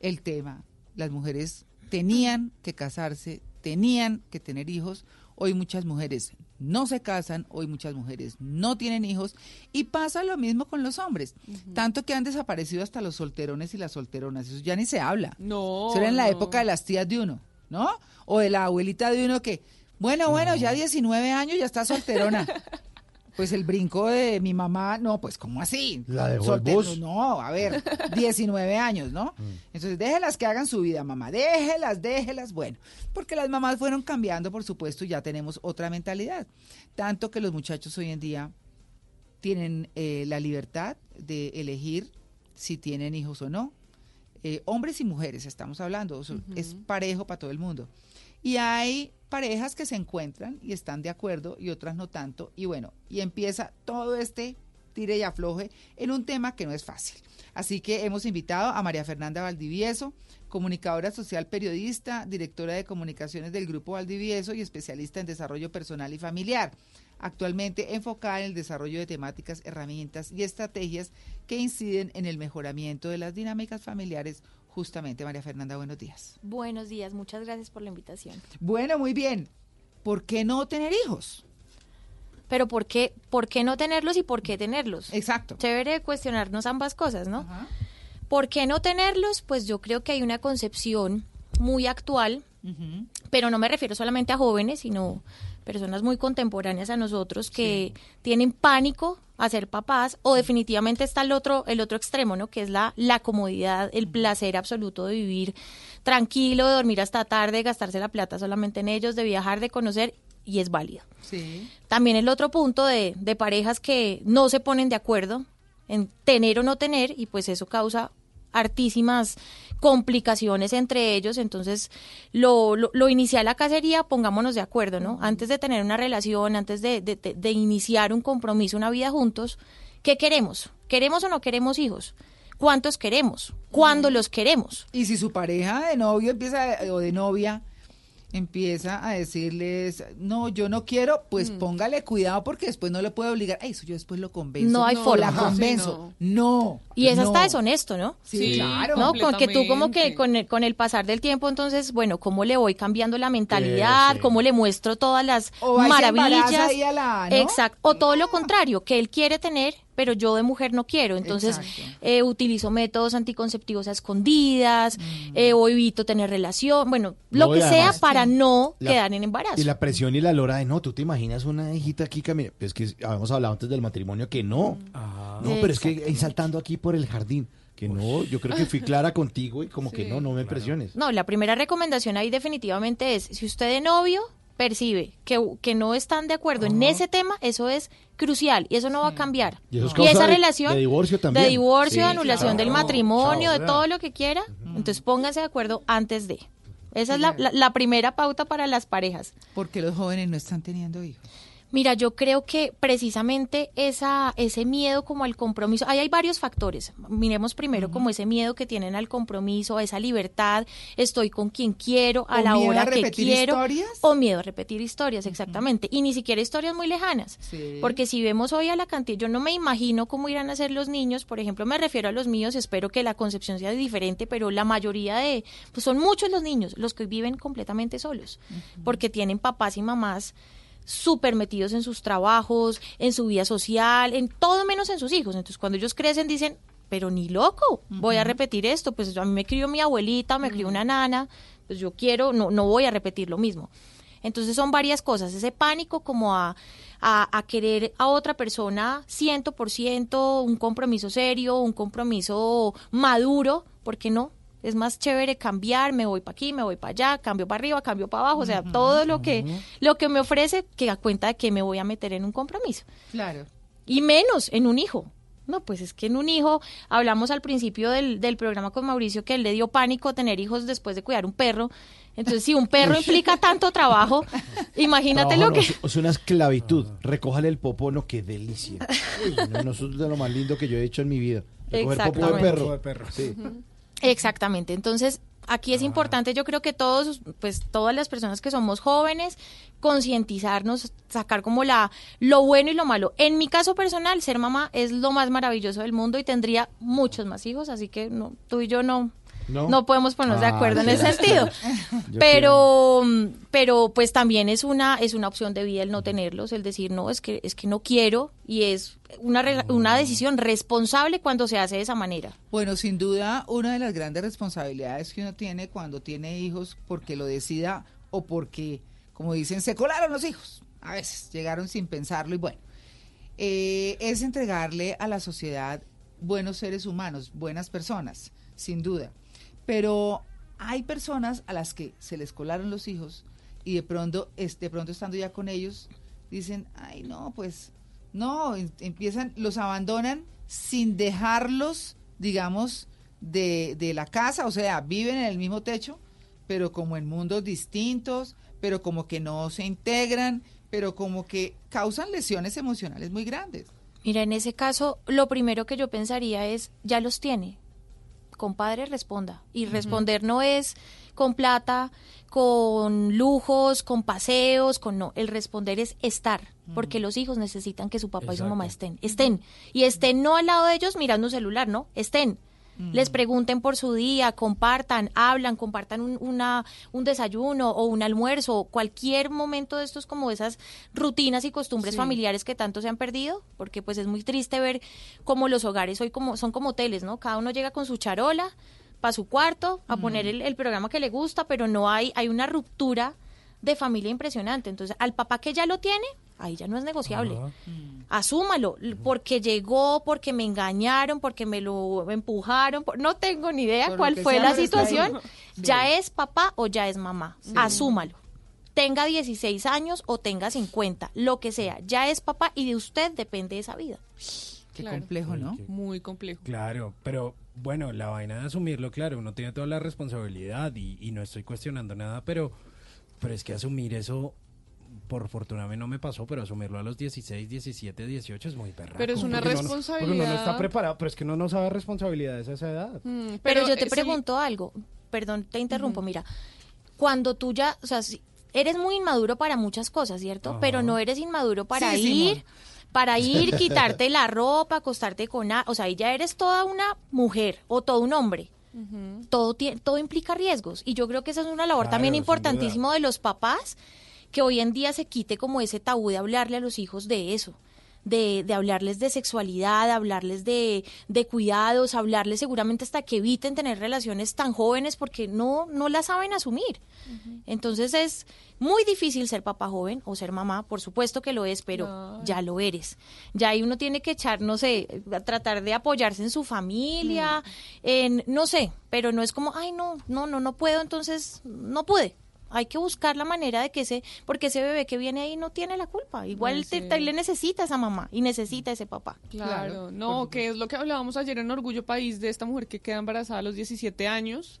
[SPEAKER 32] el tema. Las mujeres tenían que casarse, tenían que tener hijos. Hoy muchas mujeres no se casan, hoy muchas mujeres no tienen hijos y pasa lo mismo con los hombres. Tanto que han desaparecido hasta los solterones y las solteronas. Eso ya ni se habla.
[SPEAKER 33] No.
[SPEAKER 32] Eso era en la
[SPEAKER 33] no.
[SPEAKER 32] época de las tías de uno, ¿no? O de la abuelita de uno que, bueno, bueno, ya 19 años, ya está solterona. Pues el brinco de mi mamá, no, pues ¿cómo así?
[SPEAKER 30] ¿La dejó el bus?
[SPEAKER 32] No, a ver, 19 años, ¿no? Entonces déjelas que hagan su vida, mamá, déjelas, déjelas. Bueno, porque las mamás fueron cambiando, por supuesto, y ya tenemos otra mentalidad. Tanto que los muchachos hoy en día tienen eh, la libertad de elegir si tienen hijos o no. Eh, hombres y mujeres, estamos hablando, es parejo para todo el mundo. Y hay parejas que se encuentran y están de acuerdo y otras no tanto. Y bueno, y empieza todo este tire y afloje en un tema que no es fácil. Así que hemos invitado a María Fernanda Valdivieso, comunicadora social periodista, directora de comunicaciones del Grupo Valdivieso y especialista en desarrollo personal y familiar. Actualmente enfocada en el desarrollo de temáticas, herramientas y estrategias que inciden en el mejoramiento de las dinámicas familiares. Justamente, María Fernanda, buenos días.
[SPEAKER 58] Buenos días, muchas gracias por la invitación.
[SPEAKER 32] Bueno, muy bien. ¿Por qué no tener hijos?
[SPEAKER 58] Pero ¿por qué, por qué no tenerlos y por qué tenerlos?
[SPEAKER 32] Exacto.
[SPEAKER 58] Chévere cuestionarnos ambas cosas, ¿no? ¿Por qué no tenerlos? Pues yo creo que hay una concepción muy actual, pero no me refiero solamente a jóvenes, sino personas muy contemporáneas a nosotros que tienen pánico a ser papás o definitivamente está el otro el otro extremo, ¿no? Que es la la comodidad, el placer absoluto de vivir tranquilo, de dormir hasta tarde, de gastarse la plata solamente en ellos, de viajar, de conocer y es válido.
[SPEAKER 32] Sí.
[SPEAKER 58] También el otro punto de, de parejas que no se ponen de acuerdo en tener o no tener y pues eso causa hartísimas complicaciones entre ellos. Entonces, lo, lo, lo inicial acá sería pongámonos de acuerdo, ¿no? Antes de tener una relación, antes de, de, de- de iniciar un compromiso, una vida juntos, ¿qué queremos? ¿Queremos o no queremos hijos? ¿Cuántos queremos? ¿Cuándo los queremos?
[SPEAKER 32] Y si su pareja de novio empieza o de novia empieza a decirles, no, yo no quiero, pues póngale cuidado porque después no le puede obligar. Ay, eso yo después lo convenzo.
[SPEAKER 58] No hay
[SPEAKER 32] o
[SPEAKER 58] forma.
[SPEAKER 32] La convenzo. no.
[SPEAKER 58] Y es hasta
[SPEAKER 32] no.
[SPEAKER 58] deshonesto, ¿no?
[SPEAKER 32] Sí, claro.
[SPEAKER 58] ¿No? Con que tú como que con el, con el pasar del tiempo, entonces, bueno, ¿cómo le voy cambiando la mentalidad? ¿Cómo le muestro todas las
[SPEAKER 32] O
[SPEAKER 58] maravillas?
[SPEAKER 32] a la, ¿no?
[SPEAKER 58] Exacto. O todo lo contrario, que él quiere tener, pero yo de mujer no quiero. Entonces, eh, utilizo métodos anticonceptivos a escondidas, eh, o evito tener relación, bueno, lo que sea para no
[SPEAKER 30] La-
[SPEAKER 58] quedar en embarazo.
[SPEAKER 30] Y la presión y la lora de no, tú te imaginas una hijita aquí camina. Es que habíamos hablado antes del matrimonio que no. no, pero es que saltando aquí por el jardín. Que no, yo creo que fui clara contigo y como que no, no me presiones.
[SPEAKER 58] No, la primera recomendación ahí definitivamente es, si usted de novio percibe que, que no están de acuerdo en ese tema, eso es crucial y eso no va a cambiar.
[SPEAKER 30] Y eso es causa
[SPEAKER 58] esa
[SPEAKER 30] de-
[SPEAKER 58] relación
[SPEAKER 30] de divorcio también.
[SPEAKER 58] de divorcio,
[SPEAKER 30] Sí,
[SPEAKER 58] de anulación
[SPEAKER 30] claro.
[SPEAKER 58] del matrimonio,
[SPEAKER 30] Chao,
[SPEAKER 58] de todo lo que quiera, entonces pónganse de acuerdo antes de. Esa es la, la- la primera pauta para las parejas.
[SPEAKER 32] Porque los jóvenes no están teniendo hijos.
[SPEAKER 58] Mira, yo creo que precisamente esa, ese miedo como al compromiso, ahí hay varios factores. Miremos primero como ese miedo que tienen al compromiso, a esa libertad, estoy con quien quiero, a
[SPEAKER 32] ¿O
[SPEAKER 58] la
[SPEAKER 32] miedo
[SPEAKER 58] hora
[SPEAKER 32] a
[SPEAKER 58] que quiero.
[SPEAKER 32] historias?
[SPEAKER 58] O miedo a repetir historias, exactamente. Y ni siquiera historias muy lejanas.
[SPEAKER 32] Sí.
[SPEAKER 58] Porque si vemos hoy a la cantidad, yo no me imagino cómo irán a ser los niños, por ejemplo, me refiero a los míos, espero que la concepción sea diferente, pero la mayoría de, pues son muchos los niños los que viven completamente solos, porque tienen papás y mamás súper metidos en sus trabajos, en su vida social, en todo menos en sus hijos. Entonces, cuando ellos crecen, dicen, pero ni loco, voy a repetir esto, pues a mí me crió mi abuelita, me crió una nana, pues yo quiero, no, no voy a repetir lo mismo. Entonces son varias cosas, ese pánico como a, a, a querer a otra persona ciento por ciento, un compromiso serio, un compromiso maduro, ¿por qué no? Es más chévere cambiar, me voy para aquí, me voy para allá, cambio para arriba, cambio para abajo, o sea, todo lo que, lo que me ofrece que a cuenta de que me voy a meter en un compromiso.
[SPEAKER 32] Claro.
[SPEAKER 58] Y menos en un hijo. No, pues es que en un hijo, hablamos al principio del, del programa con Mauricio que él le dio pánico tener hijos después de cuidar un perro. Entonces, si un perro implica tanto trabajo, imagínate lo que...
[SPEAKER 30] no, es- una esclavitud. Recójale el popó, no, qué delicia. Uy, no, no, eso es de lo más lindo que yo he hecho en mi vida. Recoger popó de perro. Sí.
[SPEAKER 58] Exactamente. Entonces, aquí es importante, yo creo que todos, pues todas las personas que somos jóvenes, concientizarnos, sacar como la lo bueno y lo malo. En mi caso personal, ser mamá es lo más maravilloso del mundo y tendría muchos más hijos, así que no, tú y yo no
[SPEAKER 59] No.
[SPEAKER 58] no, podemos ponernos de
[SPEAKER 59] Ah,
[SPEAKER 58] acuerdo en
[SPEAKER 59] sí.
[SPEAKER 58] ese sentido.
[SPEAKER 59] Yo
[SPEAKER 58] pero pero pues también es una es una opción de vida el no tenerlos, el decir, no, es que es que no quiero y es una re- una decisión responsable cuando se hace de esa manera.
[SPEAKER 32] Bueno, sin duda, una de las grandes responsabilidades que uno tiene cuando tiene hijos, porque lo decida o porque, como dicen, se colaron los hijos. A veces llegaron sin pensarlo y bueno, eh, es entregarle a la sociedad buenos seres humanos, buenas personas, sin duda. Pero hay personas a las que se les colaron los hijos y de pronto, de pronto estando ya con ellos, dicen, ay no, pues no, em- empiezan, los abandonan sin dejarlos, digamos, de, de la casa, o sea, viven en el mismo techo, pero como en mundos distintos, pero como que no se integran, pero como que causan lesiones emocionales muy grandes.
[SPEAKER 58] Mira, en ese caso, lo primero que yo pensaría es, ya los tiene. Compadre, responda. Y responder no es con plata, con lujos, con paseos, con no. El responder es estar, porque los hijos necesitan que su papá y su mamá estén. Estén. Y estén no al lado de ellos mirando un celular, ¿no? Estén. Les pregunten por su día, compartan, hablan, compartan un, una, un desayuno o un almuerzo, cualquier momento de estos como esas rutinas y costumbres
[SPEAKER 32] Sí.
[SPEAKER 58] familiares que tanto se han perdido, porque pues es muy triste ver cómo los hogares hoy como, son como hoteles, ¿no? Cada uno llega con su charola para su cuarto a poner el, el programa que le gusta, pero no hay, hay una ruptura de familia impresionante. Entonces, al papá que ya lo tiene, ahí ya no es negociable asúmalo, l- porque llegó, porque me engañaron, porque me lo empujaron, por- no tengo ni idea
[SPEAKER 32] Por
[SPEAKER 58] cuál fue la situación,
[SPEAKER 32] Sí.
[SPEAKER 58] ya es papá o ya es mamá,
[SPEAKER 32] Sí.
[SPEAKER 58] asúmalo. Tenga 16 años o tenga 50, lo que sea, ya es papá y de usted depende esa vida.
[SPEAKER 32] Qué complejo, ¿no?
[SPEAKER 33] Muy complejo.
[SPEAKER 34] Claro, pero bueno, la vaina de asumirlo, claro, uno tiene toda la responsabilidad y, y no estoy cuestionando nada, pero, pero es que asumir eso, por fortuna a mí no me pasó, pero asumirlo a los 16, 17, 18 es muy perra.
[SPEAKER 33] Pero es una
[SPEAKER 34] Porque uno no-
[SPEAKER 33] responsabilidad.
[SPEAKER 34] Porque uno no está preparado, pero es que uno no sabe responsabilidades a esa edad.
[SPEAKER 33] Mm,
[SPEAKER 58] Pero, yo te
[SPEAKER 33] eh, sí,
[SPEAKER 58] pregunto algo, perdón, te interrumpo, mira, cuando tú ya, o sea, si- eres muy inmaduro para muchas cosas, ¿cierto? Pero no eres inmaduro para
[SPEAKER 32] Sí,
[SPEAKER 58] ir, para ir, quitarte la ropa, acostarte con, a- o sea, ahí ya eres toda una mujer o todo un hombre. Todo, todo implica riesgos y yo creo que esa es una labor
[SPEAKER 32] Claro,
[SPEAKER 58] también
[SPEAKER 32] sin
[SPEAKER 58] importantísimo de los papás que hoy en día se quite como ese tabú de hablarle a los hijos de eso, de, de hablarles de sexualidad, de hablarles de, de cuidados, hablarles seguramente hasta que eviten tener relaciones tan jóvenes porque no, no las saben asumir. Entonces es muy difícil ser papá joven o ser mamá, por supuesto que lo es, pero ya lo eres. Ya ahí uno tiene que echar, no sé, tratar de apoyarse en su familia, en, no sé, pero no es como, ay, no, no, no, no puedo, entonces no pude. Hay que buscar la manera de que ese, porque ese bebé que viene ahí no tiene la culpa. Igual te- te- le necesita a esa mamá y necesita a ese papá.
[SPEAKER 33] Claro, no, que es lo que hablábamos ayer en Orgullo País de esta mujer que queda embarazada a los 17 años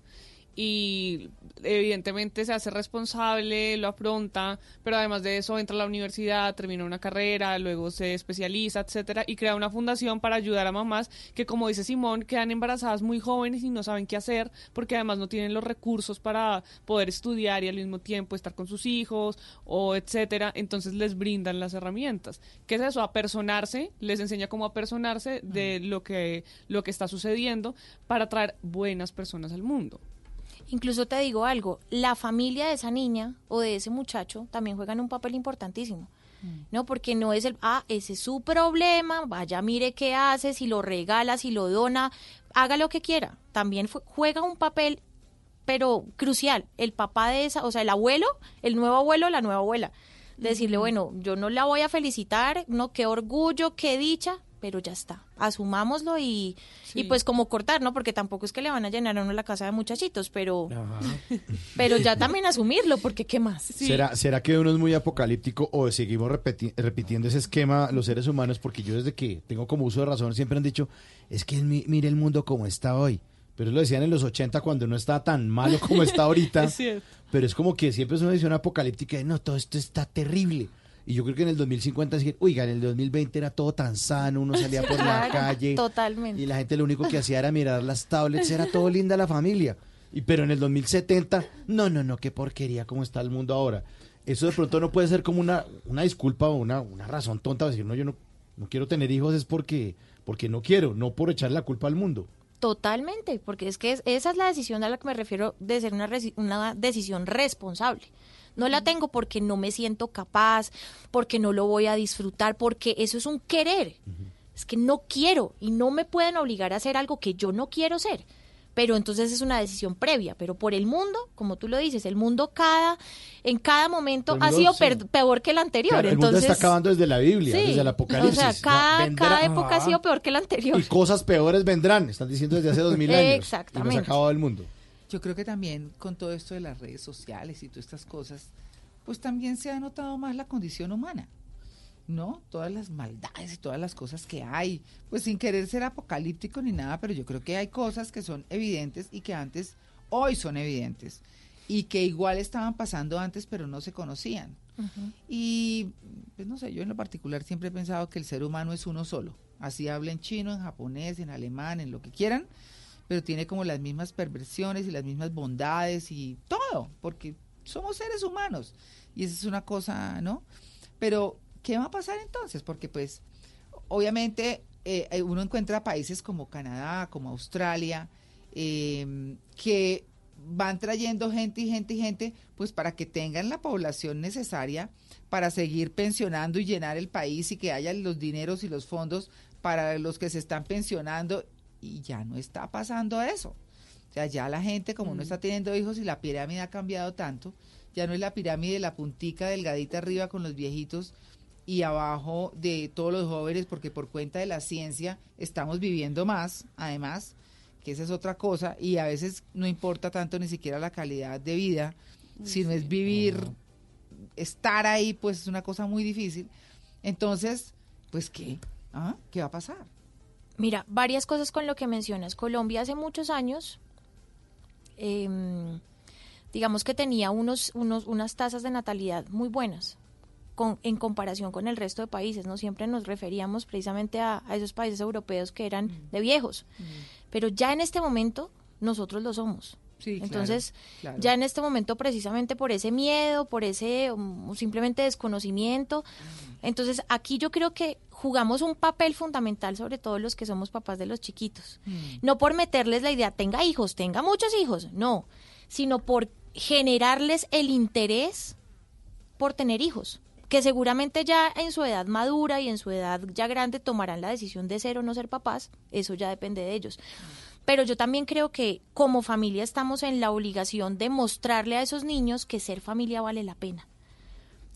[SPEAKER 33] y evidentemente se hace responsable, lo afronta, pero además de eso entra a la universidad, termina una carrera, luego se especializa, etcétera, y crea una fundación para ayudar a mamás que, como dice Simón, quedan embarazadas muy jóvenes y no saben qué hacer, porque además no tienen los recursos para poder estudiar y al mismo tiempo estar con sus hijos, o etcétera, entonces les brindan las herramientas. ¿Qué es eso? A personarse, les enseña cómo a personarse de lo que, lo que está sucediendo para traer buenas personas al mundo.
[SPEAKER 58] Incluso te digo algo, la familia de esa niña o de ese muchacho también juegan un papel importantísimo. ¿No? Porque no es el, ah, ese es su problema, vaya, mire qué hace, si lo regala, si lo dona, haga lo que quiera. También juega un papel pero crucial, el papá de esa, o sea, el abuelo, el nuevo abuelo, la nueva abuela. De decirle, bueno, yo no la voy a felicitar, no, qué orgullo, qué dicha, pero ya está, asumámoslo y, y pues como cortar, ¿no? Porque tampoco es que le van a llenar a uno la casa de muchachitos, pero, pero ya también asumirlo, porque ¿qué más?
[SPEAKER 30] ¿Será, ¿Será que uno es muy apocalíptico o seguimos repeti- repitiendo ese esquema los seres humanos? Porque yo desde que tengo como uso de razón siempre han dicho, es que mi- mire el mundo como está hoy. Pero lo decían en los 80 cuando no está tan malo como está ahorita.
[SPEAKER 33] Es cierto.
[SPEAKER 30] Pero es como que siempre es una visión apocalíptica de, no, todo esto está terrible. Y yo creo que en el 2050 decir, oiga, en el 2020 era todo tan sano, uno salía por la calle.
[SPEAKER 58] Totalmente.
[SPEAKER 30] Y la gente lo único que hacía era mirar las tablets, era todo linda la familia. Y pero en el 2070, no, no, no, qué porquería cómo está el mundo ahora. Eso de pronto no puede ser como una, una disculpa o una, una razón tonta de decir, no, yo no, no quiero tener hijos, es porque, porque no quiero, no por echarle la culpa al mundo.
[SPEAKER 58] Totalmente, porque es que es- esa es la decisión a la que me refiero de ser una, una decisión responsable. No la tengo porque no me siento capaz, porque no lo voy a disfrutar, porque eso es un querer. Es que no quiero y no me pueden obligar a hacer algo que yo no quiero ser. Pero entonces es una decisión previa. Pero por el mundo, como tú lo dices, el mundo cada, en cada momento ha sido
[SPEAKER 30] sí.
[SPEAKER 58] peor que el anterior.
[SPEAKER 30] Claro, el
[SPEAKER 58] entonces,
[SPEAKER 30] mundo está acabando desde la Biblia,
[SPEAKER 58] Sí,
[SPEAKER 30] desde el apocalipsis.
[SPEAKER 58] O sea, cada,
[SPEAKER 30] Vendrá-
[SPEAKER 58] cada época ha sido peor que la anterior.
[SPEAKER 30] Y cosas peores vendrán, están diciendo desde hace dos mil años. Y
[SPEAKER 58] Exactamente.
[SPEAKER 30] nos ha acabado el mundo.
[SPEAKER 32] Yo creo que también con todo esto de las redes sociales y todas estas cosas, pues también se ha notado más la condición humana, ¿no? Todas las maldades y todas las cosas que hay, pues sin querer ser apocalíptico ni nada, pero yo creo que hay cosas que son evidentes y que antes, hoy son evidentes, y que igual estaban pasando antes, pero no se conocían. Y, pues no sé, yo en lo particular siempre he pensado que el ser humano es uno solo. Así habla en chino, en japonés, en alemán, en lo que quieran, pero tiene como las mismas perversiones y las mismas bondades y todo, porque somos seres humanos. Y esa es una cosa, ¿no? Pero, ¿qué va a pasar entonces? Porque pues, obviamente, eh, eh, uno encuentra países como Canadá, como Australia, eh, que van trayendo gente y gente y gente, pues para que tengan la población necesaria para seguir pensionando y llenar el país y que haya los dineros y los fondos para los que se están pensionando y ya no está pasando eso. O sea, ya la gente como no está teniendo hijos y la pirámide ha cambiado tanto, ya no es la pirámide de la puntica delgadita arriba con los viejitos y abajo de todos los jóvenes porque por cuenta de la ciencia estamos viviendo más, además, que esa es otra cosa y a veces no importa tanto ni siquiera la calidad de vida, sino es vivir, estar ahí, pues es una cosa muy difícil. Entonces, pues ¿qué? ¿Ah? ¿Qué va a pasar?
[SPEAKER 58] Mira, varias cosas con lo que mencionas. Colombia hace muchos años, em, digamos que tenía unos, unos, unas tasas de natalidad muy buenas con, en comparación con el resto de países. No siempre nos referíamos precisamente a, a esos países europeos que eran de viejos. Pero ya en este momento nosotros lo somos.
[SPEAKER 32] Sí, claro,
[SPEAKER 58] Entonces,
[SPEAKER 32] claro.
[SPEAKER 58] ya en este momento, precisamente por ese miedo, por ese um, simplemente desconocimiento, entonces aquí yo creo que jugamos un papel fundamental, sobre todo los que somos papás de los chiquitos. No por meterles la idea, tenga hijos, tenga muchos hijos, no, sino por generarles el interés por tener hijos que seguramente ya en su edad madura y en su edad ya grande tomarán la decisión de ser o no ser papás, eso ya depende de ellos. Pero yo también creo que como familia estamos en la obligación de mostrarle a esos niños que ser familia vale la pena.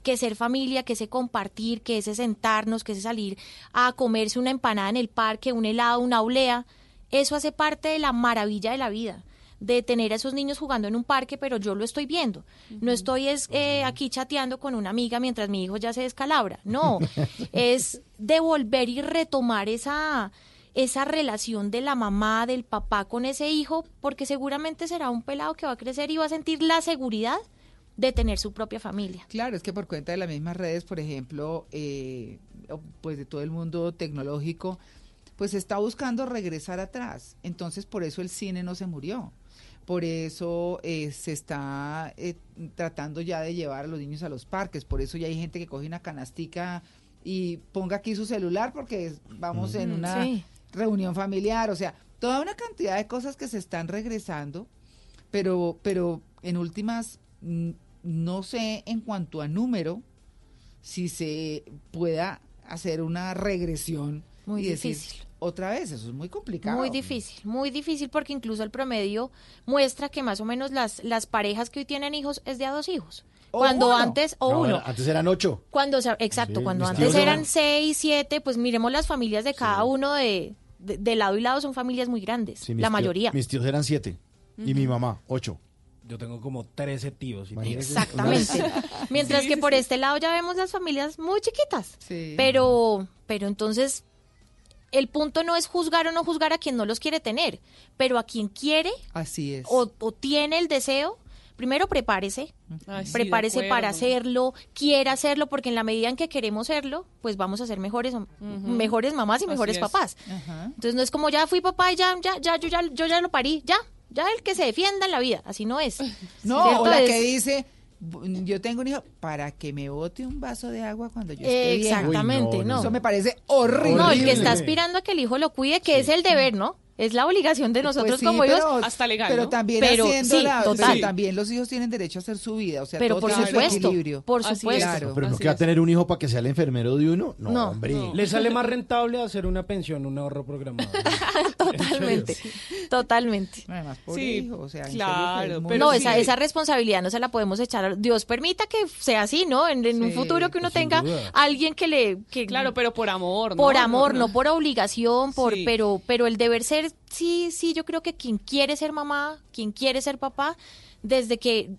[SPEAKER 58] Que ser familia, que ese compartir, que ese sentarnos, que ese salir a comerse una empanada en el parque, un helado, una olea, eso hace parte de la maravilla de la vida de tener a esos niños jugando en un parque, pero yo lo estoy viendo. No estoy es, eh, aquí chateando con una amiga mientras mi hijo ya se descalabra. No, es devolver y retomar esa, esa relación de la mamá, del papá con ese hijo, porque seguramente será un pelado que va a crecer y va a sentir la seguridad de tener su propia familia.
[SPEAKER 32] Claro, es que por cuenta de las mismas redes, por ejemplo, eh, pues de todo el mundo tecnológico, pues está buscando regresar atrás. Entonces, por eso el cine no se murió. Por eso eh, se está eh, tratando ya de llevar a los niños a los parques. Por eso ya hay gente que coge una canastica y ponga aquí su celular porque vamos en una
[SPEAKER 58] sí.
[SPEAKER 32] reunión familiar. O sea, toda una cantidad de cosas que se están regresando, pero, pero en últimas, mm, no sé en cuanto a número si se pueda hacer una regresión
[SPEAKER 58] Muy
[SPEAKER 32] y decir,
[SPEAKER 58] difícil.
[SPEAKER 32] Otra vez, eso es muy complicado.
[SPEAKER 58] Muy difícil, muy difícil porque incluso el promedio muestra que más o menos las, las parejas que hoy tienen hijos es de a dos hijos.
[SPEAKER 32] O
[SPEAKER 58] cuando
[SPEAKER 32] uno.
[SPEAKER 58] antes, o
[SPEAKER 30] No,
[SPEAKER 58] uno.
[SPEAKER 30] antes eran ocho.
[SPEAKER 58] Cuando, se- exacto,
[SPEAKER 30] Sí,
[SPEAKER 58] cuando antes eran seis, siete, pues miremos las familias de cada uno de, de, de lado y lado son familias muy grandes,
[SPEAKER 30] Sí,
[SPEAKER 58] la mayoría.
[SPEAKER 30] Mis tíos eran siete. Y mi mamá, ocho.
[SPEAKER 34] Yo tengo como 13 tíos.
[SPEAKER 30] Imagínese.
[SPEAKER 58] Exactamente. Mientras
[SPEAKER 32] Sí,
[SPEAKER 58] que
[SPEAKER 32] sí,
[SPEAKER 58] por
[SPEAKER 32] sí.
[SPEAKER 58] este lado ya vemos las familias muy chiquitas.
[SPEAKER 32] Sí.
[SPEAKER 58] Pero, pero entonces, el punto no es juzgar o no juzgar a quien no los quiere tener, pero a quien quiere
[SPEAKER 32] Así es.
[SPEAKER 58] o, o tiene el deseo, primero prepárese,
[SPEAKER 33] Ay, sí,
[SPEAKER 58] prepárese para hacerlo, quiera hacerlo, porque en la medida en que queremos serlo, pues vamos a ser mejores, mejores mamás y mejores
[SPEAKER 33] es.
[SPEAKER 58] papás.
[SPEAKER 32] Ajá.
[SPEAKER 58] Entonces no es como ya fui papá y ya, ya, ya, yo ya, yo ya lo parí, ya, ya el que se defienda en la vida, así no es.
[SPEAKER 32] No,
[SPEAKER 58] ¿Cierto?
[SPEAKER 32] o la
[SPEAKER 58] Es-
[SPEAKER 32] que dice, "Bu- yo tengo un hijo para que me bote un vaso de agua cuando yo esté bien.
[SPEAKER 58] Exactamente,
[SPEAKER 30] Uy, no,
[SPEAKER 58] no.
[SPEAKER 32] Eso me parece horrible.
[SPEAKER 58] No, el que está aspirando a que el hijo lo cuide, que es el deber, ¿no? Es la obligación de nosotros
[SPEAKER 32] Pues sí,
[SPEAKER 58] como hijos.
[SPEAKER 32] pero-
[SPEAKER 33] Hasta legal,
[SPEAKER 32] Pero
[SPEAKER 33] ¿no?
[SPEAKER 32] también
[SPEAKER 58] Pero sí,
[SPEAKER 32] la-
[SPEAKER 58] total.
[SPEAKER 32] pero también los hijos tienen derecho a hacer su vida, o sea,
[SPEAKER 58] Pero
[SPEAKER 32] todo
[SPEAKER 58] por
[SPEAKER 32] tiene su
[SPEAKER 58] supuesto,
[SPEAKER 32] equilibrio.
[SPEAKER 58] por supuesto.
[SPEAKER 33] es.
[SPEAKER 32] Claro.
[SPEAKER 30] Pero no queda tener un hijo para que sea el enfermero de uno. No,
[SPEAKER 58] No,
[SPEAKER 30] hombre.
[SPEAKER 33] no.
[SPEAKER 34] Le sale más rentable hacer una pensión, un ahorro programado.
[SPEAKER 58] Totalmente, totalmente.
[SPEAKER 32] Además, por
[SPEAKER 33] Sí,
[SPEAKER 32] hijo, o sea,
[SPEAKER 33] claro, pero
[SPEAKER 58] no,
[SPEAKER 33] sí.
[SPEAKER 58] esa, esa responsabilidad no se la podemos echar. Dios permita que sea así, ¿no? En, en un futuro que uno
[SPEAKER 34] sin
[SPEAKER 58] tenga
[SPEAKER 34] duda.
[SPEAKER 58] alguien que le... Que,
[SPEAKER 33] Claro, pero por amor, ¿no?
[SPEAKER 58] por amor, no por obligación, por pero pero el deber ser, sí, sí, yo creo que quien quiere ser mamá, quien quiere ser papá, desde que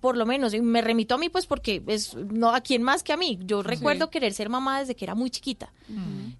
[SPEAKER 58] por lo menos y me remito a mí pues porque es no a quien más que a mí. Yo recuerdo querer ser mamá desde que era muy chiquita.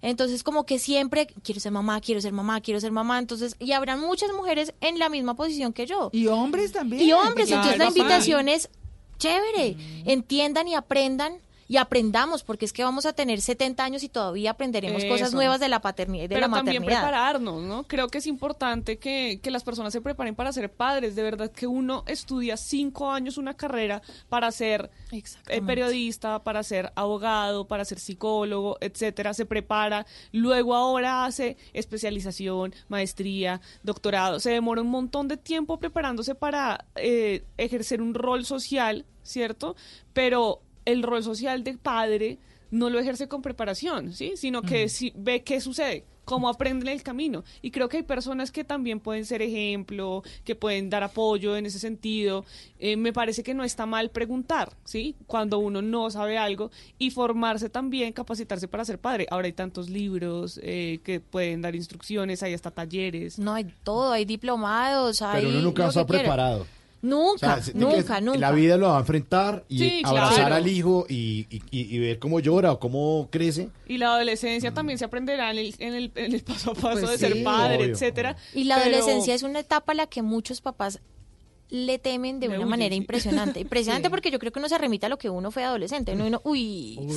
[SPEAKER 58] Entonces como que siempre quiero ser mamá, quiero ser mamá, quiero ser mamá, entonces y habrá muchas mujeres en la misma posición que yo.
[SPEAKER 32] Y hombres también.
[SPEAKER 58] Y hombres,
[SPEAKER 33] Claro,
[SPEAKER 58] entonces la invitación es chévere, entiendan y aprendan y aprendamos, porque es que vamos a tener 70 años y todavía aprenderemos cosas nuevas de la paternidad y de
[SPEAKER 33] pero
[SPEAKER 58] la
[SPEAKER 33] también
[SPEAKER 58] maternidad.
[SPEAKER 33] prepararnos, ¿no? Creo que es importante que, que las personas se preparen para ser padres. De verdad que uno estudia cinco años una carrera para ser eh, periodista, para ser abogado, para ser psicólogo, etcétera. Se prepara, luego ahora hace especialización, maestría, doctorado. Se demora un montón de tiempo preparándose para eh, ejercer un rol social, ¿cierto? Pero el rol social de padre no lo ejerce con preparación, ¿sí? Sino que si ve qué sucede, cómo aprende en el camino. Y creo que hay personas que también pueden ser ejemplo, que pueden dar apoyo en ese sentido. Eh, me parece que no está mal preguntar, ¿sí? Cuando uno no sabe algo y formarse también, capacitarse para ser padre. Ahora hay tantos libros eh, que pueden dar instrucciones, hay hasta talleres.
[SPEAKER 58] No, hay todo, hay diplomados, hay...
[SPEAKER 30] Pero uno nunca
[SPEAKER 58] lo
[SPEAKER 30] está
[SPEAKER 58] que
[SPEAKER 30] preparado. O
[SPEAKER 58] Nunca,
[SPEAKER 30] sea,
[SPEAKER 58] nunca, nunca.
[SPEAKER 30] La vida lo va a enfrentar y
[SPEAKER 33] Sí,
[SPEAKER 30] abrazar
[SPEAKER 33] claro.
[SPEAKER 30] al hijo y, y- ver cómo llora o cómo crece.
[SPEAKER 33] Y la adolescencia también se aprenderá en el, en el, en el paso a paso
[SPEAKER 32] Pues
[SPEAKER 33] de
[SPEAKER 32] sí.
[SPEAKER 33] ser padre,
[SPEAKER 30] Obvio,
[SPEAKER 33] etcétera.
[SPEAKER 58] Y la
[SPEAKER 33] Pero-
[SPEAKER 58] adolescencia es una etapa a la que muchos papás le temen de una manera
[SPEAKER 33] sí.
[SPEAKER 58] impresionante. Impresionante
[SPEAKER 32] Sí.
[SPEAKER 58] porque yo creo que uno se remite a lo que uno fue adolescente. ¿no? Y uno, uy,
[SPEAKER 34] Uy,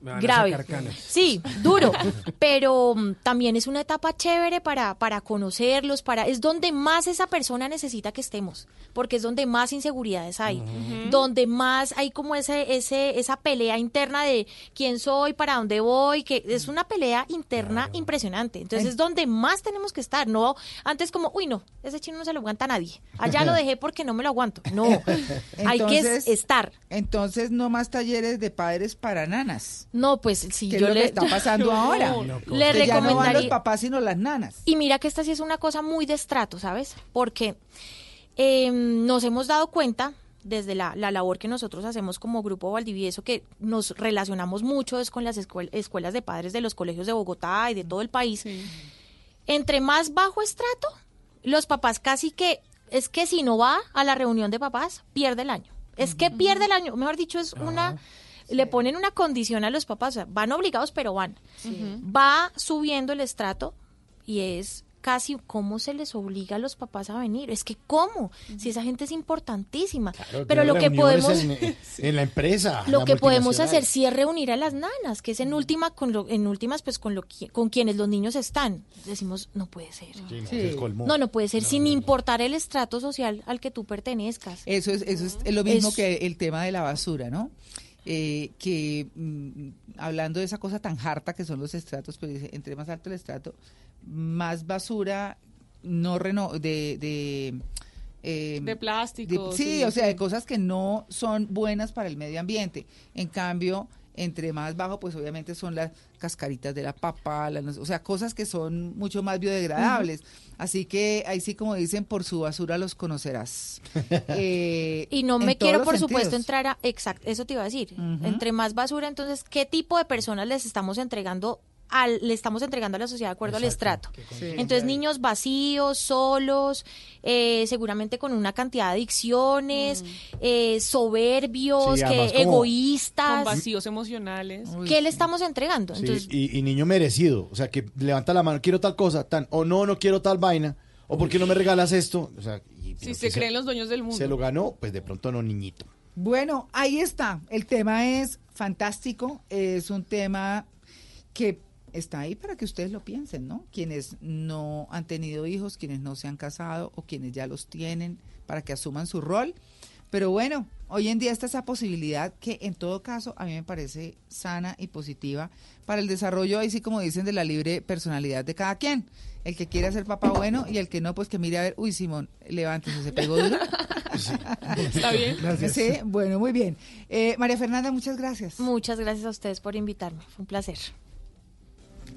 [SPEAKER 58] grave.
[SPEAKER 34] sacar canas.
[SPEAKER 58] Sí, duro, pero mm, también es una etapa chévere para, para conocerlos, para es donde más esa persona necesita que estemos, porque es donde más inseguridades hay, donde más hay como ese, ese, esa pelea interna de quién soy, para dónde voy, que es una pelea interna impresionante. Entonces es donde más tenemos que estar, no antes como, uy no, ese chino no se lo aguanta a nadie, allá lo dejé porque no me lo aguanto. No, hay que estar.
[SPEAKER 32] Entonces, no más talleres de padres para nanas.
[SPEAKER 58] No, pues si
[SPEAKER 32] que
[SPEAKER 58] yo
[SPEAKER 32] es lo
[SPEAKER 58] le
[SPEAKER 32] que está pasando ahora.
[SPEAKER 58] le
[SPEAKER 32] Que ya no van los
[SPEAKER 58] recomendaría
[SPEAKER 32] papás, sino las nanas.
[SPEAKER 58] Y mira que esta sí es una cosa muy de estrato, ¿sabes? Porque eh, nos hemos dado cuenta desde la, la labor que nosotros hacemos como Grupo Valdivieso, que nos relacionamos mucho es con las escuel- escuelas de padres de los colegios de Bogotá y de todo el país. Entre más bajo estrato, los papás casi que, es que si no va a la reunión de papás, pierde el año. Es que pierde el año, mejor dicho, es una... Le ponen una condición a los papás, o sea, van obligados, pero van. Va subiendo el estrato y es casi cómo se les obliga a los papás a venir. Es que cómo, si esa gente es importantísima.
[SPEAKER 30] Claro,
[SPEAKER 58] pero lo que podemos
[SPEAKER 30] En, en la empresa.
[SPEAKER 58] lo
[SPEAKER 30] la
[SPEAKER 58] que podemos hacer sí es reunir a las nanas, que es en última con lo, en últimas pues con lo con quienes los niños están. Decimos, no puede ser.
[SPEAKER 30] Sí, no.
[SPEAKER 58] No, no puede ser sin importar el estrato social al que tú pertenezcas.
[SPEAKER 32] Eso es, eso es lo mismo
[SPEAKER 58] Es-
[SPEAKER 32] que el tema de la basura, ¿no? Eh, que mm, hablando de esa cosa tan harta que son los estratos, pues dice, entre más alto el estrato, más basura no reno de, de eh,
[SPEAKER 33] De plástico,
[SPEAKER 32] sí,
[SPEAKER 33] sí,
[SPEAKER 32] o sea, de cosas que no son buenas para el medio ambiente. En cambio, Entre más bajo, pues obviamente son las cascaritas de la papa, las- o sea, cosas que son mucho más biodegradables. Así que ahí sí, como dicen, por su basura los conocerás. Eh,
[SPEAKER 58] Y no me quiero, por supuesto, entrar a... Exacto, eso te iba a decir. Entre más basura, entonces, ¿qué tipo de personas les estamos entregando al, le estamos entregando a la sociedad de acuerdo al estrato? Entonces, niños vacíos, solos, eh, seguramente con una cantidad de adicciones, eh, soberbios,
[SPEAKER 30] Sí,
[SPEAKER 58] que
[SPEAKER 30] además como-
[SPEAKER 58] egoístas.
[SPEAKER 33] Con vacíos emocionales.
[SPEAKER 58] ¿Qué le estamos entregando?
[SPEAKER 30] Sí,
[SPEAKER 58] Entonces,
[SPEAKER 30] y, y niño merecido. O sea, que levanta la mano, quiero tal cosa, tan, o no, no quiero tal vaina, o ¿por qué no me regalas esto? O sea, y-
[SPEAKER 33] Si se creen los dueños del mundo.
[SPEAKER 30] Se lo ganó, pues de pronto no, niñito.
[SPEAKER 32] Bueno, ahí está. El tema es fantástico. Es un tema que está ahí para que ustedes lo piensen, ¿no? Quienes no han tenido hijos, quienes no se han casado o quienes ya los tienen, para que asuman su rol. Pero bueno, hoy en día está esa posibilidad que en todo caso a mí me parece sana y positiva para el desarrollo, ahí sí como dicen, de la libre personalidad de cada quien. El que quiere ser papá bueno y el que no, pues que mire a ver, uy Simón, levántese, se pegó duro.
[SPEAKER 33] Está bien.
[SPEAKER 32] Gracias. Sí, bueno, muy bien. Eh, María Fernanda, muchas gracias.
[SPEAKER 58] muchas gracias a ustedes por invitarme. Fue un placer.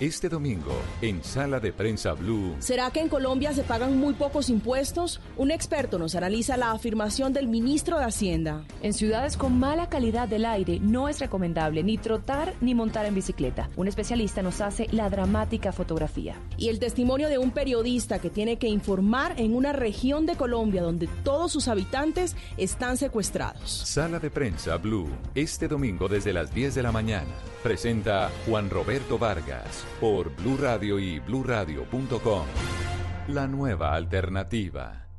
[SPEAKER 1] Este domingo, en Sala de Prensa Blue,
[SPEAKER 60] ¿Será que en Colombia se pagan muy pocos impuestos? Un experto nos analiza la afirmación del ministro de Hacienda.
[SPEAKER 61] En ciudades con mala calidad del aire no es recomendable ni trotar ni montar en bicicleta. Un especialista nos hace la dramática fotografía.
[SPEAKER 60] Y el testimonio de un periodista que tiene que informar en una región de Colombia donde todos sus habitantes están secuestrados.
[SPEAKER 1] Sala de Prensa Blue, este domingo desde las 10 de la mañana. Presenta Juan Roberto Vargas por Blue Radio y bluradio.com. La nueva alternativa.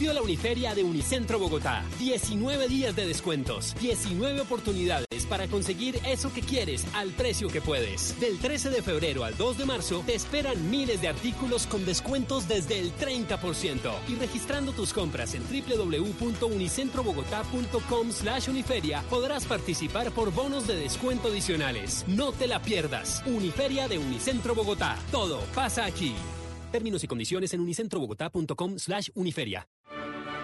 [SPEAKER 23] La Uniferia de Unicentro Bogotá. 19 días de descuentos, 19 oportunidades para conseguir eso que quieres al precio que puedes. Del 13 de febrero al 2 de marzo te esperan miles de artículos con descuentos desde el 30%. Y registrando tus compras en www.unicentrobogotá.com slash uniferia podrás participar por bonos de descuento adicionales. No te la pierdas. Uniferia de Unicentro Bogotá. Todo pasa aquí. Términos y condiciones en unicentrobogotá.com slash uniferia.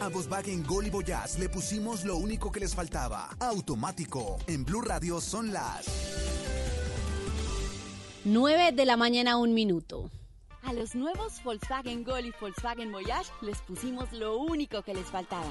[SPEAKER 62] A Volkswagen Gol y Voyage le pusimos lo único que les faltaba. Automático. En Blue Radio son las
[SPEAKER 6] 9 de la mañana, un minuto.
[SPEAKER 31] A los nuevos Volkswagen Gol y Volkswagen Voyage les pusimos lo único que les faltaba.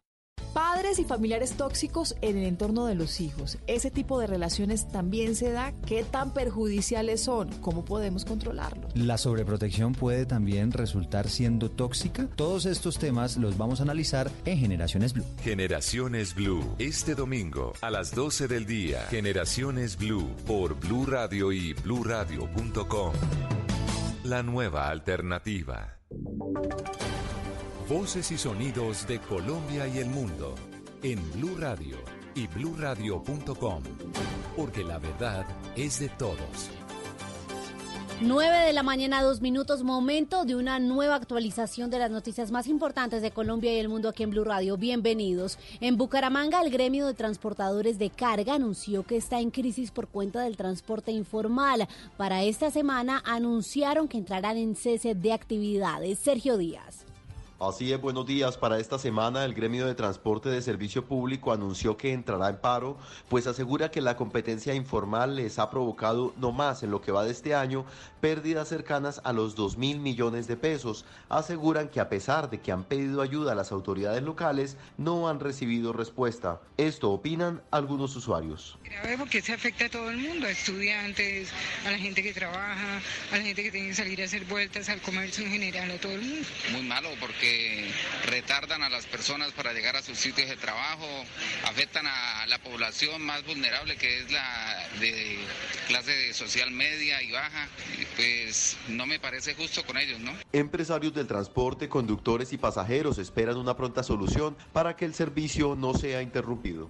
[SPEAKER 63] Padres y familiares tóxicos en el entorno de los hijos. Ese tipo de relaciones también se da. ¿Qué tan perjudiciales son? ¿Cómo podemos controlarlo?
[SPEAKER 64] La sobreprotección puede también resultar siendo tóxica. Todos estos temas los vamos a analizar en Generaciones Blue.
[SPEAKER 1] Generaciones Blue, este domingo a las 12 del día. Generaciones Blue por Blue Radio y bluradio.com. La nueva alternativa. Voces y sonidos de Colombia y el mundo en Blue Radio y bluradio.com, porque la verdad es de todos.
[SPEAKER 6] 9 de la mañana, dos minutos, momento de una nueva actualización de las noticias más importantes de Colombia y el mundo aquí en Blue Radio. Bienvenidos. En Bucaramanga, el gremio de transportadores de carga anunció que está en crisis por cuenta del transporte informal. Para esta semana anunciaron que entrarán en cese de actividades. Sergio Díaz.
[SPEAKER 65] Así es, buenos días. Para esta semana, el gremio de transporte de servicio público anunció que entrará en paro, pues asegura que la competencia informal les ha provocado, no más en lo que va de este año, pérdidas cercanas a los 2 mil millones de pesos. Aseguran que a pesar de que han pedido ayuda a las autoridades locales, no han recibido respuesta. Esto opinan algunos usuarios.
[SPEAKER 66] Grave porque se afecta a todo el mundo, a estudiantes, a la gente que trabaja, a la gente que tiene que salir a hacer vueltas, al comercio en general, a todo el mundo.
[SPEAKER 67] Muy malo porque retardan a las personas para llegar a sus sitios de trabajo, afectan a la población más vulnerable que es la de clase social media y baja, pues no me parece justo con ellos, ¿no?
[SPEAKER 65] Empresarios del transporte, conductores y pasajeros esperan una pronta solución para que el servicio no sea interrumpido.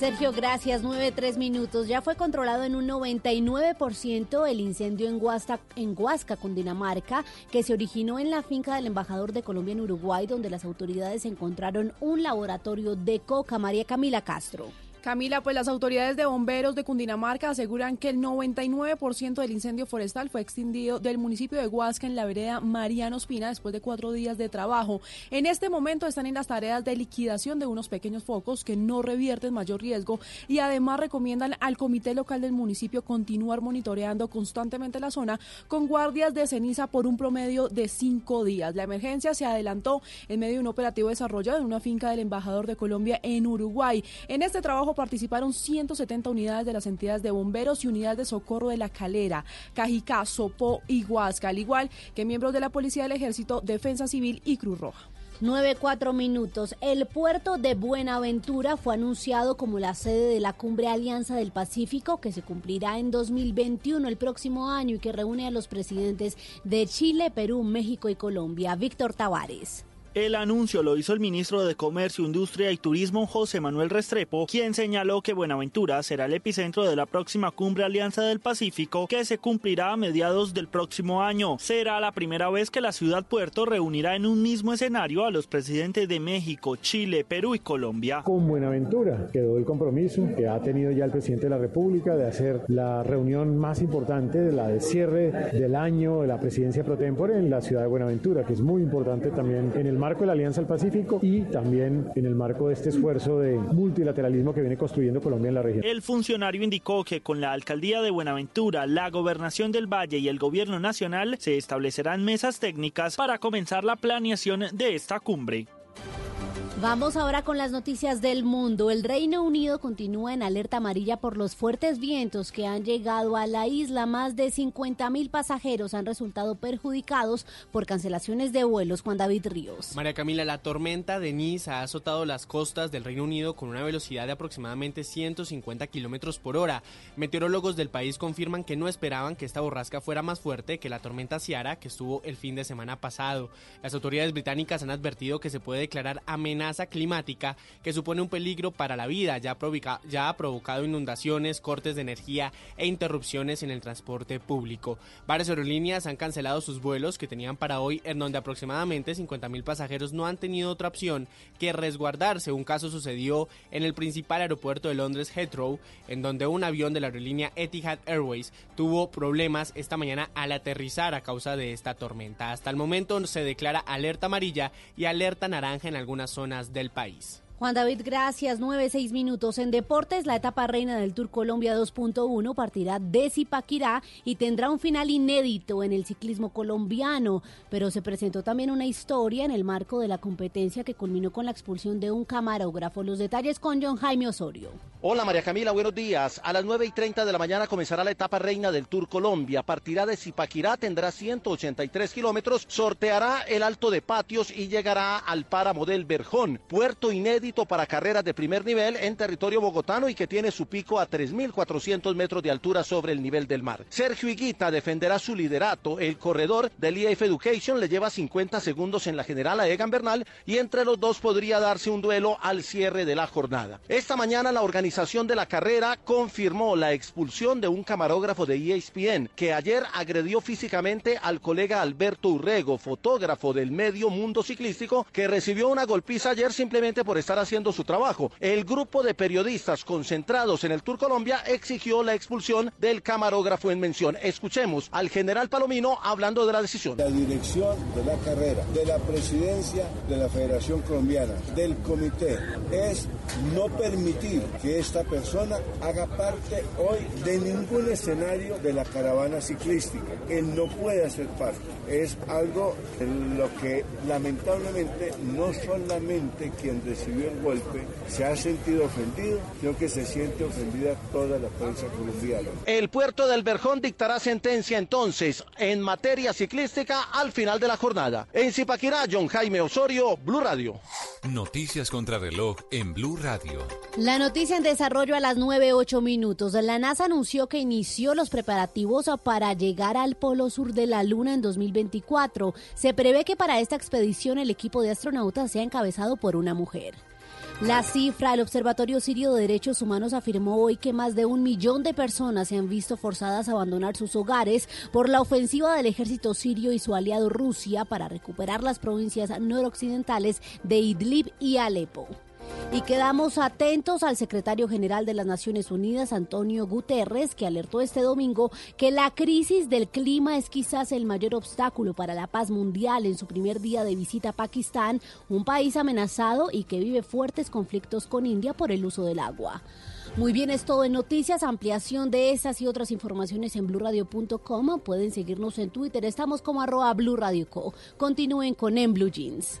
[SPEAKER 6] Sergio, gracias. 9-3 minutos. Ya fue controlado en un 99% el incendio en Huasca, en Huasca, Cundinamarca, que se originó en la finca del embajador de Colombia en Uruguay, donde las autoridades encontraron un laboratorio de coca. María Camila Castro.
[SPEAKER 4] Camila, pues las autoridades de bomberos de Cundinamarca aseguran que el 99% del incendio forestal fue extinguido del municipio de Huasca en la vereda Mariano Espina después de cuatro días de trabajo. En este momento están en las tareas de liquidación de unos pequeños focos que no revierten mayor riesgo y además recomiendan al comité local del municipio continuar monitoreando constantemente la zona con guardias de ceniza por un promedio de cinco días. La emergencia se adelantó en medio de un operativo desarrollado en una finca del embajador de Colombia en Uruguay. En este trabajo participaron 170 unidades de las entidades de bomberos y unidades de socorro de La Calera, Cajicá, Sopó y Huasca, al igual que miembros de la Policía del Ejército, Defensa Civil y Cruz Roja.
[SPEAKER 6] 9-4 minutos. El puerto de Buenaventura fue anunciado como la sede de la Cumbre Alianza del Pacífico, que se cumplirá en 2021, el próximo año, y que reúne a los presidentes de Chile, Perú, México y Colombia. Víctor Tavares.
[SPEAKER 7] El anuncio lo hizo el ministro de Comercio, Industria y Turismo José Manuel Restrepo, quien señaló que Buenaventura será el epicentro de la próxima cumbre Alianza del Pacífico que se cumplirá a mediados del próximo año. Será la primera vez que la ciudad puerto reunirá en un mismo escenario a los presidentes de México, Chile, Perú y Colombia.
[SPEAKER 60] Con Buenaventura quedó el compromiso que ha tenido ya el presidente de la República de hacer la reunión más importante de la de cierre del año de la presidencia pro tempore en la ciudad de Buenaventura, que es muy importante también en el marco de la Alianza del Pacífico y también en el marco de este esfuerzo de multilateralismo que viene construyendo Colombia en la región.
[SPEAKER 7] El funcionario indicó que con la alcaldía de Buenaventura, la gobernación del Valle y el gobierno nacional se establecerán mesas técnicas para comenzar la planeación de esta cumbre.
[SPEAKER 6] Vamos ahora con las noticias del mundo. El Reino Unido continúa en alerta amarilla por los fuertes vientos que han llegado a la isla. Más de 50 mil pasajeros han resultado perjudicados por cancelaciones de vuelos. Juan David Ríos.
[SPEAKER 23] María Camila, la tormenta Denise ha azotado las costas del Reino Unido con una velocidad de aproximadamente 150 kilómetros por hora. Meteorólogos del país confirman que no esperaban que esta borrasca fuera más fuerte que la tormenta Ciara que estuvo el fin de semana pasado. Las autoridades británicas han advertido que se puede declarar amenaza climática que supone un peligro para la vida, ya, provoca, ya ha provocado inundaciones, cortes de energía e interrupciones en el transporte público. Varias aerolíneas han cancelado sus vuelos que tenían para hoy, en donde aproximadamente 50.000 pasajeros no han tenido otra opción que resguardarse. Un caso sucedió en el principal aeropuerto de Londres, Heathrow, en donde un avión de la aerolínea Etihad Airways tuvo problemas esta mañana al aterrizar a causa de esta tormenta. Hasta el momento se declara alerta amarilla y alerta naranja en algunas zonas del país.
[SPEAKER 6] Juan David, gracias. 9-6 minutos. En deportes, la etapa reina del Tour Colombia 2.1 partirá de Zipaquirá y tendrá un final inédito en el ciclismo colombiano. Pero se presentó también una historia en el marco de la competencia que culminó con la expulsión de un camarógrafo. Los detalles con John Jaime Osorio.
[SPEAKER 68] Hola María Camila, buenos días. A las 9 y 30 de la mañana comenzará la etapa reina del Tour Colombia. Partirá de Zipaquirá, tendrá 183 kilómetros, sorteará el Alto de Patios y llegará al páramo del Berjón, puerto inédito para carreras de primer nivel en territorio bogotano y que tiene su pico a 3.400 metros de altura sobre el nivel del mar. Sergio Higuita defenderá su liderato. El corredor del IF Education le lleva 50 segundos en la general a Egan Bernal y entre los dos podría darse un duelo al cierre de la jornada. Esta mañana la organización de la carrera confirmó la expulsión de un camarógrafo de ESPN que ayer agredió físicamente al colega Alberto Urrego, fotógrafo del medio mundo ciclístico, que recibió una golpiza ayer simplemente por estar haciendo su trabajo. El grupo de periodistas concentrados en el Tour Colombia exigió la expulsión del camarógrafo en mención. Escuchemos al general Palomino hablando de la decisión.
[SPEAKER 65] La dirección de la carrera, de la presidencia de la Federación Colombiana, del comité, es no permitir que esta persona haga parte hoy de ningún escenario de la caravana ciclística. Él no puede hacer parte. Es algo en lo que lamentablemente no solamente quien recibió el golpe se ha sentido ofendido, sino que se siente ofendida toda la prensa colombiana.
[SPEAKER 68] El puerto del Berjón dictará sentencia entonces en materia ciclística al final de la jornada. En Zipaquirá, John Jaime Osorio, Blue Radio.
[SPEAKER 1] Noticias contra reloj en Blue Radio.
[SPEAKER 6] La noticia en desarrollo a las 9.08 minutos. La NASA anunció que inició los preparativos para llegar al polo sur de la Luna en 2024. Se prevé que para esta expedición el equipo de astronautas sea encabezado por una mujer. La cifra, el Observatorio Sirio de Derechos Humanos afirmó hoy que más de un millón de personas se han visto forzadas a abandonar sus hogares por la ofensiva del ejército sirio y su aliado Rusia para recuperar las provincias noroccidentales de Idlib y Alepo. Y quedamos atentos al secretario general de las Naciones Unidas, Antonio Guterres, que alertó este domingo que la crisis del clima es quizás el mayor obstáculo para la paz mundial en su primer día de visita a Pakistán, un país amenazado y que vive fuertes conflictos con India por el uso del agua. Muy bien, es todo en noticias. Ampliación de esas y otras informaciones en blurradio.com. Pueden seguirnos en Twitter. Estamos como arroba Blue Continúen con En Blue Jeans.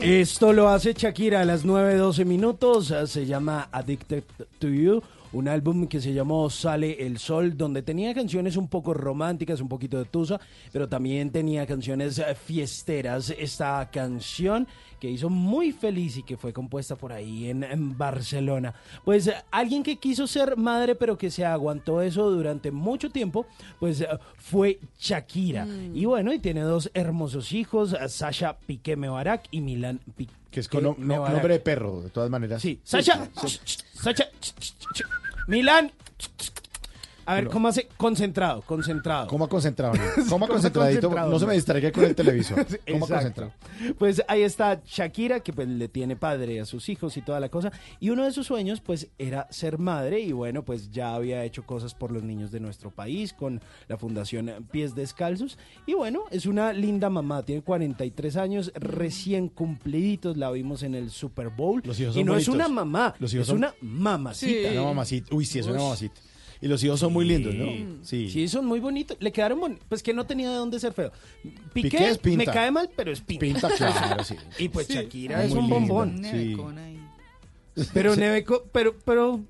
[SPEAKER 34] Esto lo hace Shakira a las 9.12 minutos. Se llama Addicted to You. Un álbum que se llamó Sale el Sol, donde tenía canciones un poco románticas, un poquito de tusa, pero también tenía canciones eh, fiesteras. Esta canción que hizo muy feliz y que fue compuesta por ahí en, en Barcelona. Pues eh, alguien que quiso ser madre, pero que se aguantó eso durante mucho tiempo, pues eh, fue Shakira.
[SPEAKER 30] Mm.
[SPEAKER 34] Y bueno, y tiene dos hermosos hijos, Sasha Piqué Mebarak y Milan Piqué.
[SPEAKER 30] Que es con no- no-
[SPEAKER 34] Mebarak.
[SPEAKER 30] nombre de perro, de todas maneras.
[SPEAKER 34] Sí, Sasha, Sasha, Milan. A ver. ¿cómo hace? Concentrado, concentrado.
[SPEAKER 30] Coma concentrado, ¿no? Coma
[SPEAKER 34] Coma
[SPEAKER 30] concentradito,
[SPEAKER 34] concentrado,
[SPEAKER 30] no se me distraiga con el televisor.
[SPEAKER 34] Sí, exacto.
[SPEAKER 30] concentrado.
[SPEAKER 34] Pues ahí está Shakira, que pues le tiene padre a sus hijos y toda la cosa. Y uno de sus sueños, pues, era ser madre. Y bueno, pues ya había hecho cosas por los niños de nuestro país con la Fundación Pies Descalzos. Y bueno, es una linda mamá. Tiene 43 años, recién cumpliditos. La vimos en el Super Bowl.
[SPEAKER 30] Los hijos
[SPEAKER 34] y no es una mamá,
[SPEAKER 30] Los hijos
[SPEAKER 34] es
[SPEAKER 30] son-
[SPEAKER 34] una mamacita.
[SPEAKER 30] Una mamacita. Uy, sí, es una mamacita. Y los hijos son muy lindos, ¿no?
[SPEAKER 34] Sí. Sí, son muy bonitos. Le quedaron bonitos. Pues que no tenía de dónde ser feo. Piqué,
[SPEAKER 30] Piqué es pinta.
[SPEAKER 34] me cae mal, pero es pinta.
[SPEAKER 30] Pinta, claro, sí.
[SPEAKER 34] Y pues
[SPEAKER 30] Sí.
[SPEAKER 34] Shakira
[SPEAKER 30] Muy
[SPEAKER 34] es un
[SPEAKER 30] linda.
[SPEAKER 34] bombón.
[SPEAKER 30] Un
[SPEAKER 34] Sí. Pero Neveco, pero, pero.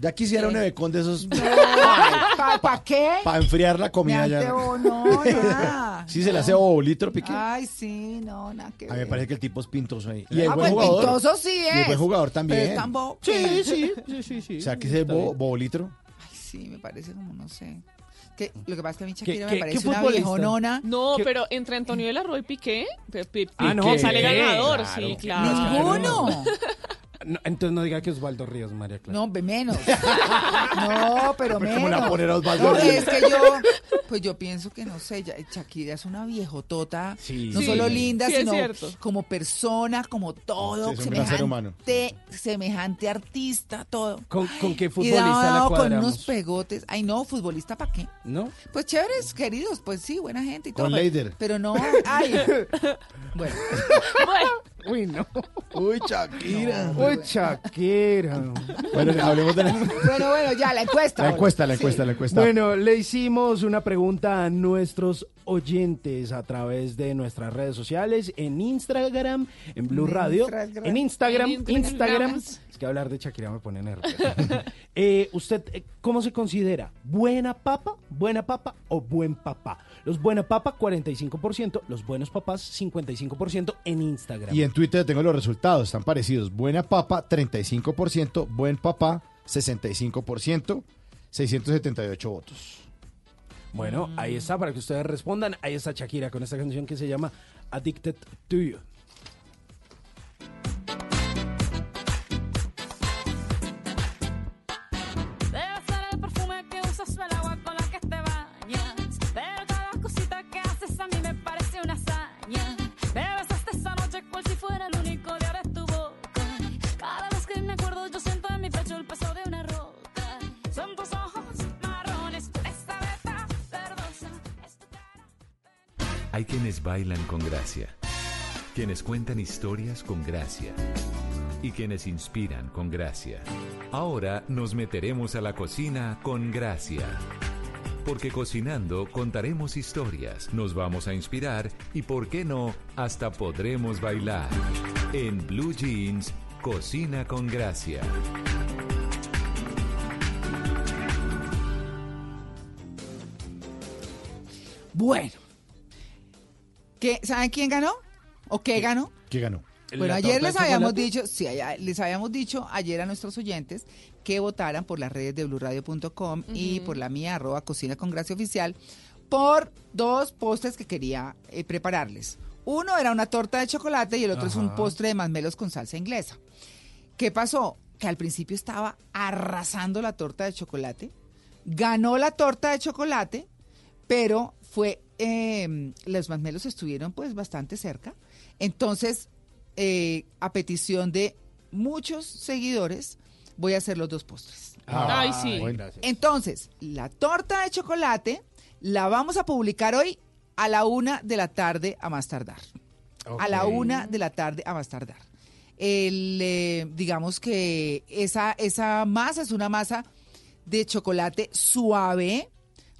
[SPEAKER 30] Ya quisiera un nevecón de esos
[SPEAKER 32] ¿Para qué?
[SPEAKER 30] para enfriar la comida ya.
[SPEAKER 32] no, nada.
[SPEAKER 30] Sí, se le hace bobolito pique.
[SPEAKER 32] Ay, sí, no, nada que
[SPEAKER 30] A mí me
[SPEAKER 32] ver.
[SPEAKER 30] parece que el tipo es pintoso ahí. Y es
[SPEAKER 32] Ah,
[SPEAKER 30] buen
[SPEAKER 32] pues,
[SPEAKER 30] jugador.
[SPEAKER 32] pintoso sí
[SPEAKER 30] Y es
[SPEAKER 32] es.
[SPEAKER 30] buen jugador también.
[SPEAKER 32] Pero es tan bo-
[SPEAKER 34] Sí, sí, sí, sí, sí.
[SPEAKER 30] O sea, que ese bo bobolitro.
[SPEAKER 32] Sí, me parece como, no sé. Que, lo que pasa es que a mí
[SPEAKER 34] ¿Qué-
[SPEAKER 32] Shakira
[SPEAKER 34] qué-
[SPEAKER 32] me
[SPEAKER 34] qué
[SPEAKER 32] parece una viejonona.
[SPEAKER 33] No,
[SPEAKER 34] ¿Qué?
[SPEAKER 33] pero entre Antonio de la Roy y Piqué, Pe- Pi-
[SPEAKER 34] Ah, no,
[SPEAKER 33] Piqué sale
[SPEAKER 34] Piqué,
[SPEAKER 33] ganador,
[SPEAKER 34] claro.
[SPEAKER 33] sí, claro.
[SPEAKER 32] Ninguno.
[SPEAKER 34] No, entonces no diga que Osvaldo Ríos, María Clara.
[SPEAKER 32] No, menos. No, pero menos.
[SPEAKER 30] ¿cómo la poner a Osvaldo
[SPEAKER 32] No,
[SPEAKER 30] Ríos?
[SPEAKER 32] es que yo, pues yo pienso que no sé, ya- Shakira es una viejotota,
[SPEAKER 34] Sí.
[SPEAKER 32] no
[SPEAKER 33] Sí,
[SPEAKER 32] solo linda,
[SPEAKER 33] sí
[SPEAKER 32] sino como persona, como todo,
[SPEAKER 30] Sí, es un gran ser humano.
[SPEAKER 32] semejante, semejante artista, todo.
[SPEAKER 34] ¿Con, con qué
[SPEAKER 32] Y
[SPEAKER 34] futbolista la
[SPEAKER 32] dado con unos pegotes. Ay, no, futbolista, ¿para qué?
[SPEAKER 34] ¿No?
[SPEAKER 32] Pues chéveres, queridos, pues sí, buena gente y todo.
[SPEAKER 30] Con
[SPEAKER 32] pero-
[SPEAKER 30] Leider.
[SPEAKER 32] Pero no, ay. Bueno,
[SPEAKER 34] Uy, no.
[SPEAKER 30] Uy, Shakira.
[SPEAKER 34] Uy, Shakira.
[SPEAKER 30] Bueno, hablemos de la,
[SPEAKER 32] bueno, bueno, ya, la encuesta.
[SPEAKER 30] la encuesta, la
[SPEAKER 32] Sí.
[SPEAKER 30] encuesta, la encuesta.
[SPEAKER 34] Bueno, le hicimos una pregunta a nuestros oyentes a través de nuestras redes sociales, en Instagram, en Blue Radio,
[SPEAKER 32] Instagram.
[SPEAKER 34] en Instagram,
[SPEAKER 33] En
[SPEAKER 34] Instagram.
[SPEAKER 33] Instagram.
[SPEAKER 34] Que hablar de Shakira me pone nervioso. Eh, ¿Usted eh, cómo se considera? ¿Buena papa, buena papa o buen papá? Los buena papa, 45%, los buenos papás, 55% en Instagram.
[SPEAKER 30] Y en Twitter tengo los resultados, están parecidos. Buena papa, 35%, buen papá, 65%, 678 votos.
[SPEAKER 34] Bueno, ahí está, para que ustedes respondan. Ahí está Shakira con esta canción que se llama Addicted to You.
[SPEAKER 1] Bailan con gracia, quienes cuentan historias con gracia y quienes inspiran con gracia. Ahora nos meteremos a la cocina con gracia. Porque cocinando contaremos historias, nos vamos a inspirar y, por qué no, hasta podremos bailar. En Blue Jeans, Cocina con Gracia.
[SPEAKER 32] Bueno. ¿Qué, ¿Saben quién ganó? ¿O qué ganó?
[SPEAKER 30] ¿Qué ganó?
[SPEAKER 32] Bueno,
[SPEAKER 34] ¿La
[SPEAKER 32] ayer les
[SPEAKER 34] de
[SPEAKER 32] habíamos dicho, sí, allá- les habíamos dicho ayer a nuestros oyentes que votaran por las redes de blurradio.com y por la mía, arroba cocina con gracia oficial, por dos postres que quería eh, prepararles. Uno era una torta de chocolate y el otro es un postre de masmelos con salsa inglesa. ¿Qué pasó? Que al principio estaba arrasando la torta de chocolate, ganó la torta de chocolate, pero fue, eh, los masmelos estuvieron pues bastante cerca. Entonces, eh, a petición de muchos seguidores, voy a hacer los dos postres.
[SPEAKER 33] Ay, sí.
[SPEAKER 30] bueno.
[SPEAKER 32] Entonces, la torta de chocolate la vamos a publicar hoy a la una de la tarde a más tardar. A la una de la tarde a más tardar. El, eh, digamos que esa, esa masa es una masa de chocolate suave.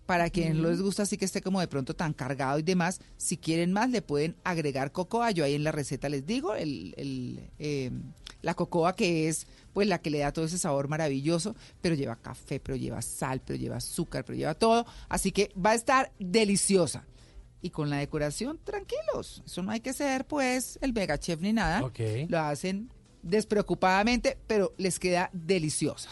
[SPEAKER 32] Para quienes no les gusta así que esté como de pronto tan cargado y demás, si quieren más le pueden agregar cocoa. Yo ahí en la receta les digo el, el, eh, la cocoa que es pues la que le da todo ese sabor maravilloso, pero lleva café, pero lleva sal, pero lleva azúcar, pero lleva todo, así que va a estar deliciosa. Y con la decoración, tranquilos, eso no hay que ser pues el mega chef ni nada, lo hacen despreocupadamente, pero les queda deliciosa.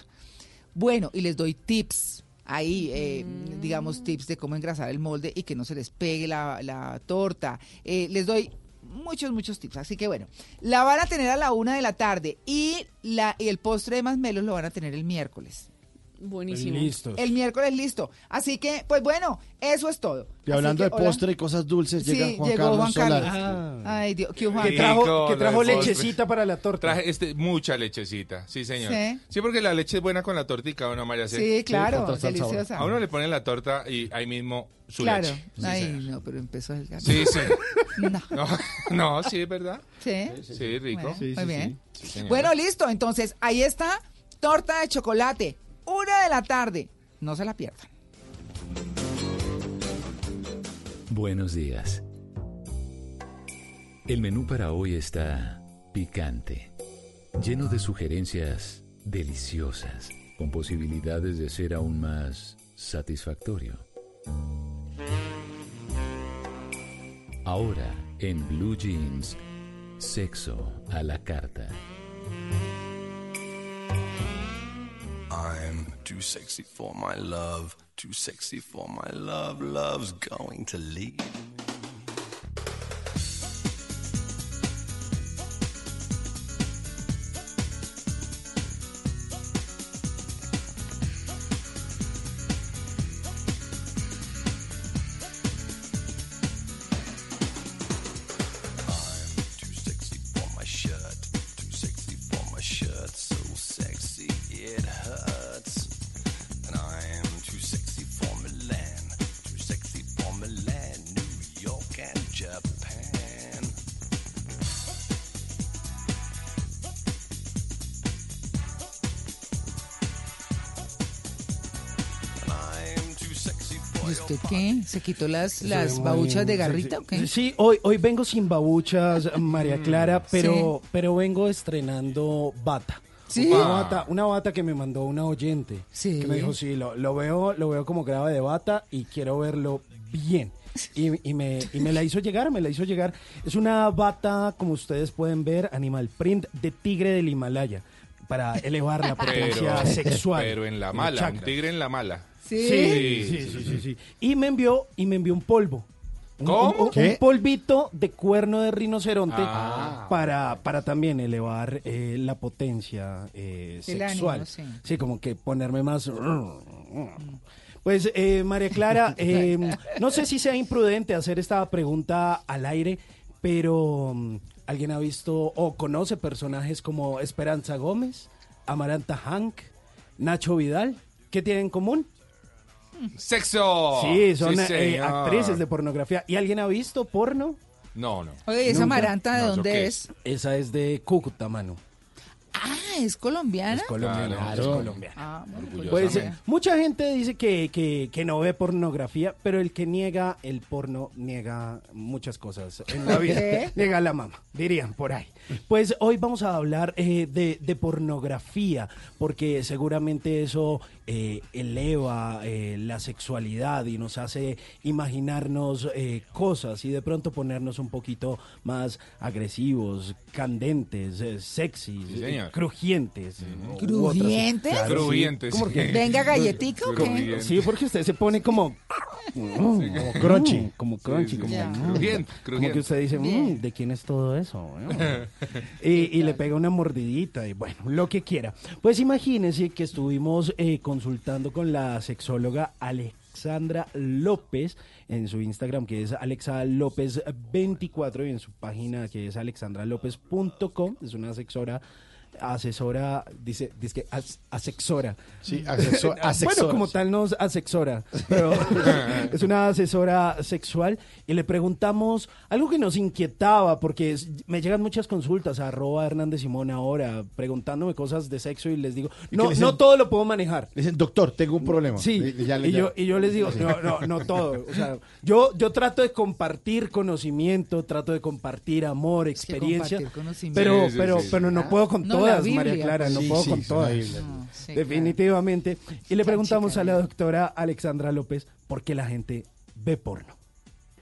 [SPEAKER 32] Bueno, y les doy tips. Ahí, eh, digamos, tips de cómo engrasar el molde y que no se les pegue la, torta. Eh, les doy muchos, muchos tips. Así que bueno, la van a tener a la una de la tarde y, la, y el postre de masmelos lo van a tener el miércoles.
[SPEAKER 33] Buenísimo.
[SPEAKER 30] Listos.
[SPEAKER 32] El miércoles listo. Así que, pues bueno, eso es todo.
[SPEAKER 30] Y hablando
[SPEAKER 32] que,
[SPEAKER 30] de
[SPEAKER 32] hola.
[SPEAKER 30] postre y cosas dulces,
[SPEAKER 32] Sí,
[SPEAKER 30] llega Juan
[SPEAKER 32] llegó
[SPEAKER 30] Carlos
[SPEAKER 32] Juan. Carlos. Ay, Dios, ¿qué Juan?
[SPEAKER 34] Que trajo, que trajo lechecita para la torta.
[SPEAKER 69] Traje este, mucha lechecita, sí señor.
[SPEAKER 32] Sí.
[SPEAKER 69] Sí. porque la leche es buena con la tortica, ¿o no, María?
[SPEAKER 32] Sí, claro, deliciosa.
[SPEAKER 69] A uno le ponen la torta y ahí mismo su
[SPEAKER 32] Claro.
[SPEAKER 69] leche. Sí,
[SPEAKER 32] Ay,
[SPEAKER 69] señor.
[SPEAKER 32] no, pero empezó el gato.
[SPEAKER 69] Sí, sí.
[SPEAKER 32] No.
[SPEAKER 69] No, no, sí, es verdad.
[SPEAKER 32] Sí.
[SPEAKER 69] Sí, rico.
[SPEAKER 32] Bueno, muy bien. Bueno, listo. Entonces, ahí está. Torta de chocolate. Una de la tarde. No se la pierdan.
[SPEAKER 1] Buenos días. El menú para hoy está picante, lleno de sugerencias deliciosas, con posibilidades de ser aún más satisfactorio. Ahora, en Blue Jeans, sexo a la carta.
[SPEAKER 70] I'm too sexy for my love, too sexy for my love, love's going to leave me.
[SPEAKER 32] ¿Se quitó las, las babuchas de garrita o
[SPEAKER 34] sexy.
[SPEAKER 32] qué?
[SPEAKER 34] Sí, hoy, hoy vengo sin babuchas, María Clara, pero, pero vengo estrenando bata.
[SPEAKER 32] Sí.
[SPEAKER 34] Una bata, una bata que me mandó una oyente.
[SPEAKER 32] Sí.
[SPEAKER 34] Que me dijo, sí, lo, lo veo, lo veo como grave de bata y quiero verlo bien. Y, y me, y me la hizo llegar, me la hizo llegar. Es una bata, como ustedes pueden ver, animal print de tigre del Himalaya para elevar la potencia
[SPEAKER 69] Pero,
[SPEAKER 34] sexual.
[SPEAKER 69] pero en la mala, un tigre en la mala.
[SPEAKER 34] Sí, sí, sí, sí, sí. Y me envió, y me envió un polvo. Un-
[SPEAKER 69] ¿Cómo?
[SPEAKER 34] Un, polvito de cuerno de rinoceronte
[SPEAKER 69] Ah.
[SPEAKER 34] para, para también elevar eh, la potencia eh, sexual.
[SPEAKER 32] ánimo, sí.
[SPEAKER 34] sí. como que ponerme más... Pues, eh, María Clara, eh, no sé si sea imprudente hacer esta pregunta al aire, pero mm, ¿alguien ha visto o conoce personajes como Esperanza Gómez, Amaranta Hank, Nacho Vidal? ¿Qué tienen en común?
[SPEAKER 69] ¡Sexo!
[SPEAKER 34] Sí, son
[SPEAKER 69] Sí,
[SPEAKER 34] eh, actrices de pornografía. ¿Y alguien ha visto porno?
[SPEAKER 69] No, no.
[SPEAKER 32] Oye, ¿y esa
[SPEAKER 34] ¿Nunca?
[SPEAKER 32] Amaranta de
[SPEAKER 69] No, ¿eso
[SPEAKER 32] dónde es?
[SPEAKER 34] Esa es de Cúcuta, mano.
[SPEAKER 32] Ah, ¿es colombiana?
[SPEAKER 34] Es colombiana,
[SPEAKER 69] Claro.
[SPEAKER 34] es colombiana.
[SPEAKER 32] Ah, pues
[SPEAKER 34] Pues eh, mucha gente dice que, que- que no ve pornografía, pero el que niega el porno niega muchas cosas en la vida.
[SPEAKER 32] ¿Qué?
[SPEAKER 34] Niega la mama, dirían por ahí. Pues hoy vamos a hablar eh, de, de pornografía, porque seguramente eso eh, eleva eh, la sexualidad y nos hace imaginarnos eh, cosas y de pronto ponernos un poquito más agresivos, candentes, eh, sexys,
[SPEAKER 69] Sí,
[SPEAKER 34] eh, crujientes. u otras-
[SPEAKER 32] ¿Crujientes?
[SPEAKER 34] Claro.
[SPEAKER 69] Crujientes,
[SPEAKER 34] ¿Cómo
[SPEAKER 69] sí.
[SPEAKER 34] que-
[SPEAKER 32] ¿Venga galletica o qué?
[SPEAKER 69] Crujiente.
[SPEAKER 34] Sí, porque usted se pone como... como crunchy. Como crunchy.
[SPEAKER 69] sí,
[SPEAKER 34] como, mm.
[SPEAKER 69] Crujiente,
[SPEAKER 34] como que usted dice,
[SPEAKER 32] Bien.
[SPEAKER 34] "Mm, ¿de quién es todo eso? y, y le pega una mordidita y bueno, lo que quiera. Pues imagínense que estuvimos eh, consultando con la sexóloga Alexandra López en su Instagram que es Alexa López 24 y en su página que es alexandralopez.com, es una asesora asesora, dice, dice que as- asexora.
[SPEAKER 30] Sí, asexo-
[SPEAKER 34] Bueno, como tal nos asexora, pero es una asesora sexual y le preguntamos algo que nos inquietaba porque es- me llegan muchas consultas a arroba Hernández Simón ahora preguntándome cosas de sexo y les digo,
[SPEAKER 30] ¿Y
[SPEAKER 34] no,
[SPEAKER 30] dicen?
[SPEAKER 34] no todo lo puedo manejar.
[SPEAKER 30] Le dicen, doctor, tengo un problema.
[SPEAKER 34] Sí,
[SPEAKER 30] Y, ya le-
[SPEAKER 34] y,
[SPEAKER 30] ya-
[SPEAKER 34] yo, y yo les digo, no, no, no todo. O sea, yo, yo trato de compartir conocimiento, trato de compartir amor, experiencia,
[SPEAKER 32] compartir
[SPEAKER 34] pero,
[SPEAKER 69] Sí, sí,
[SPEAKER 34] pero,
[SPEAKER 69] sí.
[SPEAKER 34] pero no puedo con
[SPEAKER 32] No,
[SPEAKER 34] todas, María Clara, no
[SPEAKER 30] Sí,
[SPEAKER 34] puedo
[SPEAKER 30] sí,
[SPEAKER 34] con todas.
[SPEAKER 30] Biblia.
[SPEAKER 32] No, sí,
[SPEAKER 34] Definitivamente. Y le preguntamos
[SPEAKER 32] chica
[SPEAKER 34] a la doctora Alexandra López por qué la gente ve porno.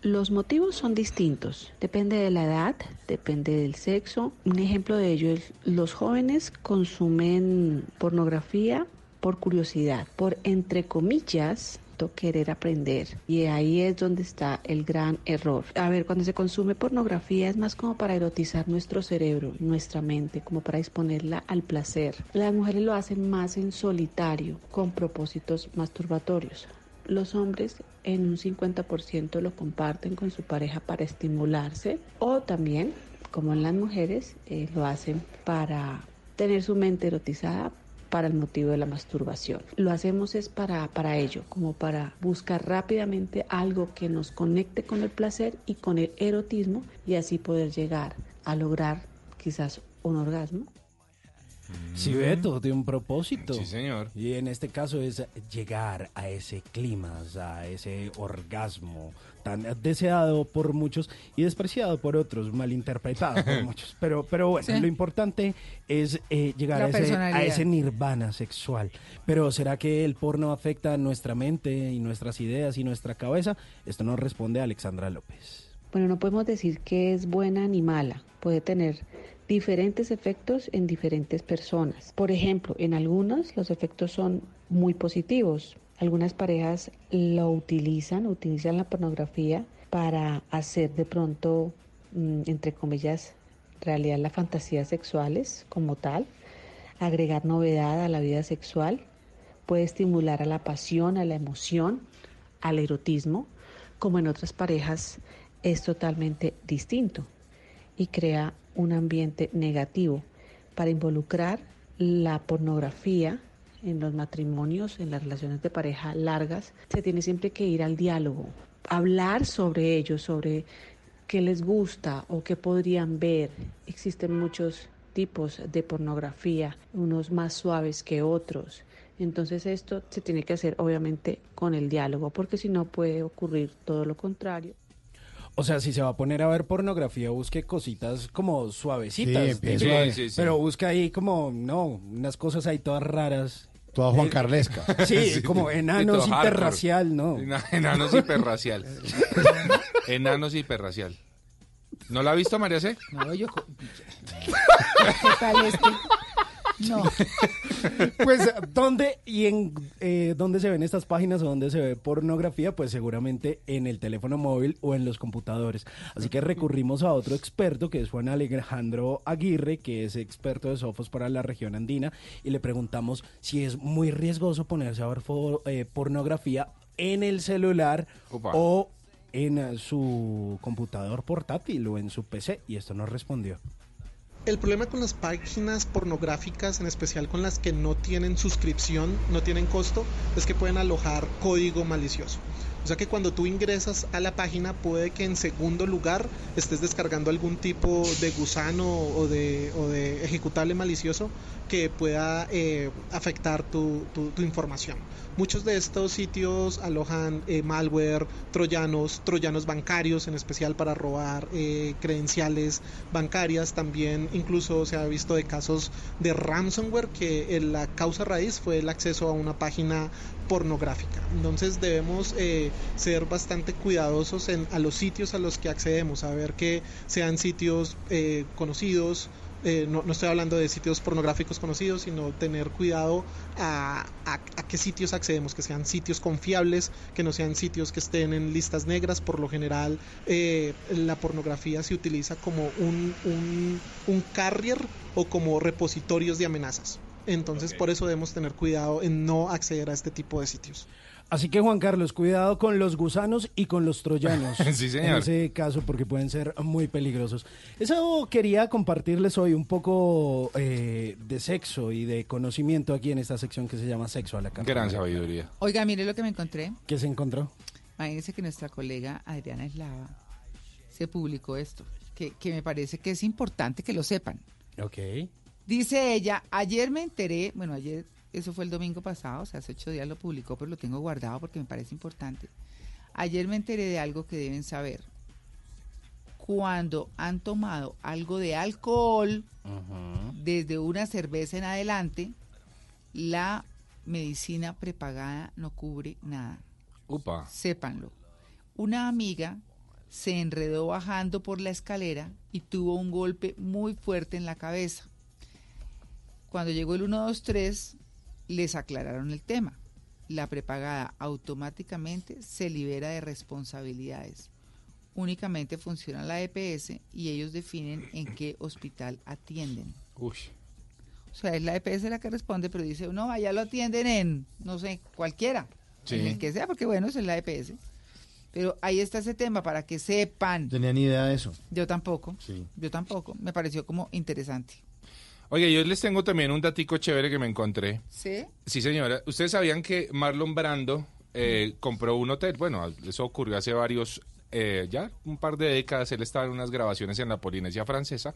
[SPEAKER 71] Los motivos son distintos, depende de la edad, depende del sexo. Un ejemplo de ello es los jóvenes consumen pornografía por curiosidad, por entre comillas querer aprender. Y ahí es donde está el gran error. A ver, cuando se consume pornografía es más como para erotizar nuestro cerebro, nuestra mente, como para exponerla al placer. Las mujeres lo hacen más en solitario, con propósitos masturbatorios. Los hombres en un 50% lo comparten con su pareja para estimularse o también, como en las mujeres, eh, lo hacen para tener su mente erotizada para el motivo de la masturbación. Lo hacemos es para, para ello, como para buscar rápidamente algo que nos conecte con el placer y con el erotismo y así poder llegar a lograr quizás un orgasmo.
[SPEAKER 34] Si ve, todo tiene un propósito.
[SPEAKER 69] Sí, señor.
[SPEAKER 34] Y en este caso es llegar a ese clima, a ese orgasmo tan deseado por muchos y despreciado por otros, malinterpretado por muchos. Pero, pero bueno,
[SPEAKER 32] Sí.
[SPEAKER 34] lo importante es eh, llegar a ese, a ese nirvana sexual. Pero ¿será que el porno afecta nuestra mente y nuestras ideas y nuestra cabeza? Esto nos responde Alexandra López.
[SPEAKER 71] Bueno, no podemos decir que es buena ni mala. Puede tener diferentes efectos en diferentes personas. Por ejemplo, en algunos los efectos son muy positivos. Algunas parejas lo utilizan, utilizan la pornografía para hacer de pronto, mm, entre comillas, realidad las fantasías sexuales como tal, agregar novedad a la vida sexual, puede estimular a la pasión, a la emoción, al erotismo, como en otras parejas es totalmente distinto y crea un ambiente negativo para involucrar la pornografía en los matrimonios, en las relaciones de pareja largas, se tiene siempre que ir al diálogo, hablar sobre ello, sobre qué les gusta o qué podrían ver. Existen muchos tipos de pornografía, unos más suaves que otros. Entonces esto se tiene que hacer obviamente con el diálogo, porque si no puede ocurrir todo lo contrario.
[SPEAKER 34] O sea, si se va a poner a ver pornografía, busque cositas como suavecitas.
[SPEAKER 30] Sí,
[SPEAKER 69] sí, sí.
[SPEAKER 34] Pero busca ahí como, no, unas cosas ahí todas raras.
[SPEAKER 30] Toda Juan
[SPEAKER 34] Eh,
[SPEAKER 30] Carlesca.
[SPEAKER 34] Sí,
[SPEAKER 69] Sí,
[SPEAKER 34] como
[SPEAKER 69] sí,
[SPEAKER 34] enanos
[SPEAKER 69] hardcore.
[SPEAKER 34] interracial, ¿no?
[SPEAKER 69] Ena- Enanos hiperracial. Enanos hiperracial. ¿No la ha visto, María C?
[SPEAKER 32] No, yo. ¿Qué tal este? No.
[SPEAKER 34] Pues, ¿dónde y en eh, dónde se ven estas páginas o dónde se ve pornografía? Pues seguramente en el teléfono móvil o en los computadores. Así que recurrimos a otro experto que es Juan Alejandro Aguirre, que es experto de sofos para la región andina, y le preguntamos si es muy riesgoso ponerse a ver eh, pornografía en el celular
[SPEAKER 69] Opa.
[SPEAKER 34] o en su computador portátil o en su PC, y esto nos respondió.
[SPEAKER 72] El problema con las páginas pornográficas, en especial con las que no tienen suscripción, no tienen costo, es que pueden alojar código malicioso. O sea que cuando tú ingresas a la página puede que en segundo lugar estés descargando algún tipo de gusano o de, ejecutable malicioso que pueda eh, afectar tu información. Muchos de estos sitios alojan eh, malware, troyanos, troyanos bancarios, en especial para robar eh, credenciales bancarias. También incluso se ha visto de casos de ransomware que eh, la causa raíz fue el acceso a una página pornográfica. Entonces debemos eh, ser bastante cuidadosos en, a los sitios a los que accedemos, a ver que sean sitios eh, conocidos. Eh, no, no estoy hablando de sitios pornográficos conocidos, sino tener cuidado a, a- a qué sitios accedemos, que sean sitios confiables, que no sean sitios que estén en listas negras. Por lo general, eh, la pornografía se utiliza como un, un, un carrier o como repositorios de amenazas. Entonces, por eso debemos tener cuidado en no acceder a este tipo de sitios.
[SPEAKER 34] Así que Juan Carlos, cuidado con los gusanos y con los troyanos.
[SPEAKER 69] Sí, señor.
[SPEAKER 34] En ese caso, porque pueden ser muy peligrosos. Eso quería compartirles hoy un poco eh, de sexo y de conocimiento aquí en esta sección que se llama Sexo a la Carta.
[SPEAKER 69] Gran sabiduría.
[SPEAKER 32] Oiga, mire lo que me encontré.
[SPEAKER 34] ¿Qué se encontró?
[SPEAKER 32] Imagínense que nuestra colega Adriana Eslava se publicó esto, que, que me parece que es importante que lo sepan.
[SPEAKER 34] Ok.
[SPEAKER 32] Dice ella, ayer me enteré, bueno, ayer, eso fue el domingo pasado, o sea, hace ocho días lo publicó, pero lo tengo guardado porque me parece importante. Ayer me enteré de algo que deben saber. Cuando han tomado algo de alcohol, desde una cerveza en adelante, la medicina prepagada no cubre nada.
[SPEAKER 69] Upa.
[SPEAKER 32] Sépanlo. Una amiga se enredó bajando por la escalera y tuvo un golpe muy fuerte en la cabeza. Cuando llegó el 123, les aclararon el tema. La prepagada automáticamente se libera de responsabilidades. Únicamente funciona la EPS y ellos definen en qué hospital atienden.
[SPEAKER 69] Uy.
[SPEAKER 32] O sea, es la EPS la que responde, pero dice, no, allá lo atienden en, no sé, cualquiera.
[SPEAKER 30] Sí.
[SPEAKER 32] En el que sea, porque bueno, eso es la EPS. Pero ahí está ese tema para que sepan.
[SPEAKER 30] Tenía ni idea de eso.
[SPEAKER 32] Yo tampoco.
[SPEAKER 30] Sí.
[SPEAKER 32] Yo tampoco. Me pareció como interesante.
[SPEAKER 69] Oye, yo les tengo también un datico chévere que me encontré.
[SPEAKER 32] ¿Sí?
[SPEAKER 69] Sí, señora. ¿Ustedes sabían que Marlon Brando eh, compró un hotel? Bueno, eso ocurrió hace varios, eh, ya un par de décadas. Él estaba en unas grabaciones en la Polinesia francesa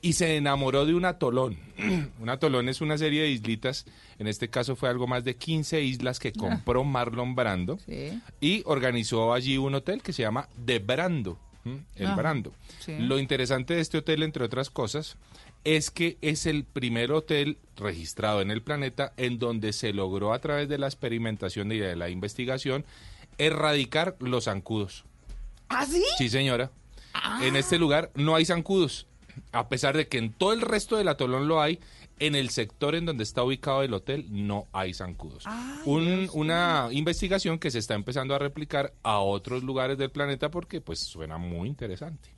[SPEAKER 69] y se enamoró de un atolón. un atolón es una serie de islitas. En este caso fue algo más de 15 islas que compró Marlon Brando
[SPEAKER 32] Sí.
[SPEAKER 69] y organizó allí un hotel que se llama The Brando. ¿m? El Brando.
[SPEAKER 32] sí.
[SPEAKER 69] Lo interesante de este hotel, entre otras cosas, es que es el primer hotel registrado en el planeta en donde se logró a través de la experimentación y de la investigación erradicar los zancudos.
[SPEAKER 32] ¿Ah, sí?
[SPEAKER 69] Sí, señora. En este lugar no hay zancudos. A pesar de que en todo el resto del atolón lo hay, en el sector en donde está ubicado el hotel no hay zancudos. Un- una investigación que se está empezando a replicar a otros lugares del planeta porque pues suena muy interesante.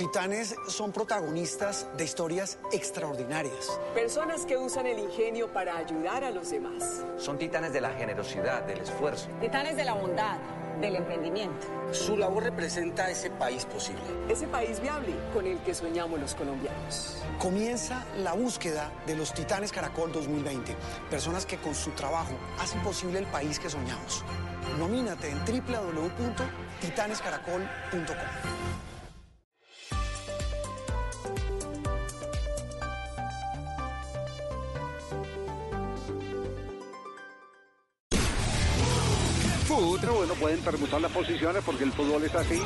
[SPEAKER 73] Titanes son protagonistas de historias extraordinarias.
[SPEAKER 74] Personas que usan el ingenio para ayudar a los demás.
[SPEAKER 75] Son titanes de la generosidad, del esfuerzo.
[SPEAKER 74] Titanes de la bondad, del emprendimiento.
[SPEAKER 73] Su labor representa ese país posible.
[SPEAKER 74] Ese país viable con el que soñamos los colombianos.
[SPEAKER 73] Comienza la búsqueda de los Titanes Caracol 2020, personas que con su trabajo hacen posible el país que soñamos. Nomínate en www.titanescaracol.com.
[SPEAKER 76] Food. Bueno, pueden permutar las posiciones porque el fútbol es así.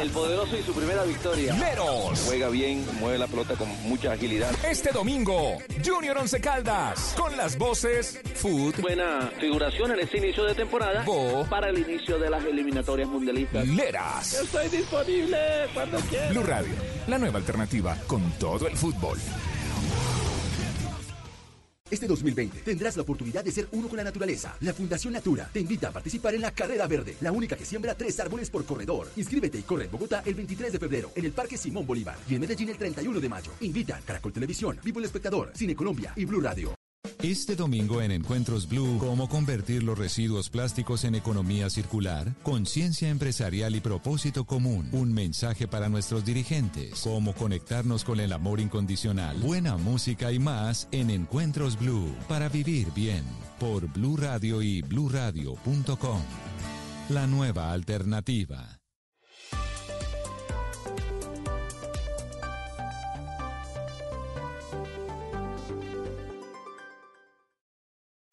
[SPEAKER 76] El poderoso y su primera victoria.
[SPEAKER 36] Meros.
[SPEAKER 76] Juega bien, mueve la pelota con mucha agilidad.
[SPEAKER 36] Este domingo, Junior Once Caldas, con las voces Food,
[SPEAKER 76] Buena figuración en este inicio de temporada
[SPEAKER 36] Bo,
[SPEAKER 76] para el inicio de las eliminatorias mundialistas.
[SPEAKER 36] Leras.
[SPEAKER 76] Estoy disponible cuando quieras.
[SPEAKER 36] Blue Radio, la nueva alternativa con todo el fútbol.
[SPEAKER 37] Este 2020 tendrás la oportunidad de ser uno con la naturaleza. La Fundación Natura te invita a participar en la Carrera Verde, la única que siembra tres árboles por corredor. Inscríbete y corre en Bogotá el 23 de febrero en el Parque Simón Bolívar y en Medellín el 31 de mayo. Invitan Caracol Televisión, Vivo el Espectador, Cine Colombia y Blue Radio.
[SPEAKER 1] Este domingo en Encuentros Blue, cómo convertir los residuos plásticos en economía circular, conciencia empresarial y propósito común. Un mensaje para nuestros dirigentes, cómo conectarnos con el amor incondicional, buena música y más en Encuentros Blue, para vivir bien, por Blue Radio y bluradio.com. La nueva alternativa.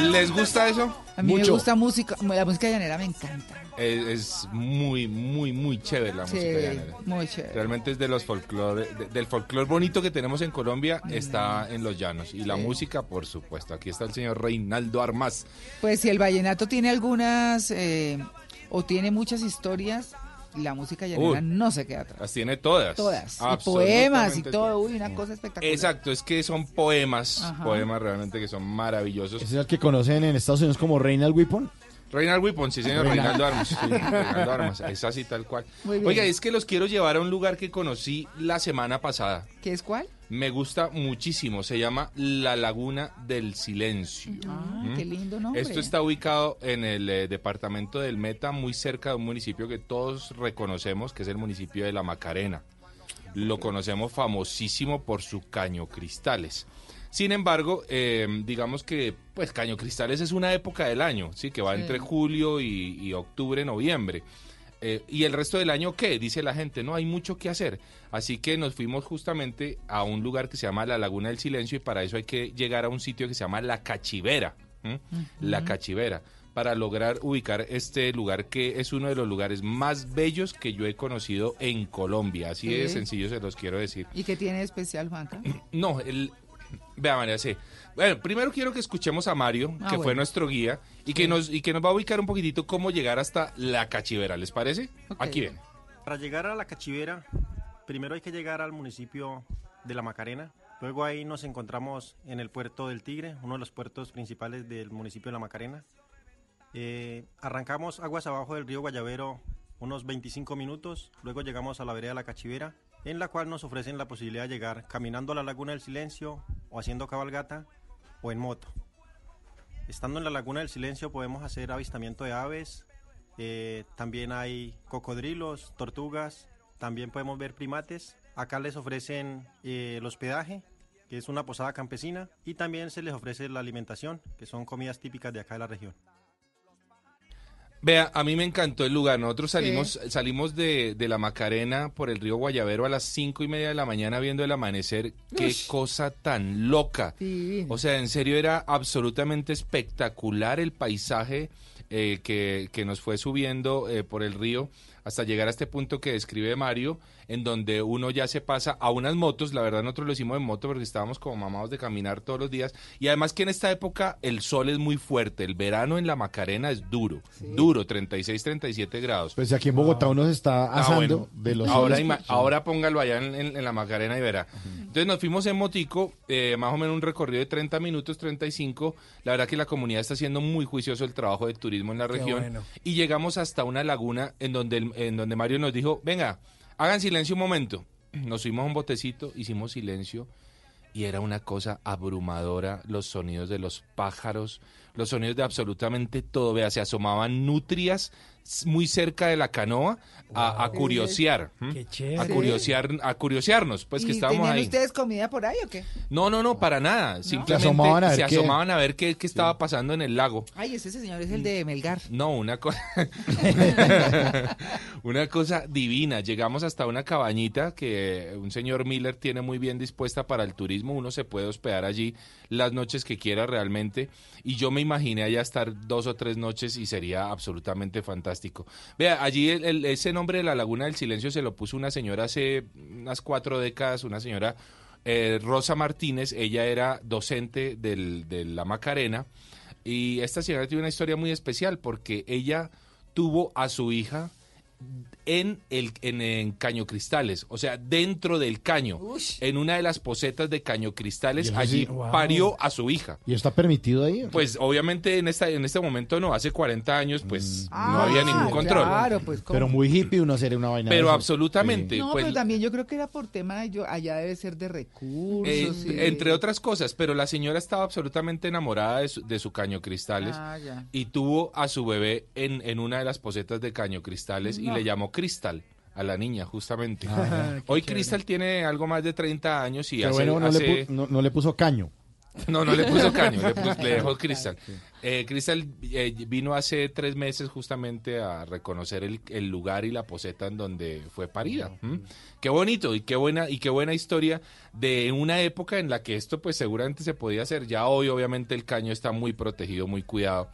[SPEAKER 69] ¿Les gusta eso?
[SPEAKER 32] A mí me gusta música, la música llanera me encanta.
[SPEAKER 69] Es, es muy, muy, muy chévere la
[SPEAKER 32] Sí,
[SPEAKER 69] música llanera.
[SPEAKER 32] muy chévere.
[SPEAKER 69] Realmente es de los folclore, de- del folclore bonito que tenemos en Colombia, está en los llanos. Y la música, por supuesto. Aquí está el señor Reinaldo Armas.
[SPEAKER 32] Pues si el vallenato tiene algunas eh, o tiene muchas historias, la música llanera
[SPEAKER 69] Uy.
[SPEAKER 32] no se queda atrás.
[SPEAKER 69] Las tiene todas.
[SPEAKER 32] Todas. Y poemas y todo. Uy, una cosa espectacular.
[SPEAKER 69] Exacto, es que son poemas,
[SPEAKER 32] Ajá.
[SPEAKER 69] poemas realmente que son maravillosos.
[SPEAKER 30] ¿Ese es el que conocen en Estados Unidos como Reynald Whipon?
[SPEAKER 69] Reinald Whipon, sí señor,
[SPEAKER 77] Reinaldo.
[SPEAKER 69] Reinaldo Armas. sí, Reinaldo Armas, es así tal cual. Oiga, es que los quiero llevar a un lugar que conocí la semana pasada.
[SPEAKER 78] ¿Qué es cuál?
[SPEAKER 69] Me gusta muchísimo, se llama La Laguna del Silencio.
[SPEAKER 78] Ah,
[SPEAKER 69] ¿Mm?
[SPEAKER 78] qué lindo nombre.
[SPEAKER 69] Esto está ubicado en el eh, departamento del Meta, muy cerca de un municipio que todos reconocemos, que es el municipio de La Macarena. Lo conocemos famosísimo por su caño cristales. Sin embargo, eh, digamos que pues Caño Cristales es una época del año, sí, que va
[SPEAKER 79] Sí.
[SPEAKER 69] entre julio y, y octubre, noviembre. Eh, y el resto del año, ¿qué? Dice la gente, no hay mucho que hacer. Así que nos fuimos justamente a un lugar que se llama la Laguna del Silencio y para eso hay que llegar a un sitio que se llama La Cachivera. La Cachivera. Para lograr ubicar este lugar que es uno de los lugares más bellos que yo he conocido en Colombia. Así de sencillo se los quiero decir.
[SPEAKER 78] ¿Y qué tiene de especial, Juanca?
[SPEAKER 69] No, el... Vea, María, sí. Bueno, primero quiero que escuchemos a Mario,
[SPEAKER 78] Ah,
[SPEAKER 69] que fue nuestro guía, y que,
[SPEAKER 78] Sí.
[SPEAKER 69] nos, y que nos va a ubicar un poquitito cómo llegar hasta la cachivera, ¿les parece? Aquí viene.
[SPEAKER 80] Para llegar a la Cachivera, primero hay que llegar al municipio de La Macarena. Luego ahí nos encontramos en el puerto del Tigre, uno de los puertos principales del municipio de La Macarena. Eh, arrancamos aguas abajo del río Guayavero unos 25 minutos, luego llegamos a la vereda de La Cachivera, en la cual nos ofrecen la posibilidad de llegar caminando a la Laguna del Silencio o haciendo cabalgata o en moto. Estando en la Laguna del Silencio podemos hacer avistamiento de aves, eh, también hay cocodrilos, tortugas, también podemos ver primates. Acá les ofrecen eh, el hospedaje, que es una posada campesina, y también se les ofrece la alimentación, que son comidas típicas de acá de la región.
[SPEAKER 69] Vea, a mí me encantó el lugar. Nosotros salimos, salimos de, de la Macarena por el río Guayavero a las cinco y media de la mañana viendo el amanecer. Qué cosa tan loca. O sea, en serio era absolutamente espectacular el paisaje eh, que, que nos fue subiendo eh, por el río hasta llegar a este punto que describe Mario, en donde uno ya se pasa a unas motos. La verdad, nosotros lo hicimos en moto porque estábamos como mamados de caminar todos los días. Y además que en esta época el sol es muy fuerte. El verano en la Macarena es duro, duro, 36, 37 grados.
[SPEAKER 77] Pues aquí en Bogotá uno se está
[SPEAKER 69] Ah,
[SPEAKER 77] asando
[SPEAKER 69] bueno.
[SPEAKER 77] de los
[SPEAKER 69] ahora,
[SPEAKER 77] soles.
[SPEAKER 69] ima- ahora póngalo allá en, en- en la Macarena y verá. Entonces nos fuimos en motico, eh, más o menos un recorrido de 30 minutos, 35. La verdad que la comunidad está haciendo muy juicioso el trabajo de turismo en la
[SPEAKER 81] Qué
[SPEAKER 69] región.
[SPEAKER 81] bueno.
[SPEAKER 69] Y llegamos hasta una laguna en donde, el- en donde Mario nos dijo, venga, hagan silencio un momento. Nos fuimos a un botecito, hicimos silencio y era una cosa abrumadora los sonidos de los pájaros, los sonidos de absolutamente todo. Vea, se asomaban nutrias muy cerca de la canoa a, a curiosear.
[SPEAKER 81] Qué
[SPEAKER 69] A
[SPEAKER 81] chévere.
[SPEAKER 69] curiosear, a curiosearnos, pues que
[SPEAKER 78] ¿Y
[SPEAKER 69] estábamos
[SPEAKER 78] tenían
[SPEAKER 69] ahí.
[SPEAKER 78] ustedes comida por ahí o qué?
[SPEAKER 69] No, no, no, para nada. Simplemente
[SPEAKER 77] Se asomaban a ver
[SPEAKER 69] se
[SPEAKER 77] qué-
[SPEAKER 69] asomaban a ver qué, qué estaba pasando en el lago.
[SPEAKER 78] Ay, ese señor es el de Melgar.
[SPEAKER 69] No, una cosa. una cosa divina. Llegamos hasta una cabañita que un señor Miller tiene muy bien dispuesta para el turismo. Uno se puede hospedar allí las noches que quiera realmente. Y yo me imaginé allá estar dos o tres noches y sería absolutamente fantástico. Vea, allí ese nombre de la Laguna del Silencio se lo puso una señora hace unas cuatro décadas, una señora eh, Rosa Martínez. Ella era docente de la Macarena. Y esta señora tiene una historia muy especial porque ella tuvo a su hija en el en, en Caño Cristales, o sea, dentro del caño, en una de las posetas de Caño Cristales, allí
[SPEAKER 77] sí, wow.
[SPEAKER 69] parió a su hija.
[SPEAKER 77] ¿Y está permitido ahí?
[SPEAKER 69] Pues obviamente en esta en este momento no, hace 40 años pues no
[SPEAKER 78] Ah,
[SPEAKER 69] había ningún control.
[SPEAKER 78] Claro, pues.
[SPEAKER 77] Pero muy hippie uno hacer una vaina de
[SPEAKER 69] Pero absolutamente,
[SPEAKER 78] No,
[SPEAKER 69] pues
[SPEAKER 78] pero también yo creo que era por tema de yo, allá debe ser de recursos.
[SPEAKER 69] Eh,
[SPEAKER 78] y-
[SPEAKER 69] entre otras cosas, pero la señora estaba absolutamente enamorada de su, de su caño cristales
[SPEAKER 78] Ah,
[SPEAKER 69] y tuvo a su bebé en, en una de las posetas de caño cristales y
[SPEAKER 78] No.
[SPEAKER 69] le llamó Cristal a la niña, justamente.
[SPEAKER 77] Ah,
[SPEAKER 69] Hoy. Cristal tiene algo más de 30 años y hace...
[SPEAKER 77] bueno, no,
[SPEAKER 69] hace-
[SPEAKER 77] le no- no le puso caño.
[SPEAKER 69] no, no le puso caño, le, puso- le dejó Cristal. Eh, Cristal eh, vino hace tres meses justamente a reconocer el, el lugar y la poseta en donde fue parida. ¿m? Qué bonito y qué buena y qué buena historia de una época en la que esto pues seguramente se podía hacer. Ya hoy obviamente el caño está muy protegido, muy cuidado.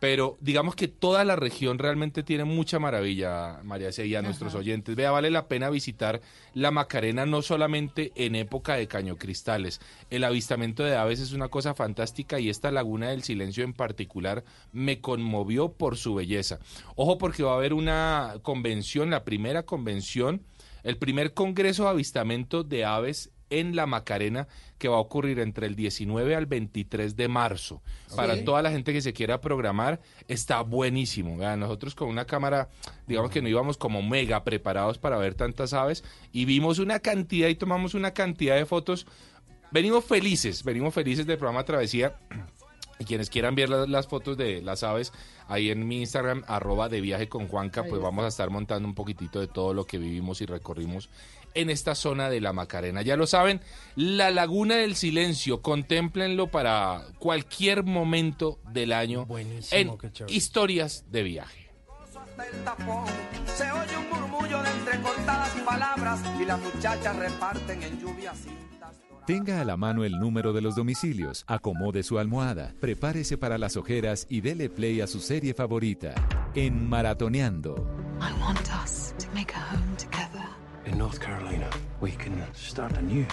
[SPEAKER 69] Pero digamos que toda la región realmente tiene mucha maravilla, María C. y a nuestros oyentes. Vea, vale la pena visitar la Macarena no solamente en época de cañocristales. El avistamiento de aves es una cosa fantástica y esta Laguna del Silencio en particular me conmovió por su belleza. Ojo porque va a haber una convención, la primera convención, el primer congreso de avistamiento de aves en la Macarena que va a ocurrir entre el 19 al 23 de marzo. Para toda la gente que se quiera programar, está buenísimo. Vean, nosotros con una cámara, digamos que no íbamos como mega preparados para ver tantas aves y vimos una cantidad y tomamos una cantidad de fotos. Venimos felices, venimos felices del programa Travesía. Y quienes quieran ver la- las, fotos de las aves, ahí en mi Instagram, arroba de viaje con Juanca, pues vamos a estar montando un poquitito de todo lo que vivimos y recorrimos en esta zona de la Macarena. Ya lo saben, la Laguna del Silencio, contémplenlo para cualquier momento del año
[SPEAKER 34] Buenísimo,
[SPEAKER 69] en historias de viaje.
[SPEAKER 82] el tapón. Se oye un murmullo de entrecortadas palabras y las muchachas reparten en lluvia cintas.
[SPEAKER 1] Tenga a la mano el número de los domicilios, acomode su almohada, prepárese para las ojeras y dele play a su serie favorita. En Maratoneando.
[SPEAKER 83] I want us to make a home together.
[SPEAKER 84] In North Carolina, we can start anew.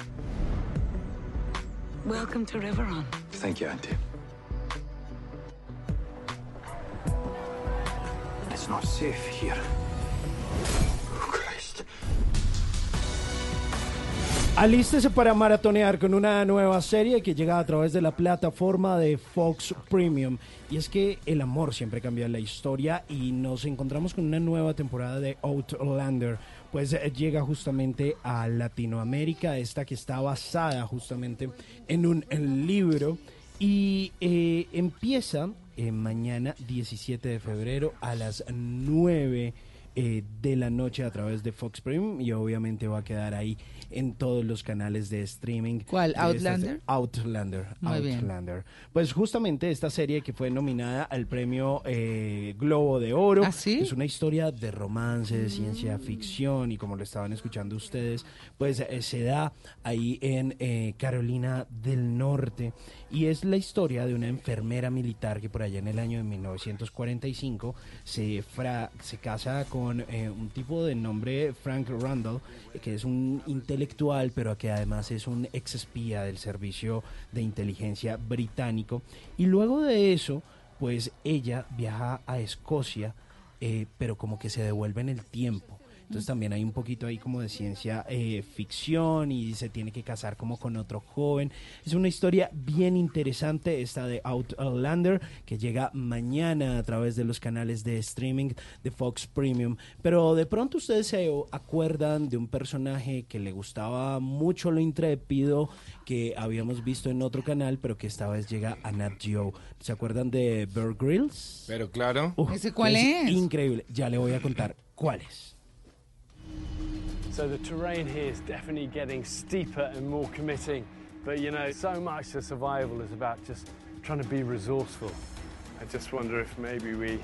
[SPEAKER 83] Welcome to Riveron.
[SPEAKER 84] Thank you, Auntie. It's not safe here.
[SPEAKER 34] Alístese para maratonear con una nueva serie que llega a través de la plataforma de Fox Premium. Y es que el amor siempre cambia la historia y nos encontramos con una nueva temporada de Outlander. Pues eh, llega justamente a Latinoamérica, esta que está basada justamente en un libro. Y eh, empieza eh, mañana 17 de febrero a las 9 eh, de la noche a través de Fox Premium y obviamente va a quedar ahí en todos los canales de streaming.
[SPEAKER 32] ¿Cuál? ¿Outlander?
[SPEAKER 34] Outlander.
[SPEAKER 32] Muy bien.
[SPEAKER 34] Outlander. Pues justamente esta serie que fue nominada al premio eh, Globo de Oro.
[SPEAKER 32] ¿Ah, sí?
[SPEAKER 34] Es una historia de romance, de ciencia ficción y como lo estaban escuchando ustedes, pues eh, se da ahí en eh, Carolina del Norte y es la historia de una enfermera militar que por allá en el año de 1945 se, fra- se casa con eh, un tipo de nombre Frank Randall, eh, que es un intelectual, pero que además es un ex espía del servicio de inteligencia británico. Y luego de eso, pues ella viaja a Escocia, eh, pero como que se devuelve en el tiempo. Entonces también hay un poquito ahí como de ciencia eh, ficción y se tiene que casar como con otro joven. Es una historia bien interesante esta de Outlander que llega mañana a través de los canales de streaming de Fox Premium. Pero de pronto ustedes se acuerdan de un personaje que le gustaba mucho lo intrépido que habíamos visto en otro canal, pero que esta vez llega a Nat Geo. ¿Se acuerdan de Bear Grylls?
[SPEAKER 69] Pero claro.
[SPEAKER 34] Uf,
[SPEAKER 32] ¿Ese cuál es?
[SPEAKER 34] Increíble. Ya le voy a contar cuál es.
[SPEAKER 85] So the terrain here is definitely getting steeper and more committing. But you know, so much of survival is about just trying to be resourceful. I just wonder if maybe we.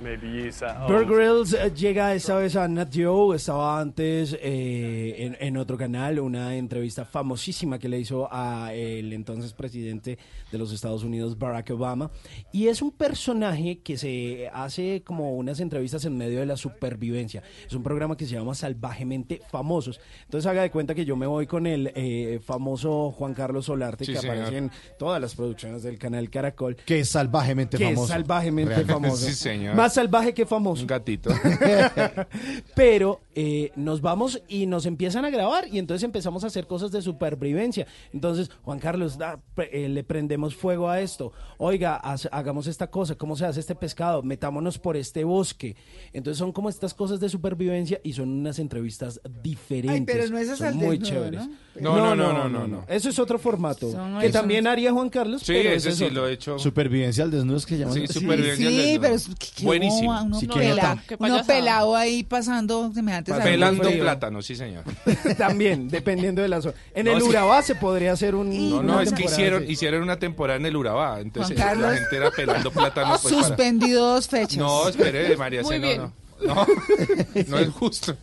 [SPEAKER 34] Bear
[SPEAKER 85] old-
[SPEAKER 34] Grylls eh, llega esta vez a Nat Geo, estaba antes eh, en, en otro canal, una entrevista famosísima que le hizo a el entonces presidente de los Estados Unidos, Barack Obama, y es un personaje que se hace como unas entrevistas en medio de la supervivencia. Es un programa que se llama Salvajemente Famosos. Entonces haga de cuenta que yo me voy con el eh, famoso Juan Carlos Solarte,
[SPEAKER 30] Sí,
[SPEAKER 34] que
[SPEAKER 30] señor.
[SPEAKER 34] aparece en todas las producciones del canal Caracol.
[SPEAKER 30] Que es salvajemente
[SPEAKER 34] que
[SPEAKER 30] famoso.
[SPEAKER 34] es salvajemente
[SPEAKER 30] Realmente.
[SPEAKER 34] famoso.
[SPEAKER 69] Sí, señor.
[SPEAKER 34] Más salvaje que famoso.
[SPEAKER 69] Un gatito.
[SPEAKER 34] Pero eh, nos vamos y nos empiezan a grabar y entonces empezamos a hacer cosas de supervivencia. Entonces, Juan Carlos, da, eh, le prendemos fuego a esto. Oiga, haz- hagamos esta cosa. ¿Cómo se hace este pescado? Metámonos por este bosque. Entonces son como estas cosas de supervivencia y son unas entrevistas diferentes.
[SPEAKER 32] Ay, pero no esas
[SPEAKER 34] Son muy
[SPEAKER 32] desnudo,
[SPEAKER 34] chéveres.
[SPEAKER 69] ¿no? No, no, no, no, no.
[SPEAKER 34] Eso es otro formato
[SPEAKER 32] Son-
[SPEAKER 34] que
[SPEAKER 32] eso
[SPEAKER 34] también haría Juan Carlos.
[SPEAKER 69] Sí,
[SPEAKER 34] pero
[SPEAKER 69] ese
[SPEAKER 34] es
[SPEAKER 69] sí
[SPEAKER 34] otro.
[SPEAKER 69] lo he hecho.
[SPEAKER 30] Supervivencia al desnudo es que llaman.
[SPEAKER 69] Sí, supervivencia al
[SPEAKER 32] Sí,
[SPEAKER 69] desnudo.
[SPEAKER 32] pero es que qué
[SPEAKER 69] Buenísimo.
[SPEAKER 32] uno,
[SPEAKER 30] Sí,
[SPEAKER 32] pela- pelado ahí pasando semejantes
[SPEAKER 69] Pelando plátano, sí, señor.
[SPEAKER 34] también, dependiendo de la zona. En
[SPEAKER 69] No,
[SPEAKER 34] el
[SPEAKER 69] sí.
[SPEAKER 34] Urabá se podría hacer un.
[SPEAKER 69] No, no, es que hicieron,
[SPEAKER 34] así.
[SPEAKER 69] hicieron una temporada en el Urabá. Entonces
[SPEAKER 32] Juan Carlos.
[SPEAKER 69] la gente era pelando plátano. Pues, para-
[SPEAKER 32] Suspendido dos fechas.
[SPEAKER 69] No, espere, María.
[SPEAKER 33] Muy
[SPEAKER 69] sí, no,
[SPEAKER 33] bien.
[SPEAKER 69] no. No, no es justo.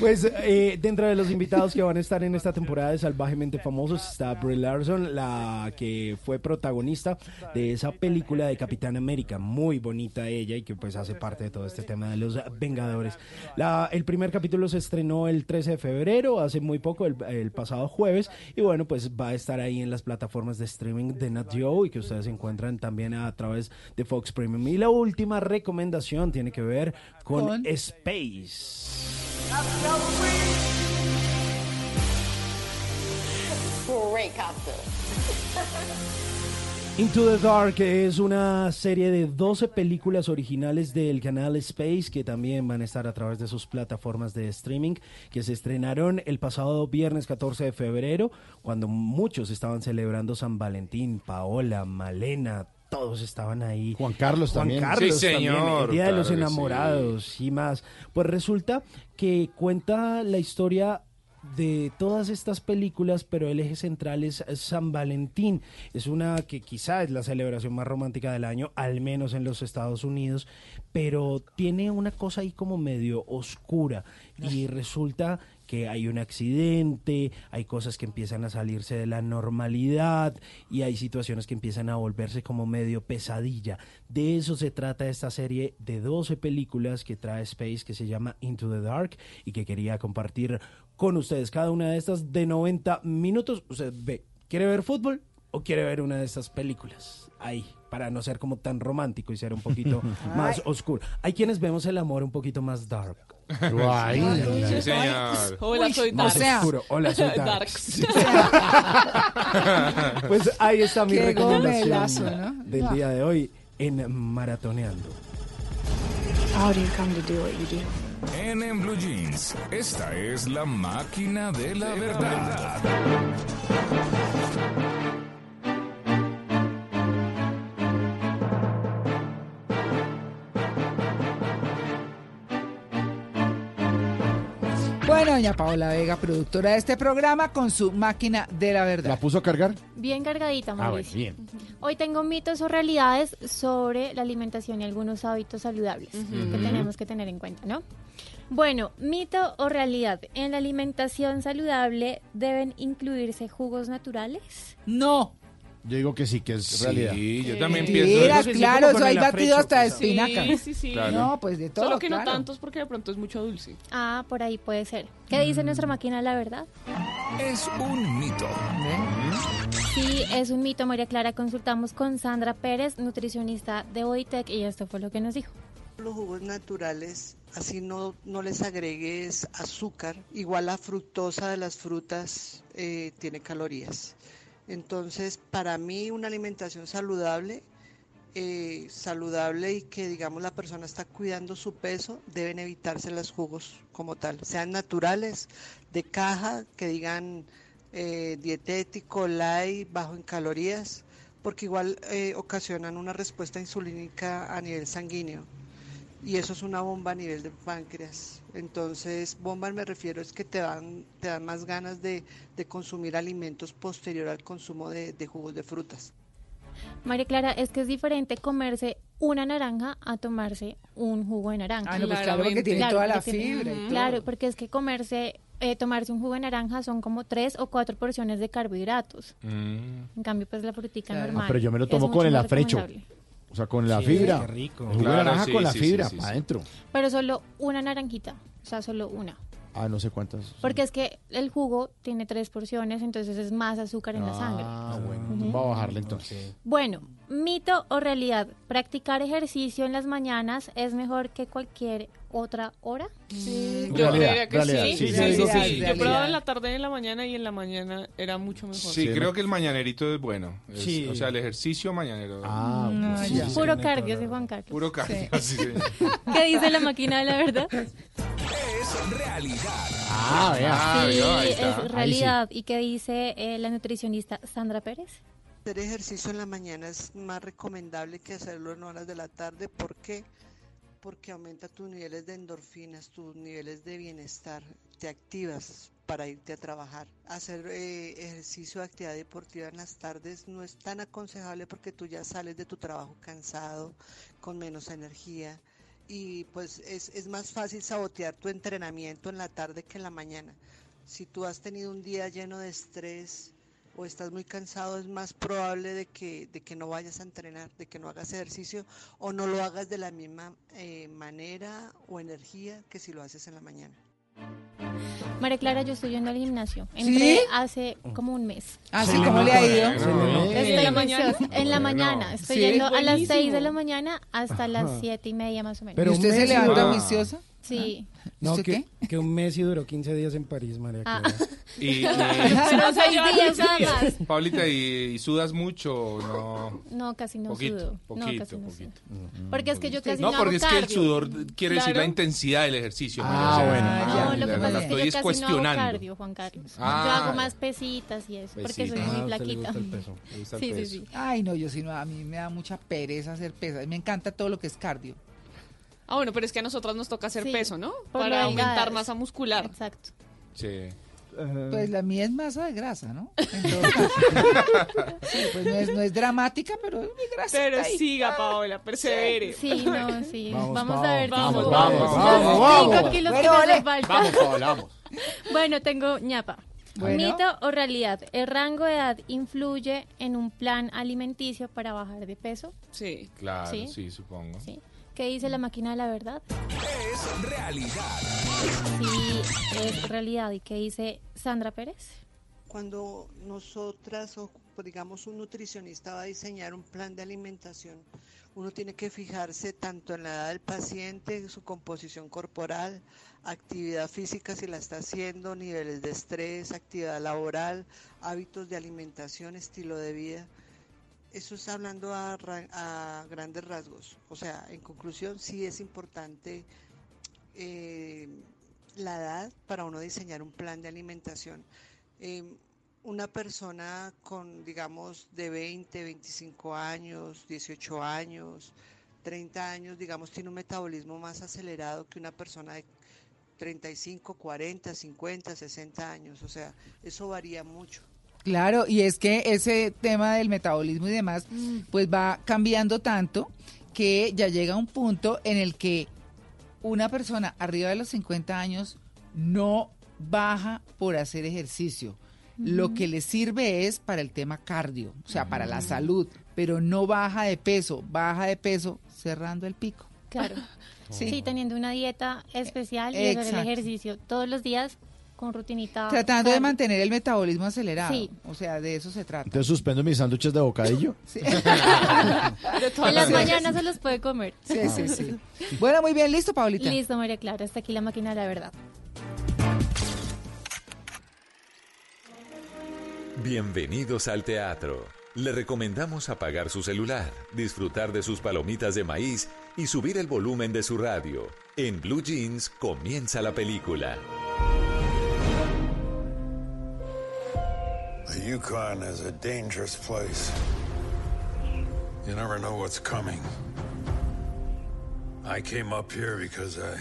[SPEAKER 34] Pues eh, dentro de los invitados que van a estar en esta temporada de Salvajemente Famosos está Brie Larson, la que fue protagonista de esa película de Capitán América, muy bonita ella y que pues hace parte de todo este tema de los Vengadores. La, el primer capítulo se estrenó el 13 de febrero, hace muy poco, el, el pasado jueves, y bueno, pues va a estar ahí en las plataformas de streaming de Nat Geo y que ustedes encuentran también a través de Fox Premium. Y la última recomendación tiene que ver con,
[SPEAKER 32] Con-
[SPEAKER 34] Space.
[SPEAKER 86] great costume.
[SPEAKER 34] Into the Dark es una serie de 12 películas originales del canal Space que también van a estar a través de sus plataformas de streaming que se estrenaron el pasado viernes 14 de febrero cuando muchos estaban celebrando San Valentín, Paola, Malena, todos estaban ahí.
[SPEAKER 30] Juan Carlos
[SPEAKER 34] Juan
[SPEAKER 30] también.
[SPEAKER 34] Carlos
[SPEAKER 69] Sí,
[SPEAKER 34] también,
[SPEAKER 69] señor,
[SPEAKER 34] el Día de los Enamorados y más. Pues resulta que cuenta la historia de todas estas películas, pero el eje central es San Valentín. Es una que quizá es la celebración más romántica del año, al menos en los Estados Unidos, pero tiene una cosa ahí como medio oscura y resulta que hay un accidente, hay cosas que empiezan a salirse de la normalidad y hay situaciones que empiezan a volverse como medio pesadilla. De eso se trata esta serie de 12 películas que trae Space que se llama Into the Dark y que quería compartir con ustedes. Cada una de estas de 90 minutos. Usted ve, ¿quiere ver fútbol o quiere ver una de estas películas? Ahí, para no ser como tan romántico y ser un poquito más oscuro. Hay quienes vemos el amor un poquito más dark.
[SPEAKER 30] Ay,
[SPEAKER 69] Sí, señor.
[SPEAKER 33] Hola, soy Darks.
[SPEAKER 34] oscuro. Hola, soy Darks.
[SPEAKER 33] Darks.
[SPEAKER 34] pues ahí está mi
[SPEAKER 32] Qué
[SPEAKER 34] recomendación
[SPEAKER 32] gomelazo, ¿no?
[SPEAKER 34] del día de hoy en Maratoneando.
[SPEAKER 71] How do you come to do what you do?
[SPEAKER 36] En, en Blue Jeans, esta es la máquina de la verdad.
[SPEAKER 32] Doña Paola Vega, productora de este programa, con su máquina de la verdad.
[SPEAKER 30] ¿La puso a cargar?
[SPEAKER 87] Bien cargadita,
[SPEAKER 30] Ah, bueno,
[SPEAKER 87] Mauricio.
[SPEAKER 30] bien.
[SPEAKER 87] Hoy tengo mitos o realidades sobre la alimentación y algunos hábitos saludables que tenemos que tener en cuenta, ¿no? Bueno, mito o realidad. En la alimentación saludable deben incluirse jugos naturales.
[SPEAKER 32] No.
[SPEAKER 30] Yo digo que sí, que es realidad.
[SPEAKER 69] Sí, yo también pienso eso.
[SPEAKER 32] claro, eso hay batido hasta de
[SPEAKER 33] Sí,
[SPEAKER 32] espinaca.
[SPEAKER 33] sí, sí.
[SPEAKER 69] Claro.
[SPEAKER 32] No, pues de todo,
[SPEAKER 33] Solo que no tantos porque de pronto es mucho dulce.
[SPEAKER 87] Ah, por ahí puede ser. ¿Qué dice nuestra máquina la verdad?
[SPEAKER 36] Es un mito.
[SPEAKER 87] Sí, es un mito, María Clara. Consultamos con Sandra Pérez, nutricionista de Bodytech, y esto fue lo que nos dijo.
[SPEAKER 88] Los jugos naturales, así no, no les agregues azúcar, igual la fructosa de las frutas eh, tiene calorías. Entonces, para mí una alimentación saludable, eh, saludable y que digamos la persona está cuidando su peso, deben evitarse los jugos como tal, sean naturales, de caja, que digan eh, dietético, light, bajo en calorías, porque igual eh, ocasionan una respuesta insulínica a nivel sanguíneo y eso es una bomba a nivel de páncreas. Entonces, bomba me refiero es que te dan, te dan más ganas de, de consumir alimentos posterior al consumo de, de jugos de frutas.
[SPEAKER 87] María Clara, es que es diferente comerse una naranja a tomarse un jugo de naranja.
[SPEAKER 32] Ah, no, pues claro, porque tiene toda la
[SPEAKER 87] tiene-
[SPEAKER 32] fibra y todo.
[SPEAKER 87] Claro, porque es que comerse, eh, tomarse un jugo de naranja son como tres o cuatro porciones de carbohidratos.
[SPEAKER 69] Mm.
[SPEAKER 87] En cambio, pues la frutica
[SPEAKER 32] Claro.
[SPEAKER 87] normal.
[SPEAKER 30] Ah, pero yo me lo tomo con el afrecho. O sea, con la
[SPEAKER 34] Sí,
[SPEAKER 30] fibra.
[SPEAKER 34] qué rico.
[SPEAKER 30] El jugo de
[SPEAKER 69] Claro,
[SPEAKER 30] naranja
[SPEAKER 69] sí,
[SPEAKER 30] con la
[SPEAKER 69] sí, sí,
[SPEAKER 30] fibra,
[SPEAKER 69] sí, sí.
[SPEAKER 30] para adentro.
[SPEAKER 87] Pero solo una naranjita, o sea, solo una.
[SPEAKER 30] Ah, no sé cuántas.
[SPEAKER 87] Porque es que el jugo tiene tres porciones, entonces es más azúcar en la sangre.
[SPEAKER 30] Ah, bueno. Va a bajarle entonces.
[SPEAKER 87] Bueno, mito o realidad, practicar ejercicio en las mañanas es mejor que cualquier otra hora.
[SPEAKER 33] Sí,
[SPEAKER 30] Realidad,
[SPEAKER 33] yo que
[SPEAKER 30] realidad,
[SPEAKER 33] sí.
[SPEAKER 30] sí,
[SPEAKER 33] Sí,
[SPEAKER 30] sí, que
[SPEAKER 33] sí. Yo
[SPEAKER 32] Realidad.
[SPEAKER 33] probaba en la tarde y en la mañana y en la mañana era mucho mejor.
[SPEAKER 69] Sí,
[SPEAKER 30] Sí,
[SPEAKER 69] creo
[SPEAKER 30] ¿no?
[SPEAKER 69] que el mañanerito es bueno. Es-
[SPEAKER 34] Sí.
[SPEAKER 69] O sea, el ejercicio mañanero.
[SPEAKER 30] Ah,
[SPEAKER 32] No,
[SPEAKER 30] pues,
[SPEAKER 87] Puro
[SPEAKER 34] sí,
[SPEAKER 87] cardio,
[SPEAKER 34] no.
[SPEAKER 87] Juan Carlos.
[SPEAKER 69] Puro cardio. sí, sí.
[SPEAKER 87] ¿Qué dice la máquina de la verdad?
[SPEAKER 36] Es realidad.
[SPEAKER 30] Ah, vea.
[SPEAKER 69] Ah,
[SPEAKER 87] sí,
[SPEAKER 69] vio, ahí está.
[SPEAKER 87] es realidad. ¿Y qué dice eh, la nutricionista Sandra Pérez?
[SPEAKER 88] Hacer ejercicio en la mañana es más recomendable que hacerlo en horas de la tarde. ¿Por qué? Porque aumenta tus niveles de endorfinas, tus niveles de bienestar, te activas para irte a trabajar. Hacer eh, ejercicio de actividad deportiva en las tardes no es tan aconsejable porque tú ya sales de tu trabajo cansado, con menos energía y pues es, es más fácil sabotear tu entrenamiento en la tarde que en la mañana. Si tú has tenido un día lleno de estrés, o estás muy cansado, es más probable de que, de que no vayas a entrenar, de que no hagas ejercicio o no lo hagas de la misma eh, manera o energía que si lo haces en la mañana.
[SPEAKER 87] María Clara, yo estoy yendo al gimnasio.
[SPEAKER 32] ¿Sí?
[SPEAKER 87] Entré hace como un mes.
[SPEAKER 32] Ah, sí, ¿cómo le ha ido?
[SPEAKER 69] Bueno.
[SPEAKER 87] Estoy
[SPEAKER 33] ¿En la mañana?
[SPEAKER 87] En la mañana. Estoy
[SPEAKER 32] Sí.
[SPEAKER 87] yendo a las
[SPEAKER 33] Buenísimo.
[SPEAKER 87] 6 de la mañana hasta las siete y media más o menos.
[SPEAKER 34] Pero
[SPEAKER 32] ¿Y usted se levanta
[SPEAKER 69] Ah.
[SPEAKER 87] Sí.
[SPEAKER 34] No,
[SPEAKER 32] ¿Usted
[SPEAKER 34] que, que un mes y duró 15 días en París, María
[SPEAKER 87] Ah.
[SPEAKER 34] Clara.
[SPEAKER 69] Y,
[SPEAKER 87] Pero días
[SPEAKER 33] 15
[SPEAKER 87] nada más.
[SPEAKER 69] Paulita, ¿y, y sudas mucho o no?
[SPEAKER 87] No, casi no
[SPEAKER 69] Poquito,
[SPEAKER 87] sudo.
[SPEAKER 69] poquito,
[SPEAKER 87] no, casi no
[SPEAKER 69] poquito.
[SPEAKER 87] sudo. Porque es que yo casi
[SPEAKER 69] no,
[SPEAKER 87] no,
[SPEAKER 69] porque
[SPEAKER 87] hago
[SPEAKER 69] es que el sudor quiere decir
[SPEAKER 87] Claro.
[SPEAKER 69] la intensidad del ejercicio.
[SPEAKER 30] Ah,
[SPEAKER 69] María, o sea,
[SPEAKER 30] bueno.
[SPEAKER 87] No,
[SPEAKER 30] Ah,
[SPEAKER 87] lo que
[SPEAKER 30] ya,
[SPEAKER 87] pasa es
[SPEAKER 69] estoy
[SPEAKER 87] que yo casi no hago
[SPEAKER 69] cuestionando.
[SPEAKER 87] cardio, Juan Carlos.
[SPEAKER 69] Ah,
[SPEAKER 87] yo hago
[SPEAKER 69] ya.
[SPEAKER 87] más pesitas y eso, porque soy
[SPEAKER 69] Pesitas.
[SPEAKER 87] muy
[SPEAKER 34] Ah, le
[SPEAKER 87] flaquita.
[SPEAKER 34] gusta el peso.
[SPEAKER 69] Le gusta el
[SPEAKER 87] Sí, sí, sí.
[SPEAKER 32] Ay, no, yo sí no, a mí me da mucha pereza hacer pesas. Me encanta todo lo que es cardio.
[SPEAKER 33] Ah, bueno, pero es que a nosotras nos toca hacer
[SPEAKER 87] Sí,
[SPEAKER 33] peso, ¿no?
[SPEAKER 87] por
[SPEAKER 33] Para aumentar masa muscular.
[SPEAKER 87] Exacto.
[SPEAKER 69] Sí.
[SPEAKER 32] Pues la mía es masa de grasa, ¿no? En todo caso. Sí, pues no es, no es dramática, pero es mi grasa.
[SPEAKER 33] Pero
[SPEAKER 32] ahí.
[SPEAKER 33] siga, Paola, persevere.
[SPEAKER 87] Sí, no, sí.
[SPEAKER 30] Vamos,
[SPEAKER 87] Vamos,
[SPEAKER 30] vamos,
[SPEAKER 87] a ver.
[SPEAKER 30] vamos, vamos,
[SPEAKER 87] los
[SPEAKER 30] vamos,
[SPEAKER 87] cinco
[SPEAKER 30] vamos.
[SPEAKER 87] kilos
[SPEAKER 32] Bueno,
[SPEAKER 87] que
[SPEAKER 32] vale.
[SPEAKER 87] hacen falta.
[SPEAKER 30] Vamos, Paola, vamos.
[SPEAKER 87] Bueno, tengo ñapa.
[SPEAKER 32] Bueno.
[SPEAKER 87] Mito o realidad. ¿El rango de edad influye en un plan alimenticio para bajar de peso?
[SPEAKER 33] Sí.
[SPEAKER 69] Claro,
[SPEAKER 87] Sí.
[SPEAKER 69] sí, supongo.
[SPEAKER 87] Sí. ¿Qué dice la máquina de la verdad?
[SPEAKER 36] Es realidad.
[SPEAKER 87] Sí, es realidad. ¿Y qué dice Sandra Pérez?
[SPEAKER 88] Cuando nosotras o digamos un nutricionista va a diseñar un plan de alimentación, uno tiene que fijarse tanto en la edad del paciente, su composición corporal, actividad física si la está haciendo, niveles de estrés, actividad laboral, hábitos de alimentación, estilo de vida. Eso está hablando a, a grandes rasgos. O sea, en conclusión, sí es importante eh, la edad para uno diseñar un plan de alimentación. Eh, una persona con, digamos, de 20, 25 años, 18 años, 30 años, digamos, tiene un metabolismo más acelerado que una persona de 35, 40, 50, 60 años. O sea, eso varía mucho.
[SPEAKER 32] Claro, y es que ese tema del metabolismo y demás, pues va cambiando tanto que ya llega un punto en el que una persona arriba de los 50 años no baja por hacer ejercicio. Lo que le sirve es para el tema cardio, o sea, para la salud, pero no baja de peso, baja de peso cerrando el pico.
[SPEAKER 87] Claro.
[SPEAKER 32] Sí.
[SPEAKER 87] Sí, teniendo una dieta especial y hacer ejercicio todos los días con rutinita.
[SPEAKER 32] Tratando de mantener el metabolismo acelerado.
[SPEAKER 87] Sí.
[SPEAKER 32] O sea, de eso se trata.
[SPEAKER 30] Entonces suspendo mis sándwiches de bocadillo.
[SPEAKER 87] En las mañanas se los puede comer.
[SPEAKER 32] Sí, sí, sí. Bueno, muy bien, listo, Paulita.
[SPEAKER 87] Listo, María Clara. Hasta aquí la máquina de la verdad.
[SPEAKER 1] Bienvenidos al teatro. Le recomendamos apagar su celular, disfrutar de sus palomitas de maíz y subir el volumen de su radio. En Blue Jeans comienza la película.
[SPEAKER 89] The Yukon is a dangerous place. You never know what's coming. I came up here because I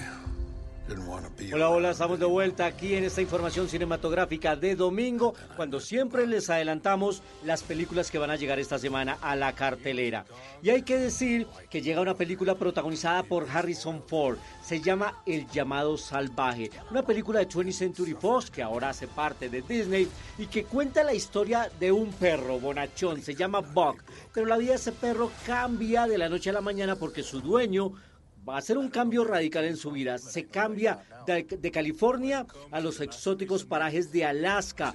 [SPEAKER 53] Hola, hola, estamos de vuelta aquí en esta información cinematográfica de domingo, cuando siempre les adelantamos las películas que van a llegar esta semana a la cartelera. Y hay que decir que llega una película protagonizada por Harrison Ford, se llama El llamado salvaje, una película de 20th Century Fox que ahora hace parte de Disney y que cuenta la historia de un perro bonachón, se llama Buck, pero la vida de ese perro cambia de la noche a la mañana porque su dueño va a hacer un cambio radical en su vida. Se cambia de, California a los exóticos parajes de Alaska.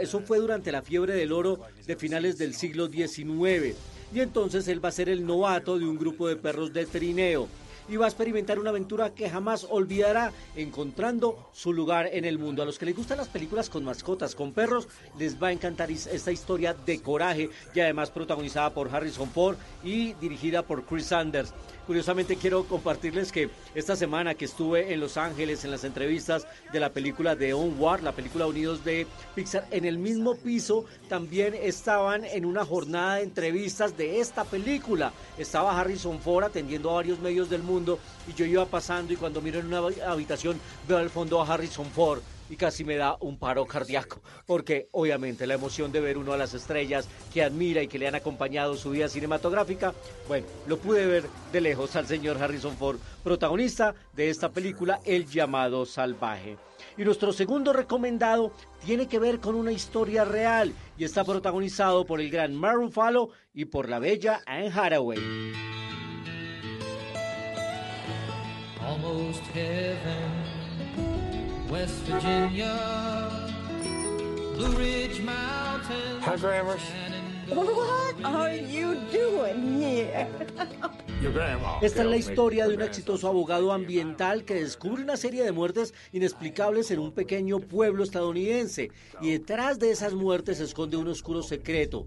[SPEAKER 53] Eso fue durante la fiebre del oro de finales del siglo XIX. Y entonces él va a ser el novato de un grupo de perros de trineo. Y va a experimentar una aventura que jamás olvidará, encontrando su lugar en el mundo. A los que les gustan las películas con mascotas, con perros, les va a encantar esta historia de coraje y además protagonizada por Harrison Ford y dirigida por Chris Sanders. Curiosamente quiero compartirles que esta semana que estuve en Los Ángeles en las entrevistas de la película de Onward, la película Unidos de Pixar, en el mismo piso también estaban en una jornada de entrevistas de esta película. Estaba Harrison Ford atendiendo a varios medios del mundo y yo iba pasando y cuando miro en una habitación veo al fondo a Harrison Ford y casi me da un paro cardíaco, porque obviamente la emoción de ver uno a las estrellas que admira y que le han acompañado su vida cinematográfica, bueno, lo pude ver de lejos al señor Harrison Ford, protagonista de esta película El llamado salvaje. Y nuestro segundo recomendado tiene que ver con una historia real y está protagonizado por el gran Mark Ruffalo y por la bella Anne Hathaway.
[SPEAKER 90] West Virginia, Blue Ridge Mountains.
[SPEAKER 89] Hi, Grammars.
[SPEAKER 39] What are you doing here?
[SPEAKER 53] Esta es la historia de un exitoso abogado ambiental que descubre una serie de muertes inexplicables en un pequeño pueblo estadounidense y detrás de esas muertes se esconde un oscuro secreto.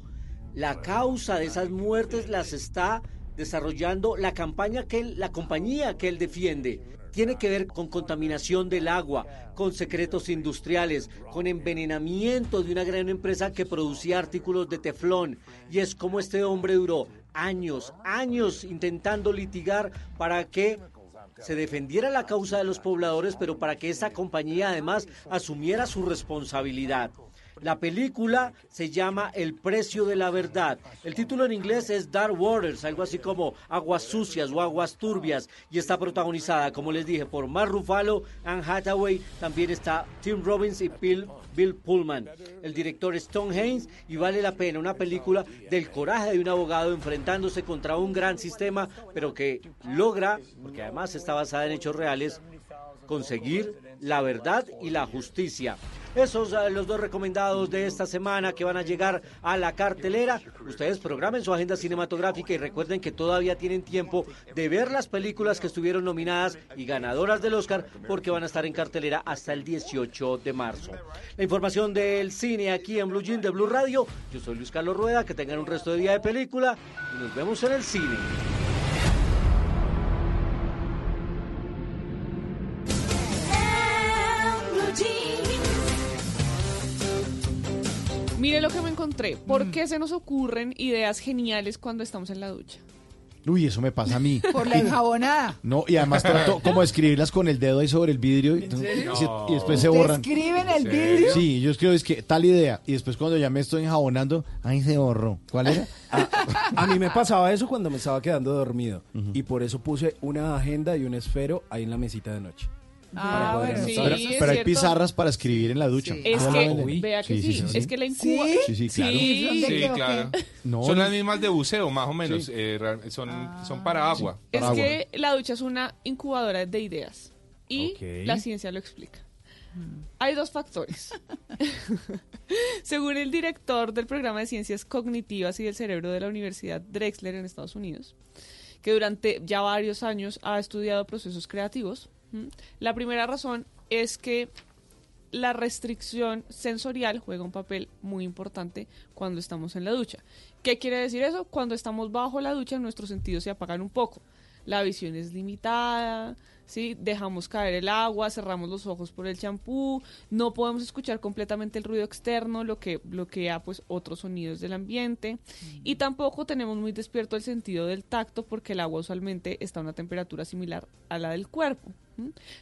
[SPEAKER 53] La causa de esas muertes las está desarrollando la campaña que él- la compañía que él defiende. Tiene que ver con contaminación del agua, con secretos industriales, con envenenamiento de una gran empresa que producía artículos de teflón. Y es como este hombre duró años, años intentando litigar para que se defendiera la causa de los pobladores, pero para que esta compañía además asumiera su responsabilidad. La película se llama El precio de la verdad. El título en inglés es Dark Waters, algo así como Aguas sucias o Aguas turbias, y está protagonizada, como les dije, por Mark Ruffalo, Anne Hathaway, también está Tim Robbins y Bill, Pullman. El director es Tom Haynes y vale la pena una película del coraje de un abogado enfrentándose contra un gran sistema, pero que logra, porque además está basada en hechos reales, conseguir la verdad y la justicia. Esos son los dos recomendados de esta semana que van a llegar a la cartelera. Ustedes programen su agenda cinematográfica y recuerden que todavía tienen tiempo de ver las películas que estuvieron nominadas y ganadoras del Oscar porque van a estar en cartelera hasta el 18 de marzo. La información del cine aquí en Blue Jean de Blue Radio. Yo soy Luis Carlos Rueda. Que tengan un resto de día de película y nos vemos en el cine.
[SPEAKER 33] Mire lo que me encontré. ¿Por qué se nos ocurren ideas geniales cuando estamos en la ducha?
[SPEAKER 30] Uy, eso me pasa a mí.
[SPEAKER 32] Por la enjabonada.
[SPEAKER 30] No, y además trato como de escribirlas con el dedo ahí sobre el vidrio y, y- y después se
[SPEAKER 32] ¿Usted
[SPEAKER 30] borran.
[SPEAKER 32] escribe en el vidrio?
[SPEAKER 30] Sí, yo escribo es que tal idea y después cuando ya me estoy enjabonando, ahí se borró. ¿Cuál era?
[SPEAKER 34] A mí me pasaba eso cuando me estaba quedando dormido. Y por eso puse una agenda y un esfero ahí en la mesita de noche.
[SPEAKER 32] Ah, bueno, sí,
[SPEAKER 30] pero
[SPEAKER 32] es
[SPEAKER 30] pero hay pizarras para escribir en la ducha.
[SPEAKER 33] Es
[SPEAKER 30] ¿Cómo
[SPEAKER 33] que, vea que sí, es que la incuba.
[SPEAKER 30] Sí, sí, claro.
[SPEAKER 33] Sí,
[SPEAKER 69] Sí, claro.
[SPEAKER 30] No,
[SPEAKER 69] son
[SPEAKER 30] no.
[SPEAKER 69] las mismas de buceo, más o menos.
[SPEAKER 30] Sí.
[SPEAKER 69] eh, son, son para agua.
[SPEAKER 33] Es que la ducha es una incubadora de ideas y la ciencia lo explica. Hay dos factores. Según el director del programa de ciencias cognitivas y del cerebro de la Universidad Drexler en Estados Unidos, que durante ya varios años ha estudiado procesos creativos. La primera razón es que la restricción sensorial juega un papel muy importante cuando estamos en la ducha. ¿Qué quiere decir eso? Cuando estamos bajo la ducha nuestros sentidos se apagan un poco. La visión es limitada, ¿sí? dejamos caer el agua, cerramos los ojos por el champú, no podemos escuchar completamente el ruido externo, lo que bloquea pues otros sonidos del ambiente y tampoco tenemos muy despierto el sentido del tacto porque el agua usualmente está a una temperatura similar a la del cuerpo.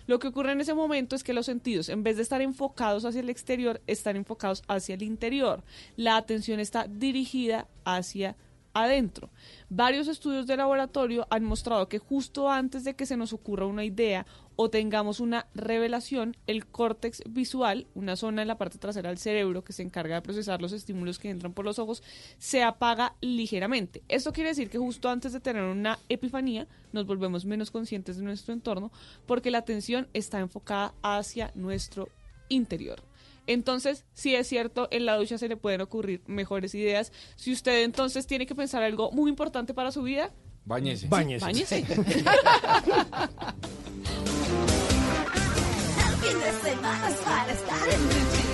[SPEAKER 33] Lo que ocurre en ese momento es que los sentidos, en vez de estar enfocados hacia el exterior, están enfocados hacia el interior. La atención está dirigida hacia adentro. Varios estudios de laboratorio han mostrado que justo antes de que se nos ocurra una idea o tengamos una revelación, el córtex visual, una zona en la parte trasera del cerebro que se encarga de procesar los estímulos que entran por los ojos, se apaga ligeramente. Esto quiere decir que justo antes de tener una epifanía, nos volvemos menos conscientes de nuestro entorno porque la atención está enfocada hacia nuestro interior. Entonces, sí es cierto, en la ducha se le pueden ocurrir mejores ideas. Si usted entonces tiene que pensar algo muy importante para su vida,
[SPEAKER 69] Báñese.
[SPEAKER 34] Báñese.
[SPEAKER 33] báñese.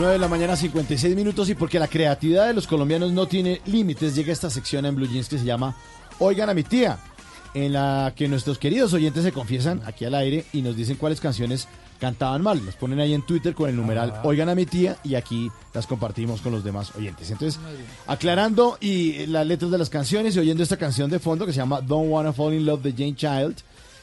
[SPEAKER 39] 9 de
[SPEAKER 30] la mañana, 56 minutos, y porque la creatividad de los colombianos no tiene límites, llega esta sección en Blue Jeans que se llama Oigan a mi tía, en la que nuestros queridos oyentes se confiesan aquí al aire y nos dicen cuáles canciones cantaban mal. Nos ponen ahí en Twitter con el numeral
[SPEAKER 34] ah.
[SPEAKER 30] Oigan a mi tía y aquí las compartimos con los demás oyentes. Entonces, aclarando y las letras de las canciones y oyendo esta canción de fondo que se llama Don't Wanna Fall in Love de Jane Child.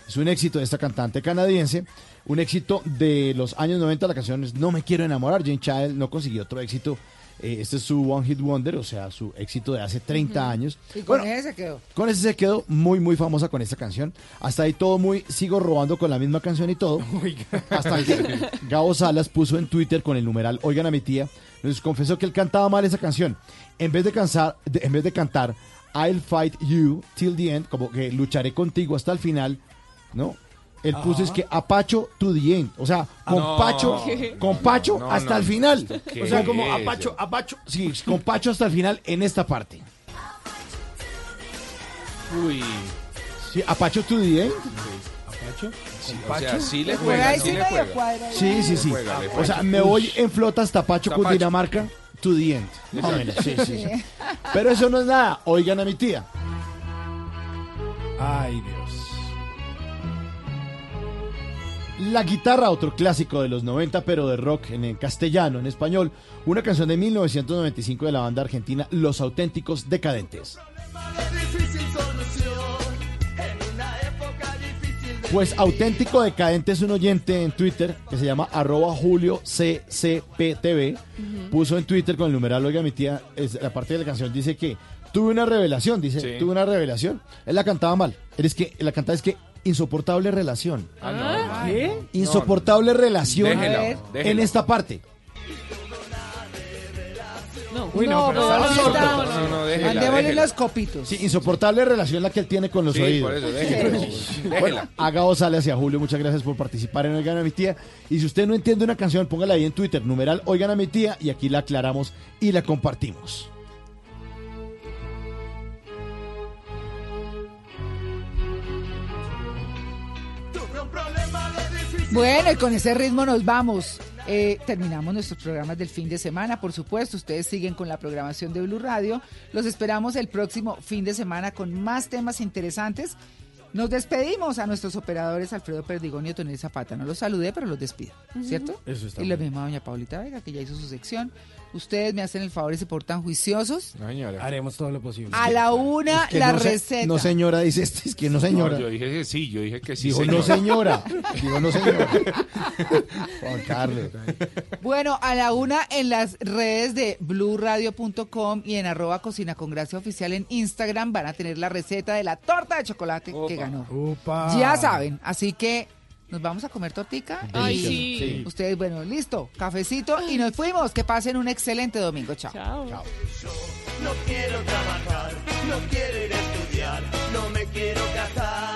[SPEAKER 30] Es un éxito de esta cantante canadiense un éxito de los años 90. La canción es No me quiero enamorar. Jane Child no consiguió otro éxito. Eh, este es su One Hit Wonder, o sea, su éxito de hace 30 años.
[SPEAKER 32] Y con
[SPEAKER 30] Bueno,
[SPEAKER 32] ese se quedó.
[SPEAKER 30] con ese se quedó muy, muy famosa con esta canción. Hasta ahí todo muy, sigo robando con la misma canción y todo. Hasta que Gabo Salas puso en Twitter con el numeral Oigan a mi tía, nos confesó que él cantaba mal esa canción. En vez de, cansar, de- en vez de cantar I'll fight you till the end, como que lucharé contigo hasta el final, ¿no? Él puso es que Apacho to the end. O sea, con
[SPEAKER 34] No.
[SPEAKER 30] Pacho, con Pacho
[SPEAKER 34] No,
[SPEAKER 30] hasta
[SPEAKER 34] no,
[SPEAKER 30] el final.
[SPEAKER 34] ¿esto qué
[SPEAKER 30] O sea, como
[SPEAKER 34] es?
[SPEAKER 30] Apacho, Apacho. Sí, con Pacho hasta el final en esta parte.
[SPEAKER 69] Uy.
[SPEAKER 30] Sí, Apacho to the end.
[SPEAKER 34] ¿Apacho?
[SPEAKER 69] Sí,
[SPEAKER 34] ¿Con
[SPEAKER 69] o sea, sí le juega, sí
[SPEAKER 34] sí
[SPEAKER 69] le
[SPEAKER 34] medio
[SPEAKER 69] juega.
[SPEAKER 34] cuadra ahí.
[SPEAKER 30] Sí, sí, sí.
[SPEAKER 69] Juega, le
[SPEAKER 30] O sea, me voy en flota hasta Pacho,
[SPEAKER 69] Hasta Pacho.
[SPEAKER 30] Cundinamarca, to the end. Más o menos, sí, sí, sí. Pero eso no es nada. Oigan a mi tía.
[SPEAKER 34] Ay, Dios.
[SPEAKER 30] La guitarra, otro clásico de los 90, pero de rock en, castellano, en español. Una canción de 1995 de la banda argentina Los Auténticos Decadentes. Pues auténtico decadente es un oyente en Twitter que se llama arroba Julio CCPTV. Puso en Twitter con el numeral, oiga mi tía, es, la parte de la canción dice que tuve una revelación, dice,
[SPEAKER 69] Sí.
[SPEAKER 30] tuve una revelación. Él la cantaba mal. Él es que, la cantaba es que insoportable relación.
[SPEAKER 69] Ah, no, no.
[SPEAKER 34] ¿Qué?
[SPEAKER 30] Insoportable relación en esta parte.
[SPEAKER 33] No,
[SPEAKER 34] Uy, no,
[SPEAKER 32] No,
[SPEAKER 34] pero.
[SPEAKER 69] No, no, no, déjela,
[SPEAKER 32] Mandémosle
[SPEAKER 69] déjela.
[SPEAKER 32] los copitos.
[SPEAKER 30] Sí, insoportable relación la que él tiene con los
[SPEAKER 69] Sí,
[SPEAKER 30] oídos.
[SPEAKER 69] por eso, déjela.
[SPEAKER 30] Bueno, sale hacia Julio, muchas gracias por participar en Oigan a mi tía. Y si usted no entiende una canción, póngala ahí en Twitter, numeral Oigan a mi tía, y aquí la aclaramos y la compartimos.
[SPEAKER 32] Bueno, y con ese ritmo nos vamos. Eh, terminamos nuestros programas del fin de semana, por supuesto. Ustedes siguen con la programación de Blue Radio. Los esperamos el próximo fin de semana con más temas interesantes. Nos despedimos a nuestros operadores Alfredo Perdigón y Otonel Zapata. No los saludé, pero los despido, ¿cierto?
[SPEAKER 34] Eso está
[SPEAKER 32] y lo mismo a doña Paulita Vega, que ya hizo su sección. Ustedes me hacen el favor y se portan juiciosos.
[SPEAKER 69] No, señora.
[SPEAKER 34] Haremos todo lo posible.
[SPEAKER 32] A la una,
[SPEAKER 30] Es que
[SPEAKER 32] la
[SPEAKER 30] no se-
[SPEAKER 32] receta.
[SPEAKER 30] no señora, dice este, es que no señora.
[SPEAKER 69] No, yo dije que sí, yo dije que sí.
[SPEAKER 30] Dijo no señora. Dijo no señora. Juan Carlos.
[SPEAKER 32] Bueno, a la una en las redes de bluradio.com y en arroba cocina con gracia oficial en Instagram van a tener la receta de la torta de chocolate que ganó.
[SPEAKER 34] Upa.
[SPEAKER 32] Ya saben, así que nos vamos a comer tortica.
[SPEAKER 33] Ay,
[SPEAKER 32] y
[SPEAKER 33] sí. Sí.
[SPEAKER 32] Ustedes, bueno, listo, cafecito y nos fuimos. Que pasen un excelente domingo. Chao.
[SPEAKER 33] Chao.
[SPEAKER 91] No quiero trabajar, no quiero ir a estudiar, no me quiero casar.